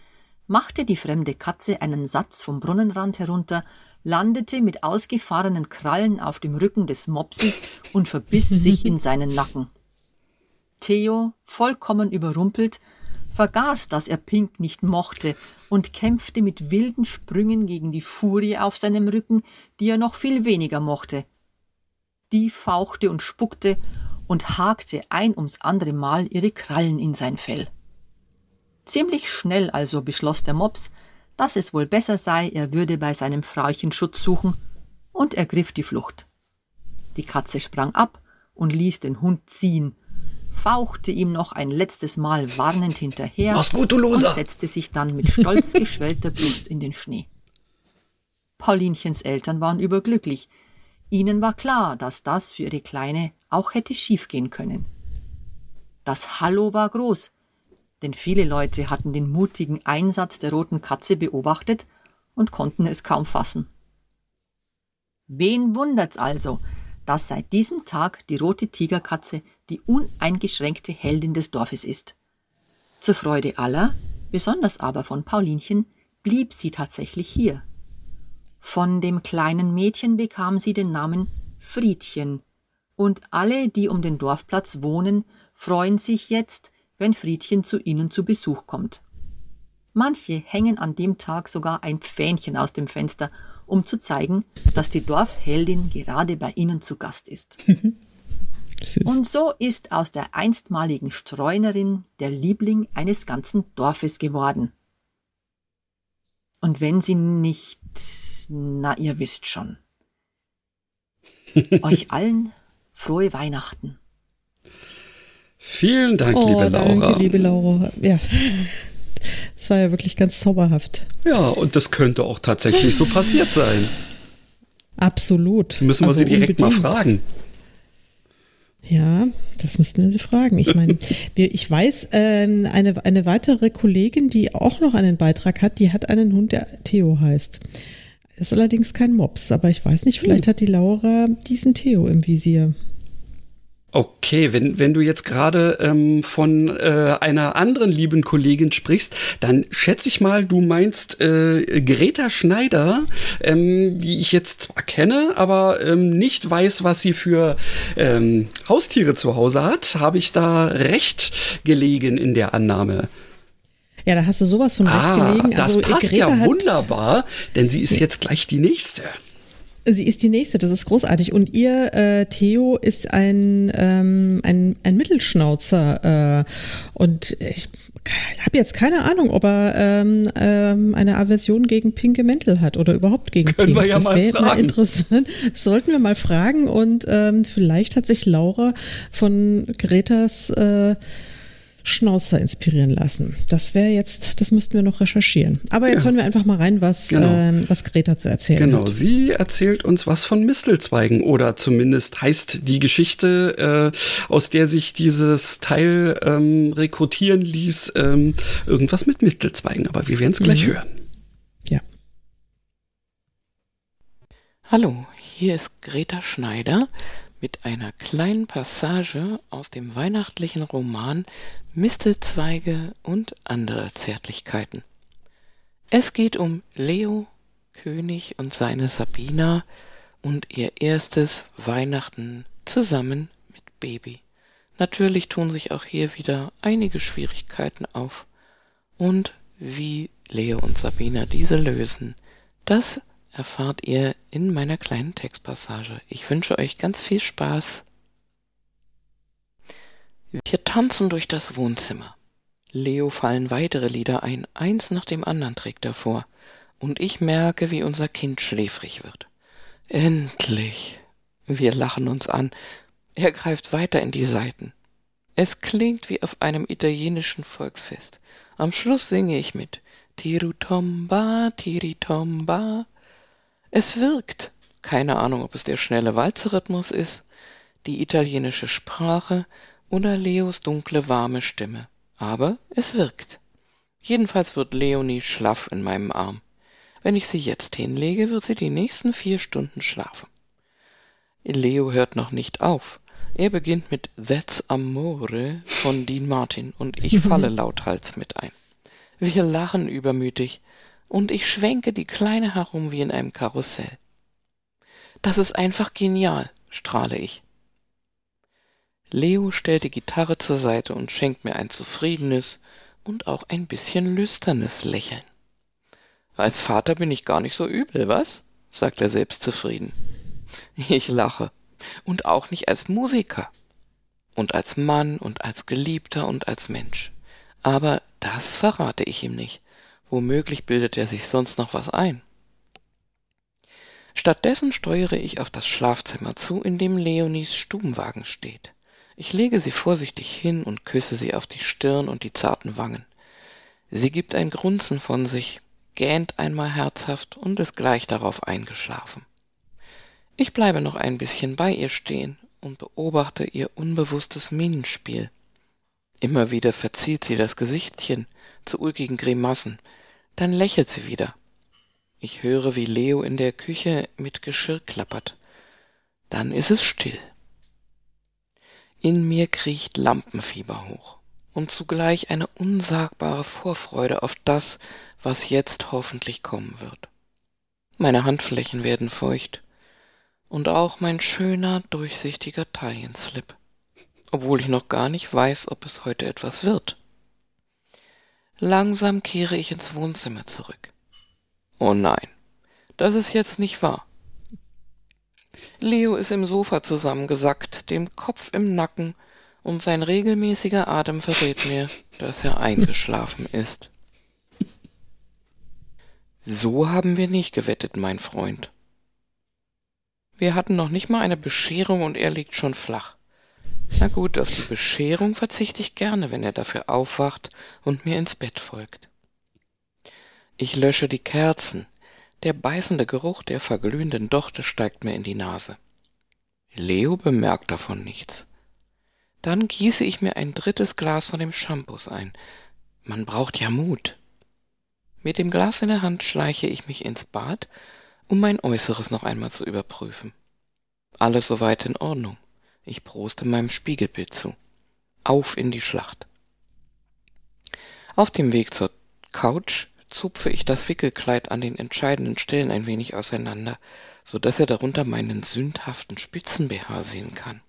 machte die fremde Katze einen Satz vom Brunnenrand herunter, landete mit ausgefahrenen Krallen auf dem Rücken des Mopses und verbiss [LAUGHS] sich in seinen Nacken. Theo, vollkommen überrumpelt, vergaß, dass er Pink nicht mochte und kämpfte mit wilden Sprüngen gegen die Furie auf seinem Rücken, die er noch viel weniger mochte. Die fauchte und spuckte und hakte ein ums andere Mal ihre Krallen in sein Fell. Ziemlich schnell also beschloss der Mops, dass es wohl besser sei, er würde bei seinem Frauchen Schutz suchen, und ergriff die Flucht. Die Katze sprang ab und ließ den Hund ziehen, fauchte ihm noch ein letztes Mal warnend hinterher Mach's gut, du Loser! und setzte sich dann mit stolz [LAUGHS] geschwellter Brust in den Schnee. Paulinchens Eltern waren überglücklich. Ihnen war klar, dass das für ihre Kleine auch hätte schiefgehen können. Das Hallo war groß, denn viele Leute hatten den mutigen Einsatz der roten Katze beobachtet und konnten es kaum fassen. Wen wundert's also, dass seit diesem Tag die rote Tigerkatze die uneingeschränkte Heldin des Dorfes ist. Zur Freude aller, besonders aber von Paulinchen, blieb sie tatsächlich hier. Von dem kleinen Mädchen bekam sie den Namen Friedchen, und alle, die um den Dorfplatz wohnen, freuen sich jetzt, wenn Friedchen zu ihnen zu Besuch kommt. Manche hängen an dem Tag sogar ein Pfähnchen aus dem Fenster, um zu zeigen, dass die Dorfheldin gerade bei ihnen zu Gast ist. [LAUGHS] Und so ist aus der einstmaligen Streunerin der Liebling eines ganzen Dorfes geworden. Und wenn sie nicht, na ihr wisst schon. [LAUGHS] Euch allen frohe Weihnachten. Vielen Dank, oh, liebe Laura. Danke, liebe Laura. Ja. Das war ja wirklich ganz zauberhaft. Ja, und das könnte auch tatsächlich so passiert sein. Absolut. Müssen wir also sie direkt unbedingt. mal fragen. Ja, das müssten wir sie fragen. Ich meine, [LAUGHS] wir, ich weiß, ähm, eine, eine weitere Kollegin, die auch noch einen Beitrag hat, die hat einen Hund, der Theo heißt. Ist allerdings kein Mops, aber ich weiß nicht, vielleicht hat die Laura diesen Theo im Visier. Okay, wenn, wenn du jetzt gerade ähm, von äh, einer anderen lieben Kollegin sprichst, dann schätze ich mal, du meinst äh, Greta Schneider, ähm, die ich jetzt zwar kenne, aber ähm, nicht weiß, was sie für ähm, Haustiere zu Hause hat. Habe ich da recht gelegen in der Annahme? Ja, da hast du sowas von recht ah, gelegen. das Also, passt Greta ja wunderbar, denn sie ist jetzt gleich die nächste. Sie ist die nächste, das ist großartig. Und ihr, äh, Theo, ist ein, ähm, ein, ein Mittelschnauzer. Äh, und ich habe jetzt keine Ahnung, ob er ähm, ähm, eine Aversion gegen pinke Mäntel hat oder überhaupt gegen Können Pink. wir ja das wäre mal interessant. Das [LAUGHS] sollten wir mal fragen. Und ähm, vielleicht hat sich Laura von Gretas äh, Schnauzer inspirieren lassen. Das wäre jetzt, das müssten wir noch recherchieren. Aber jetzt Ja. hören wir einfach mal rein, was, Genau. ähm, was Greta zu erzählen Genau, hat. sie erzählt uns was von Mistelzweigen oder zumindest heißt die Geschichte, äh, aus der sich dieses Teil ähm, rekrutieren ließ, ähm, irgendwas mit Mistelzweigen. Aber wir werden es gleich Mhm. hören. Hallo, hier ist Greta Schneider mit einer kleinen Passage aus dem weihnachtlichen Roman Mistelzweige und andere Zärtlichkeiten. Es geht um Leo, König und seine Sabina und ihr erstes Weihnachten zusammen mit Baby. Natürlich tun sich auch hier wieder einige Schwierigkeiten auf. Und wie Leo und Sabina diese lösen, das erfahrt ihr in meiner kleinen Textpassage. Ich wünsche euch ganz viel Spaß. Wir tanzen durch das Wohnzimmer. Leo fallen weitere Lieder ein, eins nach dem anderen trägt er vor, und ich merke, wie unser Kind schläfrig wird. Endlich. Wir lachen uns an. Er greift weiter in die Saiten. Es klingt wie auf einem italienischen Volksfest. Am Schluss singe ich mit. Tirutomba, tiritomba. Es wirkt. Keine Ahnung, ob es der schnelle Walzerrhythmus ist, die italienische Sprache oder Leos dunkle, warme Stimme. Aber es wirkt. Jedenfalls wird Leonie schlaff in meinem Arm. Wenn ich sie jetzt hinlege, wird sie die nächsten vier Stunden schlafen. Leo hört noch nicht auf. Er beginnt mit That's Amore von Dean Martin und ich [LAUGHS] falle lauthals mit ein. Wir lachen übermütig und ich schwenke die Kleine herum wie in einem Karussell. Das ist einfach genial, strahle ich. Leo stellt die Gitarre zur Seite und schenkt mir ein zufriedenes und auch ein bisschen lüsternes Lächeln. Als Vater bin ich gar nicht so übel, was? sagt er selbstzufrieden. Ich lache. Und auch nicht als Musiker. Und als Mann und als Geliebter und als Mensch. Aber das verrate ich ihm nicht. Womöglich bildet er sich sonst noch was ein. Stattdessen steuere ich auf das Schlafzimmer zu, in dem Leonies Stubenwagen steht. Ich lege sie vorsichtig hin und küsse sie auf die Stirn und die zarten Wangen. Sie gibt ein Grunzen von sich, gähnt einmal herzhaft und ist gleich darauf eingeschlafen. Ich bleibe noch ein bisschen bei ihr stehen und beobachte ihr unbewusstes Mienenspiel. Immer wieder verzieht sie das Gesichtchen zu ulkigen Grimassen, dann lächelt sie wieder. Ich höre, wie Leo in der Küche mit Geschirr klappert. Dann ist es still. In mir kriecht Lampenfieber hoch und zugleich eine unsagbare Vorfreude auf das, was jetzt hoffentlich kommen wird. Meine Handflächen werden feucht und auch mein schöner, durchsichtiger Taillenslip, obwohl ich noch gar nicht weiß, ob es heute etwas wird. Langsam kehre ich ins Wohnzimmer zurück. Oh nein, das ist jetzt nicht wahr. Leo ist im Sofa zusammengesackt, dem Kopf im Nacken, und sein regelmäßiger Atem verrät mir, dass er eingeschlafen [LAUGHS] ist. So haben wir nicht gewettet, mein Freund. Wir hatten noch nicht mal eine Bescherung und er liegt schon flach. Na gut, auf die Bescherung verzichte ich gerne, wenn er dafür aufwacht und mir ins Bett folgt. Ich lösche die Kerzen, der beißende Geruch der verglühenden Dochte steigt mir in die Nase. Leo bemerkt davon nichts. Dann gieße ich mir ein drittes Glas von dem Shampoos ein. Man braucht ja Mut. Mit dem Glas in der Hand schleiche ich mich ins Bad, um mein Äußeres noch einmal zu überprüfen. Alles soweit in Ordnung. Ich proste meinem Spiegelbild zu. Auf in die Schlacht. Auf dem Weg zur Couch zupfe ich das Wickelkleid an den entscheidenden Stellen ein wenig auseinander, so dass er darunter meinen sündhaften Spitzen-BH sehen kann.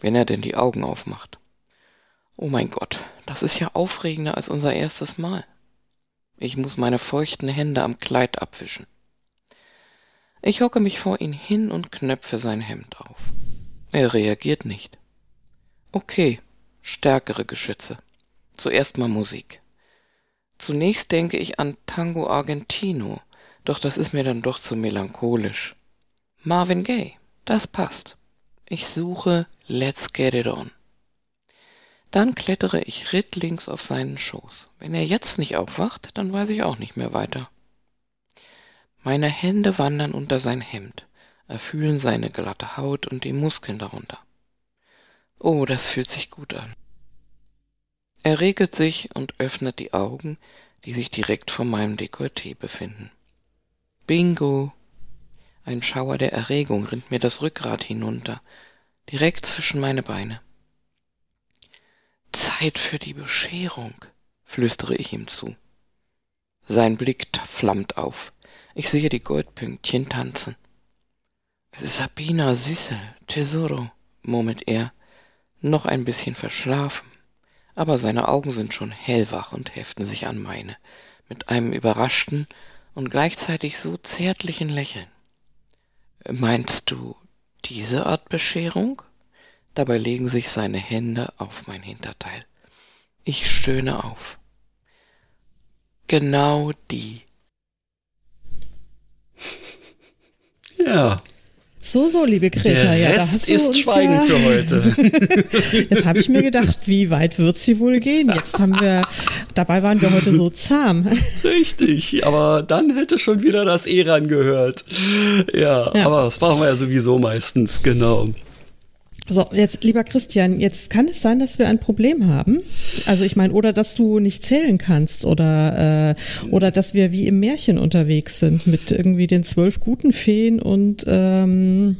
Wenn er denn die Augen aufmacht. Oh mein Gott, das ist ja aufregender als unser erstes Mal. Ich muss meine feuchten Hände am Kleid abwischen. Ich hocke mich vor ihn hin und knöpfe sein Hemd auf. Er reagiert nicht. Okay, stärkere Geschütze. Zuerst mal Musik. Zunächst denke ich an Tango Argentino, doch das ist mir dann doch zu melancholisch. Marvin Gaye, das passt. Ich suche Let's Get It On. Dann klettere ich rittlings auf seinen Schoß. Wenn er jetzt nicht aufwacht, dann weiß ich auch nicht mehr weiter. Meine Hände wandern unter sein Hemd, erfühlen seine glatte Haut und die Muskeln darunter. Oh, das fühlt sich gut an. Er regelt sich und öffnet die Augen, die sich direkt vor meinem Dekolleté befinden. Bingo! Ein Schauer der Erregung rinnt mir das Rückgrat hinunter, direkt zwischen meine Beine. Zeit für die Bescherung, flüstere ich ihm zu. Sein Blick flammt auf. Ich sehe die Goldpünktchen tanzen. Sabina, Süße, Tesoro, murmelt er, noch ein bisschen verschlafen aber seine Augen sind schon hellwach und heften sich an meine, mit einem überraschten und gleichzeitig so zärtlichen Lächeln. Meinst du diese Art Bescherung? Dabei legen sich seine Hände auf mein Hinterteil. Ich stöhne auf. Genau die. [LAUGHS] Ja, so, so, liebe Greta, Der ja, Rest ist Schweigen ja, für heute. [LAUGHS] Jetzt habe ich mir gedacht, wie weit wird sie wohl gehen? Jetzt haben wir, dabei waren wir heute so zahm. Richtig, aber dann hätte schon wieder das E gehört. Ja, Ja. aber das machen wir ja sowieso meistens, genau. So, jetzt, lieber Christian, jetzt kann es sein, dass wir ein Problem haben. Also ich meine, oder dass du nicht zählen kannst oder, äh, oder dass wir wie im Märchen unterwegs sind mit irgendwie den zwölf guten Feen und ähm,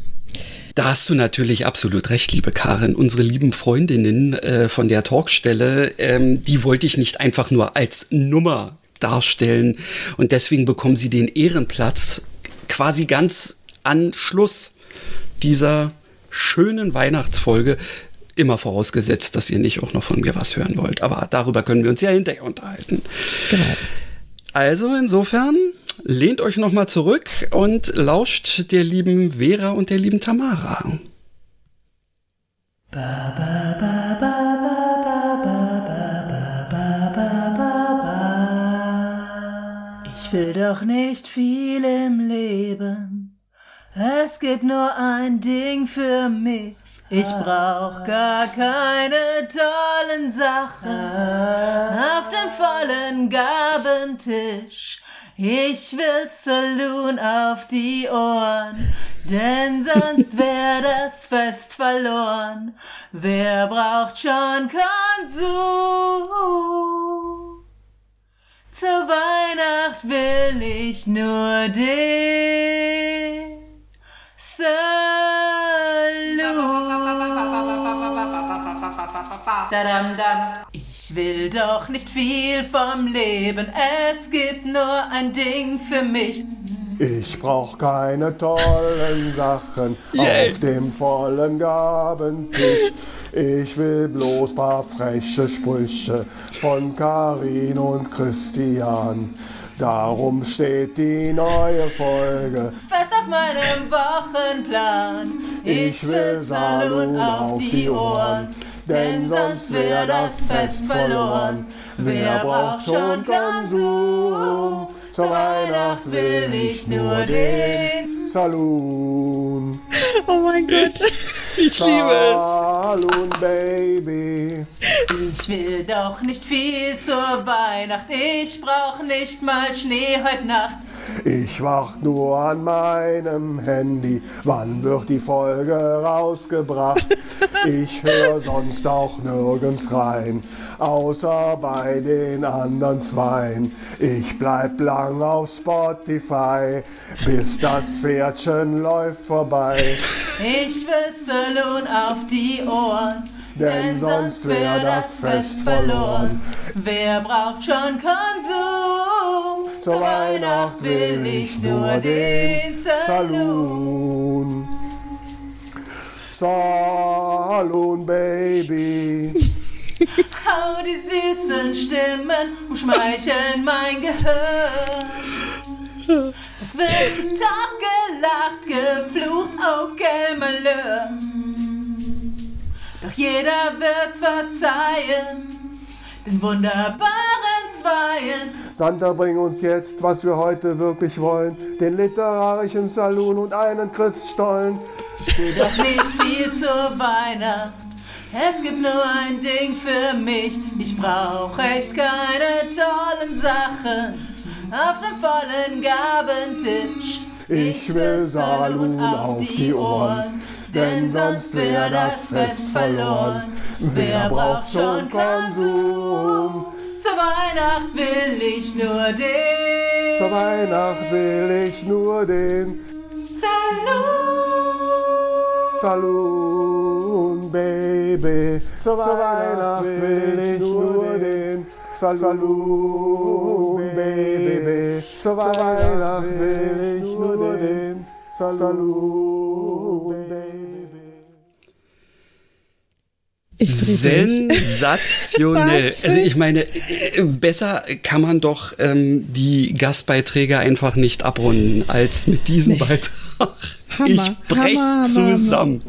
Da hast du natürlich absolut recht, liebe Karin. Unsere lieben Freundinnen äh, von der Talkstelle, ähm, die wollte ich nicht einfach nur als Nummer darstellen. Und deswegen bekommen sie den Ehrenplatz quasi ganz an Schluss dieser schönen Weihnachtsfolge. Immer vorausgesetzt, dass ihr nicht auch noch von mir was hören wollt. Aber darüber können wir uns ja hinterher unterhalten. Genau. Also insofern lehnt euch noch mal zurück und lauscht der lieben Vera und der lieben Tamara. Ich will doch nicht viel im Leben. Es gibt nur ein Ding für mich. Ich brauch gar keine tollen Sachen auf dem vollen Gabentisch. Ich will Saloon auf die Ohren, denn sonst wär das Fest verloren. Wer braucht schon Konsum? Zur Weihnacht will ich nur den Salut. Ich will doch nicht viel vom Leben, es gibt nur ein Ding für mich. Ich brauch keine tollen Sachen [LAUGHS] yeah. auf dem vollen Gabentisch. Ich will bloß paar freche Sprüche von Karin und Christian. Darum steht die neue Folge. Fest auf meinem Wochenplan. Ich will Salon auf die Ohren, denn sonst wär das Fest verloren. Wer braucht schon Konsum? Zur Weihnacht will ich nur den Saloon. [LAUGHS] Oh mein Gott. Ich liebe es. Saloon, Baby. Ich will doch nicht viel zur Weihnacht. Ich brauch nicht mal Schnee heute Nacht. Ich wach nur an meinem Handy. Wann wird die Folge rausgebracht? Ich höre sonst auch nirgends rein, außer bei den anderen Zweien. Ich bleib lang auf Spotify, bis das Pferdchen läuft vorbei. Ich will Saloon auf die Ohren. Denn sonst wär das Fest verloren. Wer braucht schon Konsum? Zur Weihnacht will ich nur den Saloon. Saloon, Baby. Hau die süßen Stimmen umschmeicheln mein Gehirn. Es wird getagt, gelacht, geflucht, oh quel Malheur. Doch jeder wird's verzeihen, den wunderbaren Zweien. Santa, bring uns jetzt, was wir heute wirklich wollen. Den literarischen Saloon und einen Christstollen. Will doch nicht viel zur Weihnacht. Es gibt nur ein Ding für mich. Ich brauch echt keine tollen Sachen auf dem vollen Gabentisch. Ich will Saloon auf die Ohren, denn sonst wär das Fest verloren. Wer braucht schon Konsum? Zur Weihnacht will ich nur den Zur Weihnacht will ich nur den Saloon. Saloon, Baby. Zur Weihnacht will ich nur den Saloon, Baby. Zur Weihnacht will ich nur den Saloon, Baby. Ich. Sensationell. [LAUGHS] Also ich meine, besser kann man doch ähm, die Gastbeiträge einfach nicht abrunden als mit diesem Beitrag. Hammer, ich brech Hammer, Hammer, zusammen.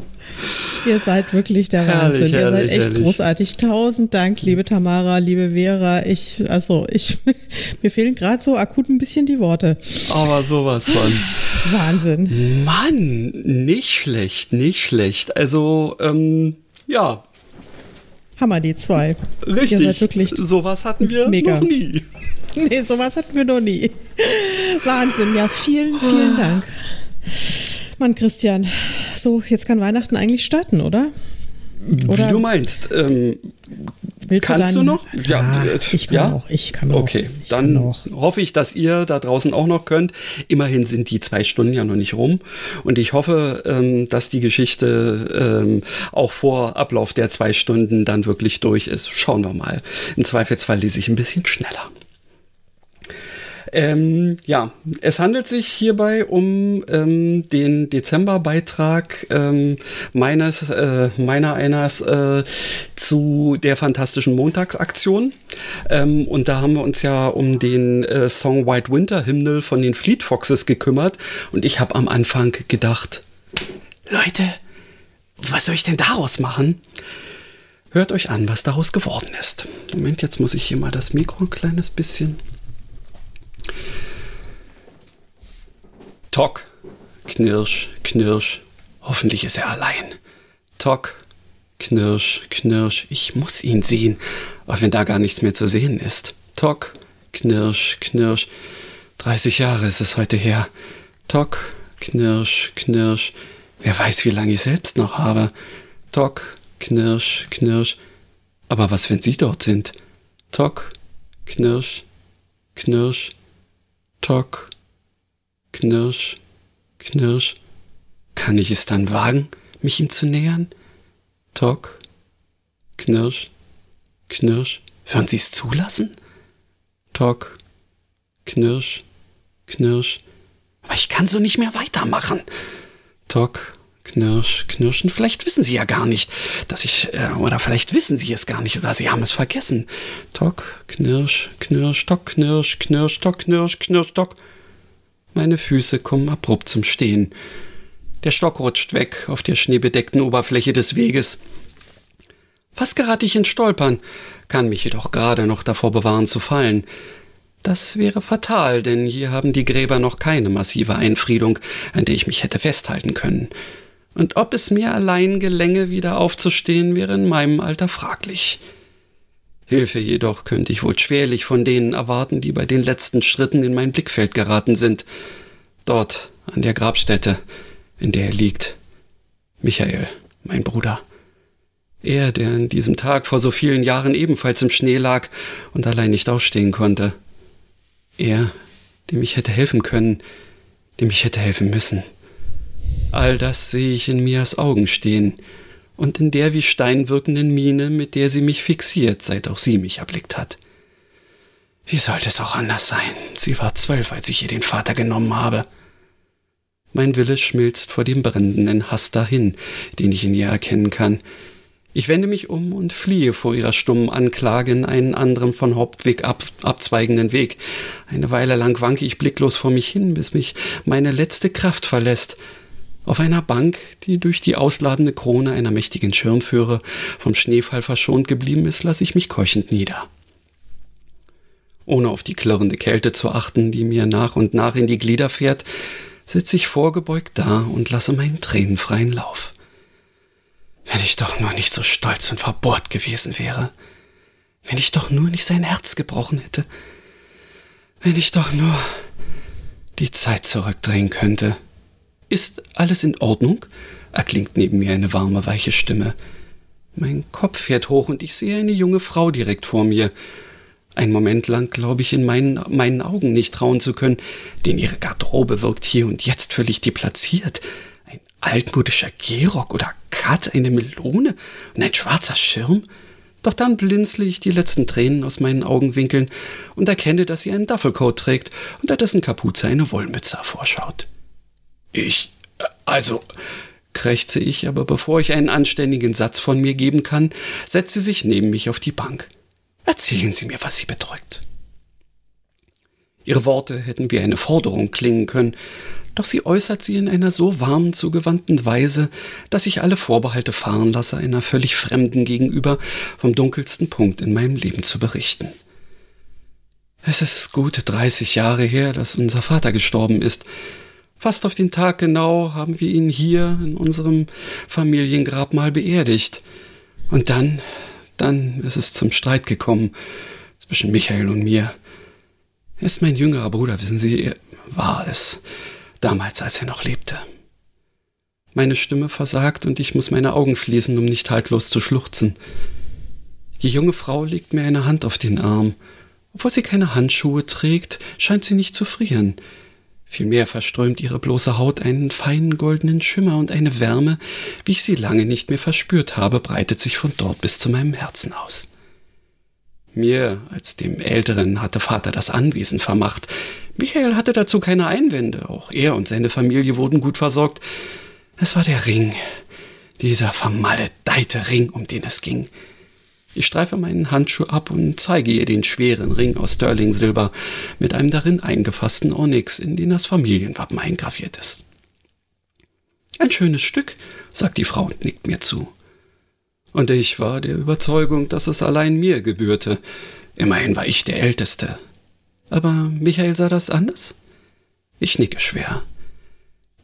Ihr seid wirklich der Herrlich, Wahnsinn. Ihr seid herrlich, echt herrlich. großartig. Tausend Dank, liebe Tamara, liebe Vera. Ich, also, ich, [LAUGHS] mir fehlen gerade so akut ein bisschen die Worte. Aber sowas von. Wahnsinn. Mann, nicht schlecht, nicht schlecht. Also, ähm, ja, Hammer, die zwei. richtig. Ihr seid wirklich sowas hatten wir mega. noch nie. [LAUGHS] Nee, sowas hatten wir noch nie. [LAUGHS] Wahnsinn, ja, vielen, vielen Dank. Mann, Christian, so, jetzt kann Weihnachten eigentlich starten, oder? Oder Wie du meinst. Ähm, du kannst du, dann- noch? Ja, äh, ich kann ja? auch, ich kann auch. Okay, dann hoffe ich, dass ihr da draußen auch noch könnt. Immerhin sind die zwei Stunden ja noch nicht rum. Und ich hoffe, ähm, dass die Geschichte ähm, auch vor Ablauf der zwei Stunden dann wirklich durch ist. Schauen wir mal. Im Zweifelsfall lese ich ein bisschen schneller. Ähm, ja, es handelt sich hierbei um ähm, den Dezemberbeitrag ähm, meines, äh, meiner eines äh, zu der fantastischen Montagsaktion. Ähm, und da haben wir uns ja um den äh, Song White Winter Hymnal von den Fleet Foxes gekümmert. Und ich habe am Anfang gedacht, Leute, was soll ich denn daraus machen? Hört euch an, was daraus geworden ist. Moment, jetzt muss ich hier mal das Mikro ein kleines bisschen. Tock, Knirsch, Knirsch. Hoffentlich ist er allein. Tock, Knirsch, Knirsch. Ich muss ihn sehen, auch wenn da gar nichts mehr zu sehen ist. Tock, Knirsch, Knirsch. 30 Jahre ist es heute her. Tock, Knirsch, Knirsch. Wer weiß, wie lange ich selbst noch habe. Tock, Knirsch, Knirsch. Aber was, wenn Sie dort sind? Tock, Knirsch, Knirsch, Tock, Knirsch, Knirsch. Kann ich es dann wagen, mich ihm zu nähern? Tock, Knirsch, Knirsch. Würden Sie es zulassen? Tock, Knirsch, Knirsch. Aber ich kann so nicht mehr weitermachen. Tock, Knirsch, Knirschen. Vielleicht wissen Sie ja gar nicht, dass ich, äh, oder vielleicht wissen Sie es gar nicht, oder Sie haben es vergessen. Tock, Knirsch, Knirsch, Tock, Knirsch, Knirsch, Tock, Knirsch, Knirsch, Tock. Meine Füße kommen abrupt zum Stehen. Der Stock rutscht weg auf der schneebedeckten Oberfläche des Weges. Fast gerate ich ins Stolpern, kann mich jedoch gerade noch davor bewahren zu fallen. Das wäre fatal, denn hier haben die Gräber noch keine massive Einfriedung, an der ich mich hätte festhalten können. Und ob es mir allein gelänge, wieder aufzustehen, wäre in meinem Alter fraglich. Hilfe jedoch könnte ich wohl schwerlich von denen erwarten, die bei den letzten Schritten in mein Blickfeld geraten sind. Dort, an der Grabstätte, in der er liegt. Michael, mein Bruder. Er, der an diesem Tag vor so vielen Jahren ebenfalls im Schnee lag und allein nicht aufstehen konnte. Er, dem ich hätte helfen können, dem ich hätte helfen müssen. All das sehe ich in Mias Augen stehen und in der wie Stein wirkenden Miene, mit der sie mich fixiert, seit auch sie mich erblickt hat. Wie sollte es auch anders sein? Sie war zwölf, als ich ihr den Vater genommen habe. Mein Wille schmilzt vor dem brennenden Hass dahin, den ich in ihr erkennen kann. Ich wende mich um und fliehe vor ihrer stummen Anklage in einen anderen von Hauptweg ab, abzweigenden Weg. Eine Weile lang wanke ich blicklos vor mich hin, bis mich meine letzte Kraft verlässt. Auf einer Bank, die durch die ausladende Krone einer mächtigen Schirmführe vom Schneefall verschont geblieben ist, lasse ich mich keuchend nieder. Ohne auf die klirrende Kälte zu achten, die mir nach und nach in die Glieder fährt, sitze ich vorgebeugt da und lasse meinen Tränen freien Lauf. Wenn ich doch nur nicht so stolz und verbohrt gewesen wäre. Wenn ich doch nur nicht sein Herz gebrochen hätte. Wenn ich doch nur die Zeit zurückdrehen könnte. Ist alles in Ordnung? erklingt neben mir eine warme, weiche Stimme. Mein Kopf fährt hoch und ich sehe eine junge Frau direkt vor mir. Ein Moment lang glaube ich in meinen, meinen Augen nicht trauen zu können, denn ihre Garderobe wirkt hier und jetzt völlig deplatziert. Ein altmodischer Gehrock oder Kat, eine Melone und ein schwarzer Schirm. Doch dann blinzle ich die letzten Tränen aus meinen Augenwinkeln und erkenne, dass sie einen Duffelcoat trägt, unter dessen Kapuze eine Wollmütze hervorschaut. Ich, also, krächze ich, aber bevor ich einen anständigen Satz von mir geben kann, setzt sie sich neben mich auf die Bank. Erzählen Sie mir, was Sie bedrückt. Ihre Worte hätten wie eine Forderung klingen können, doch sie äußert sie in einer so warmen, zugewandten Weise, dass ich alle Vorbehalte fahren lasse, einer völlig Fremden gegenüber vom dunkelsten Punkt in meinem Leben zu berichten. Es ist gute 30 Jahre her, dass unser Vater gestorben ist, Fast auf den Tag genau haben wir ihn hier in unserem Familiengrabmal beerdigt. Und dann, dann ist es zum Streit gekommen zwischen Michael und mir. Er ist mein jüngerer Bruder, wissen Sie, er war es, damals, als er noch lebte. Meine Stimme versagt und ich muss meine Augen schließen, um nicht haltlos zu schluchzen. Die junge Frau legt mir eine Hand auf den Arm. Obwohl sie keine Handschuhe trägt, scheint sie nicht zu frieren. Vielmehr verströmt ihre bloße Haut einen feinen goldenen Schimmer und eine Wärme, wie ich sie lange nicht mehr verspürt habe, breitet sich von dort bis zu meinem Herzen aus. Mir, als dem Älteren, hatte Vater das Anwesen vermacht. Michael hatte dazu keine Einwände, auch er und seine Familie wurden gut versorgt. Es war der Ring, dieser vermaledeite Ring, um den es ging. Ich streife meinen Handschuh ab und zeige ihr den schweren Ring aus Sterling-Silber mit einem darin eingefassten Onyx, in den das Familienwappen eingraviert ist. Ein schönes Stück, sagt die Frau und nickt mir zu. Und ich war der Überzeugung, dass es allein mir gebührte. Immerhin war ich der Älteste. Aber Michael sah das anders? Ich nicke schwer.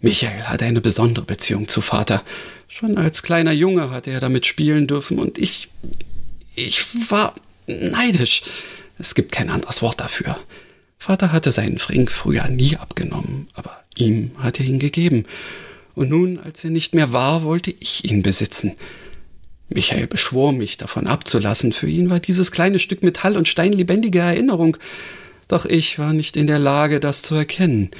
Michael hatte eine besondere Beziehung zu Vater. Schon als kleiner Junge hatte er damit spielen dürfen und ich, ich war neidisch. Es gibt kein anderes Wort dafür. Vater hatte seinen Frink früher nie abgenommen, aber ihm hat er ihn gegeben. Und nun, als er nicht mehr war, wollte ich ihn besitzen. Michael beschwor mich, davon abzulassen. Für ihn war dieses kleine Stück Metall und Stein lebendige Erinnerung. Doch ich war nicht in der Lage, das zu erkennen,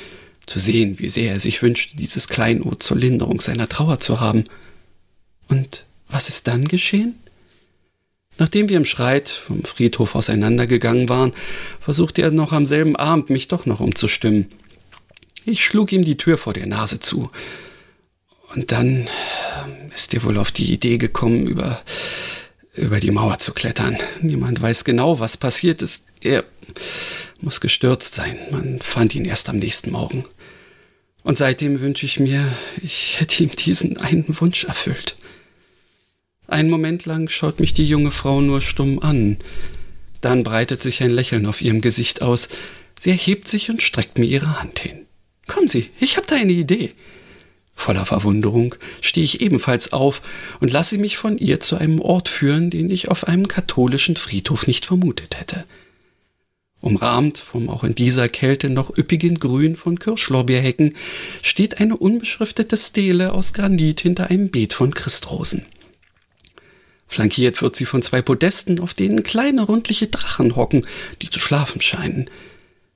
zu sehen, wie sehr er sich wünschte, dieses Kleinod zur Linderung seiner Trauer zu haben. Und was ist dann geschehen? Nachdem wir im Schreit vom Friedhof auseinandergegangen waren, versuchte er noch am selben Abend, mich doch noch umzustimmen. Ich schlug ihm die Tür vor der Nase zu. Und dann ist er wohl auf die Idee gekommen, über, über die Mauer zu klettern. Niemand weiß genau, was passiert ist. Er muss gestürzt sein. Man fand ihn erst am nächsten Morgen. Und seitdem wünsche ich mir, ich hätte ihm diesen einen Wunsch erfüllt. Einen Moment lang schaut mich die junge Frau nur stumm an. Dann breitet sich ein Lächeln auf ihrem Gesicht aus. Sie erhebt sich und streckt mir ihre Hand hin. Kommen Sie, ich habe da eine Idee. Voller Verwunderung stehe ich ebenfalls auf und lasse mich von ihr zu einem Ort führen, den ich auf einem katholischen Friedhof nicht vermutet hätte. Umrahmt vom auch in dieser Kälte noch üppigen Grün von Kirschlorbeerhecken steht eine unbeschriftete Stele aus Granit hinter einem Beet von Christrosen. Flankiert wird sie von zwei Podesten, auf denen kleine rundliche Drachen hocken, die zu schlafen scheinen.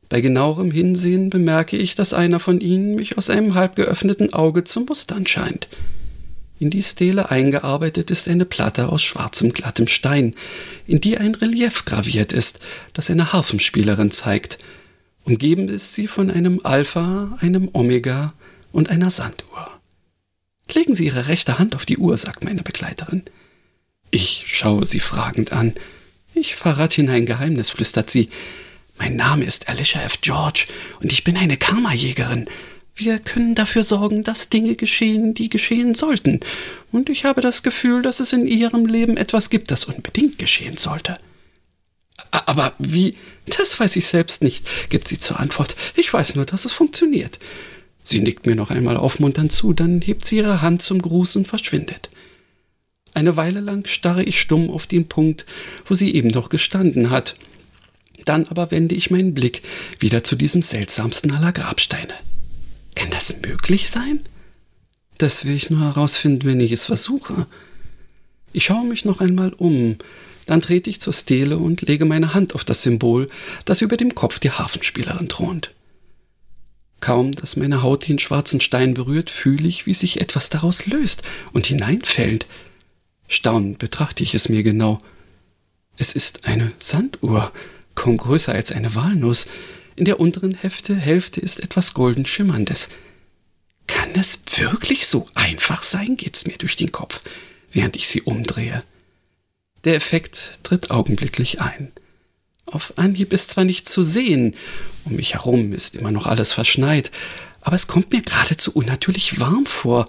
Bei genauerem Hinsehen bemerke ich, dass einer von ihnen mich aus einem halb geöffneten Auge zum Mustern scheint. In die Stele eingearbeitet ist eine Platte aus schwarzem glattem Stein, in die ein Relief graviert ist, das eine Harfenspielerin zeigt. Umgeben ist sie von einem Alpha, einem Omega und einer Sanduhr. Legen Sie Ihre rechte Hand auf die Uhr, sagt meine Begleiterin. Ich schaue sie fragend an. Ich verrate Ihnen ein Geheimnis, flüstert sie. Mein Name ist Alicia F. George und ich bin eine Karma-Jägerin. Wir können dafür sorgen, dass Dinge geschehen, die geschehen sollten. Und ich habe das Gefühl, dass es in Ihrem Leben etwas gibt, das unbedingt geschehen sollte. Aber wie? Das weiß ich selbst nicht, gibt sie zur Antwort. Ich weiß nur, dass es funktioniert. Sie nickt mir noch einmal aufmunternd zu, dann hebt sie ihre Hand zum Gruß und verschwindet. Eine Weile lang starre ich stumm auf den Punkt, wo sie eben noch gestanden hat. Dann aber wende ich meinen Blick wieder zu diesem seltsamsten aller Grabsteine. Kann das möglich sein? Das will ich nur herausfinden, wenn ich es versuche. Ich schaue mich noch einmal um, dann trete ich zur Stele und lege meine Hand auf das Symbol, das über dem Kopf der Hafenspielerin thront. Kaum, dass meine Haut den schwarzen Stein berührt, fühle ich, wie sich etwas daraus löst und hineinfällt. Staunend betrachte ich es mir genau. Es ist eine Sanduhr, kaum größer als eine Walnuss. In der unteren Hälfte, Hälfte ist etwas golden schimmerndes. Kann es wirklich so einfach sein, geht's mir durch den Kopf, während ich sie umdrehe. Der Effekt tritt augenblicklich ein. Auf Anhieb ist zwar nicht zu sehen, um mich herum ist immer noch alles verschneit, aber es kommt mir geradezu unnatürlich warm vor.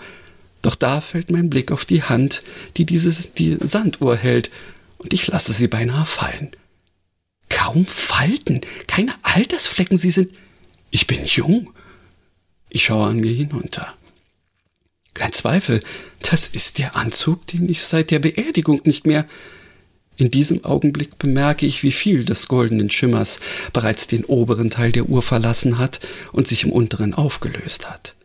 Doch da fällt mein Blick auf die Hand, die dieses die Sanduhr hält, und ich lasse sie beinahe fallen. Kaum Falten, keine Altersflecken, sie sind. Ich bin jung. Ich schaue an mir hinunter. Kein Zweifel, das ist der Anzug, den ich seit der Beerdigung nicht mehr. In diesem Augenblick bemerke ich, wie viel des goldenen Schimmers bereits den oberen Teil der Uhr verlassen hat und sich im unteren aufgelöst hat.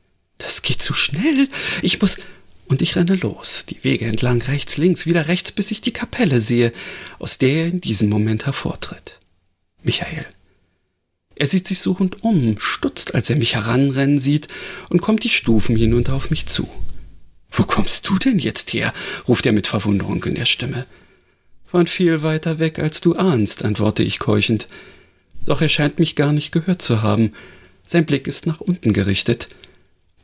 Das geht zu schnell. Ich muss. Und ich renne los, die Wege entlang rechts, links, wieder rechts, bis ich die Kapelle sehe, aus der er in diesem Moment hervortritt. Michael. Er sieht sich suchend um, stutzt, als er mich heranrennen sieht und kommt die Stufen hinunter auf mich zu. Wo kommst du denn jetzt her? ruft er mit Verwunderung in der Stimme. Von viel weiter weg, als du ahnst, antworte ich keuchend. Doch er scheint mich gar nicht gehört zu haben. Sein Blick ist nach unten gerichtet.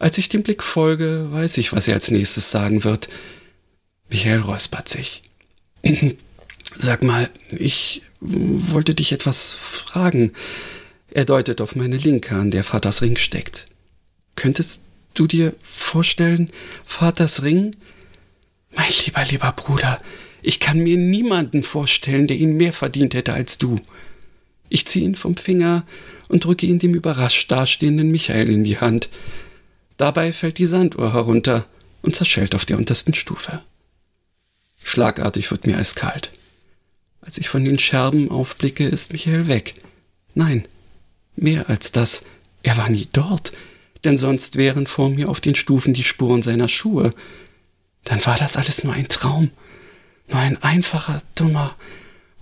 Als ich dem Blick folge, weiß ich, was er als nächstes sagen wird. Michael räuspert sich. [CLEARS THROAT] Sag mal, ich wollte dich etwas fragen. Er deutet auf meine Linke, an der Vaters Ring steckt. Könntest du dir vorstellen, Vaters Ring? Mein lieber, lieber Bruder, ich kann mir niemanden vorstellen, der ihn mehr verdient hätte als du. Ich ziehe ihn vom Finger und drücke ihn dem überrascht dastehenden Michael in die Hand. Dabei fällt die Sanduhr herunter und zerschellt auf der untersten Stufe. Schlagartig wird mir eiskalt. Als ich von den Scherben aufblicke, ist Michael weg. Nein, mehr als das, er war nie dort, denn sonst wären vor mir auf den Stufen die Spuren seiner Schuhe. Dann war das alles nur ein Traum, nur ein einfacher, dummer,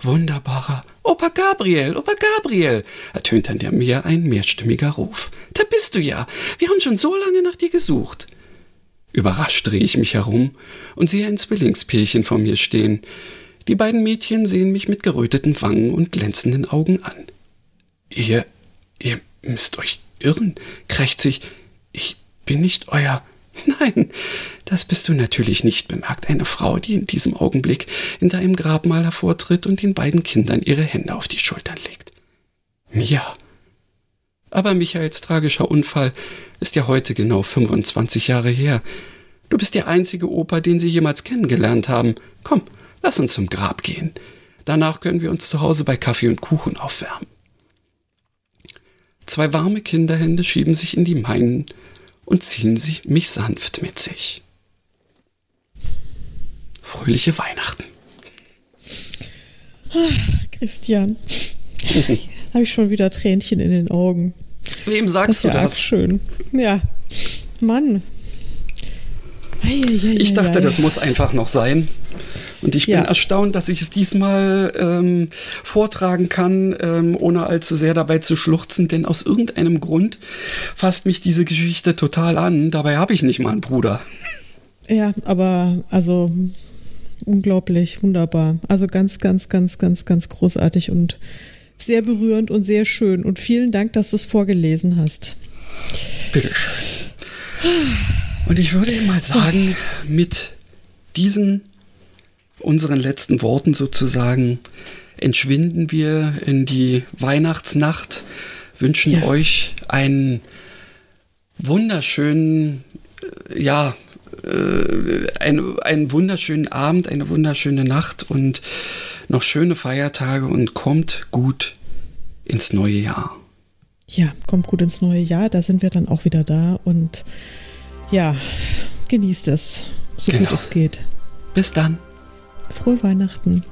wunderbarer Opa Gabriel, Opa Gabriel, ertönt an der Meer ein mehrstimmiger Ruf. Da bist du ja. Wir haben schon so lange nach dir gesucht. Überrascht drehe ich mich herum und sehe ein Zwillingspärchen vor mir stehen. Die beiden Mädchen sehen mich mit geröteten Wangen und glänzenden Augen an. Ihr, ihr müsst euch irren, krächzig. Ich bin nicht euer. [LAUGHS] Nein, das bist du natürlich nicht, bemerkt eine Frau, die in diesem Augenblick in deinem Grabmal hervortritt und den beiden Kindern ihre Hände auf die Schultern legt. Mia. Aber Michaels tragischer Unfall ist ja heute genau 25 Jahre her. Du bist der einzige Opa, den sie jemals kennengelernt haben. Komm, lass uns zum Grab gehen. Danach können wir uns zu Hause bei Kaffee und Kuchen aufwärmen. Zwei warme Kinderhände schieben sich in die meinen und ziehen sie mich sanft mit sich. Fröhliche Weihnachten. Ah, Christian, [LAUGHS] habe ich schon wieder Tränchen in den Augen. Wem sagst das du das? Schön. Ja, Mann. Ich dachte, das muss einfach noch sein. Und ich bin ja. erstaunt, dass ich es diesmal ähm, vortragen kann, ähm, ohne allzu sehr dabei zu schluchzen, denn aus irgendeinem Grund fasst mich diese Geschichte total an. Dabei habe ich nicht mal einen Bruder. Ja, aber also unglaublich, wunderbar. Also ganz, ganz, ganz, ganz, ganz großartig und sehr berührend und sehr schön. Und vielen Dank, dass du es vorgelesen hast. Bitteschön. Und ich würde mal sagen, mit diesen unseren letzten Worten sozusagen entschwinden wir in die Weihnachtsnacht, wünschen ja. euch einen wunderschönen, äh, ja, äh, einen, einen wunderschönen Abend, eine wunderschöne Nacht und noch schöne Feiertage und kommt gut ins neue Jahr. Ja, kommt gut ins neue Jahr, da sind wir dann auch wieder da und ja, genießt es, so genau. gut es geht. Bis dann. Frohe Weihnachten.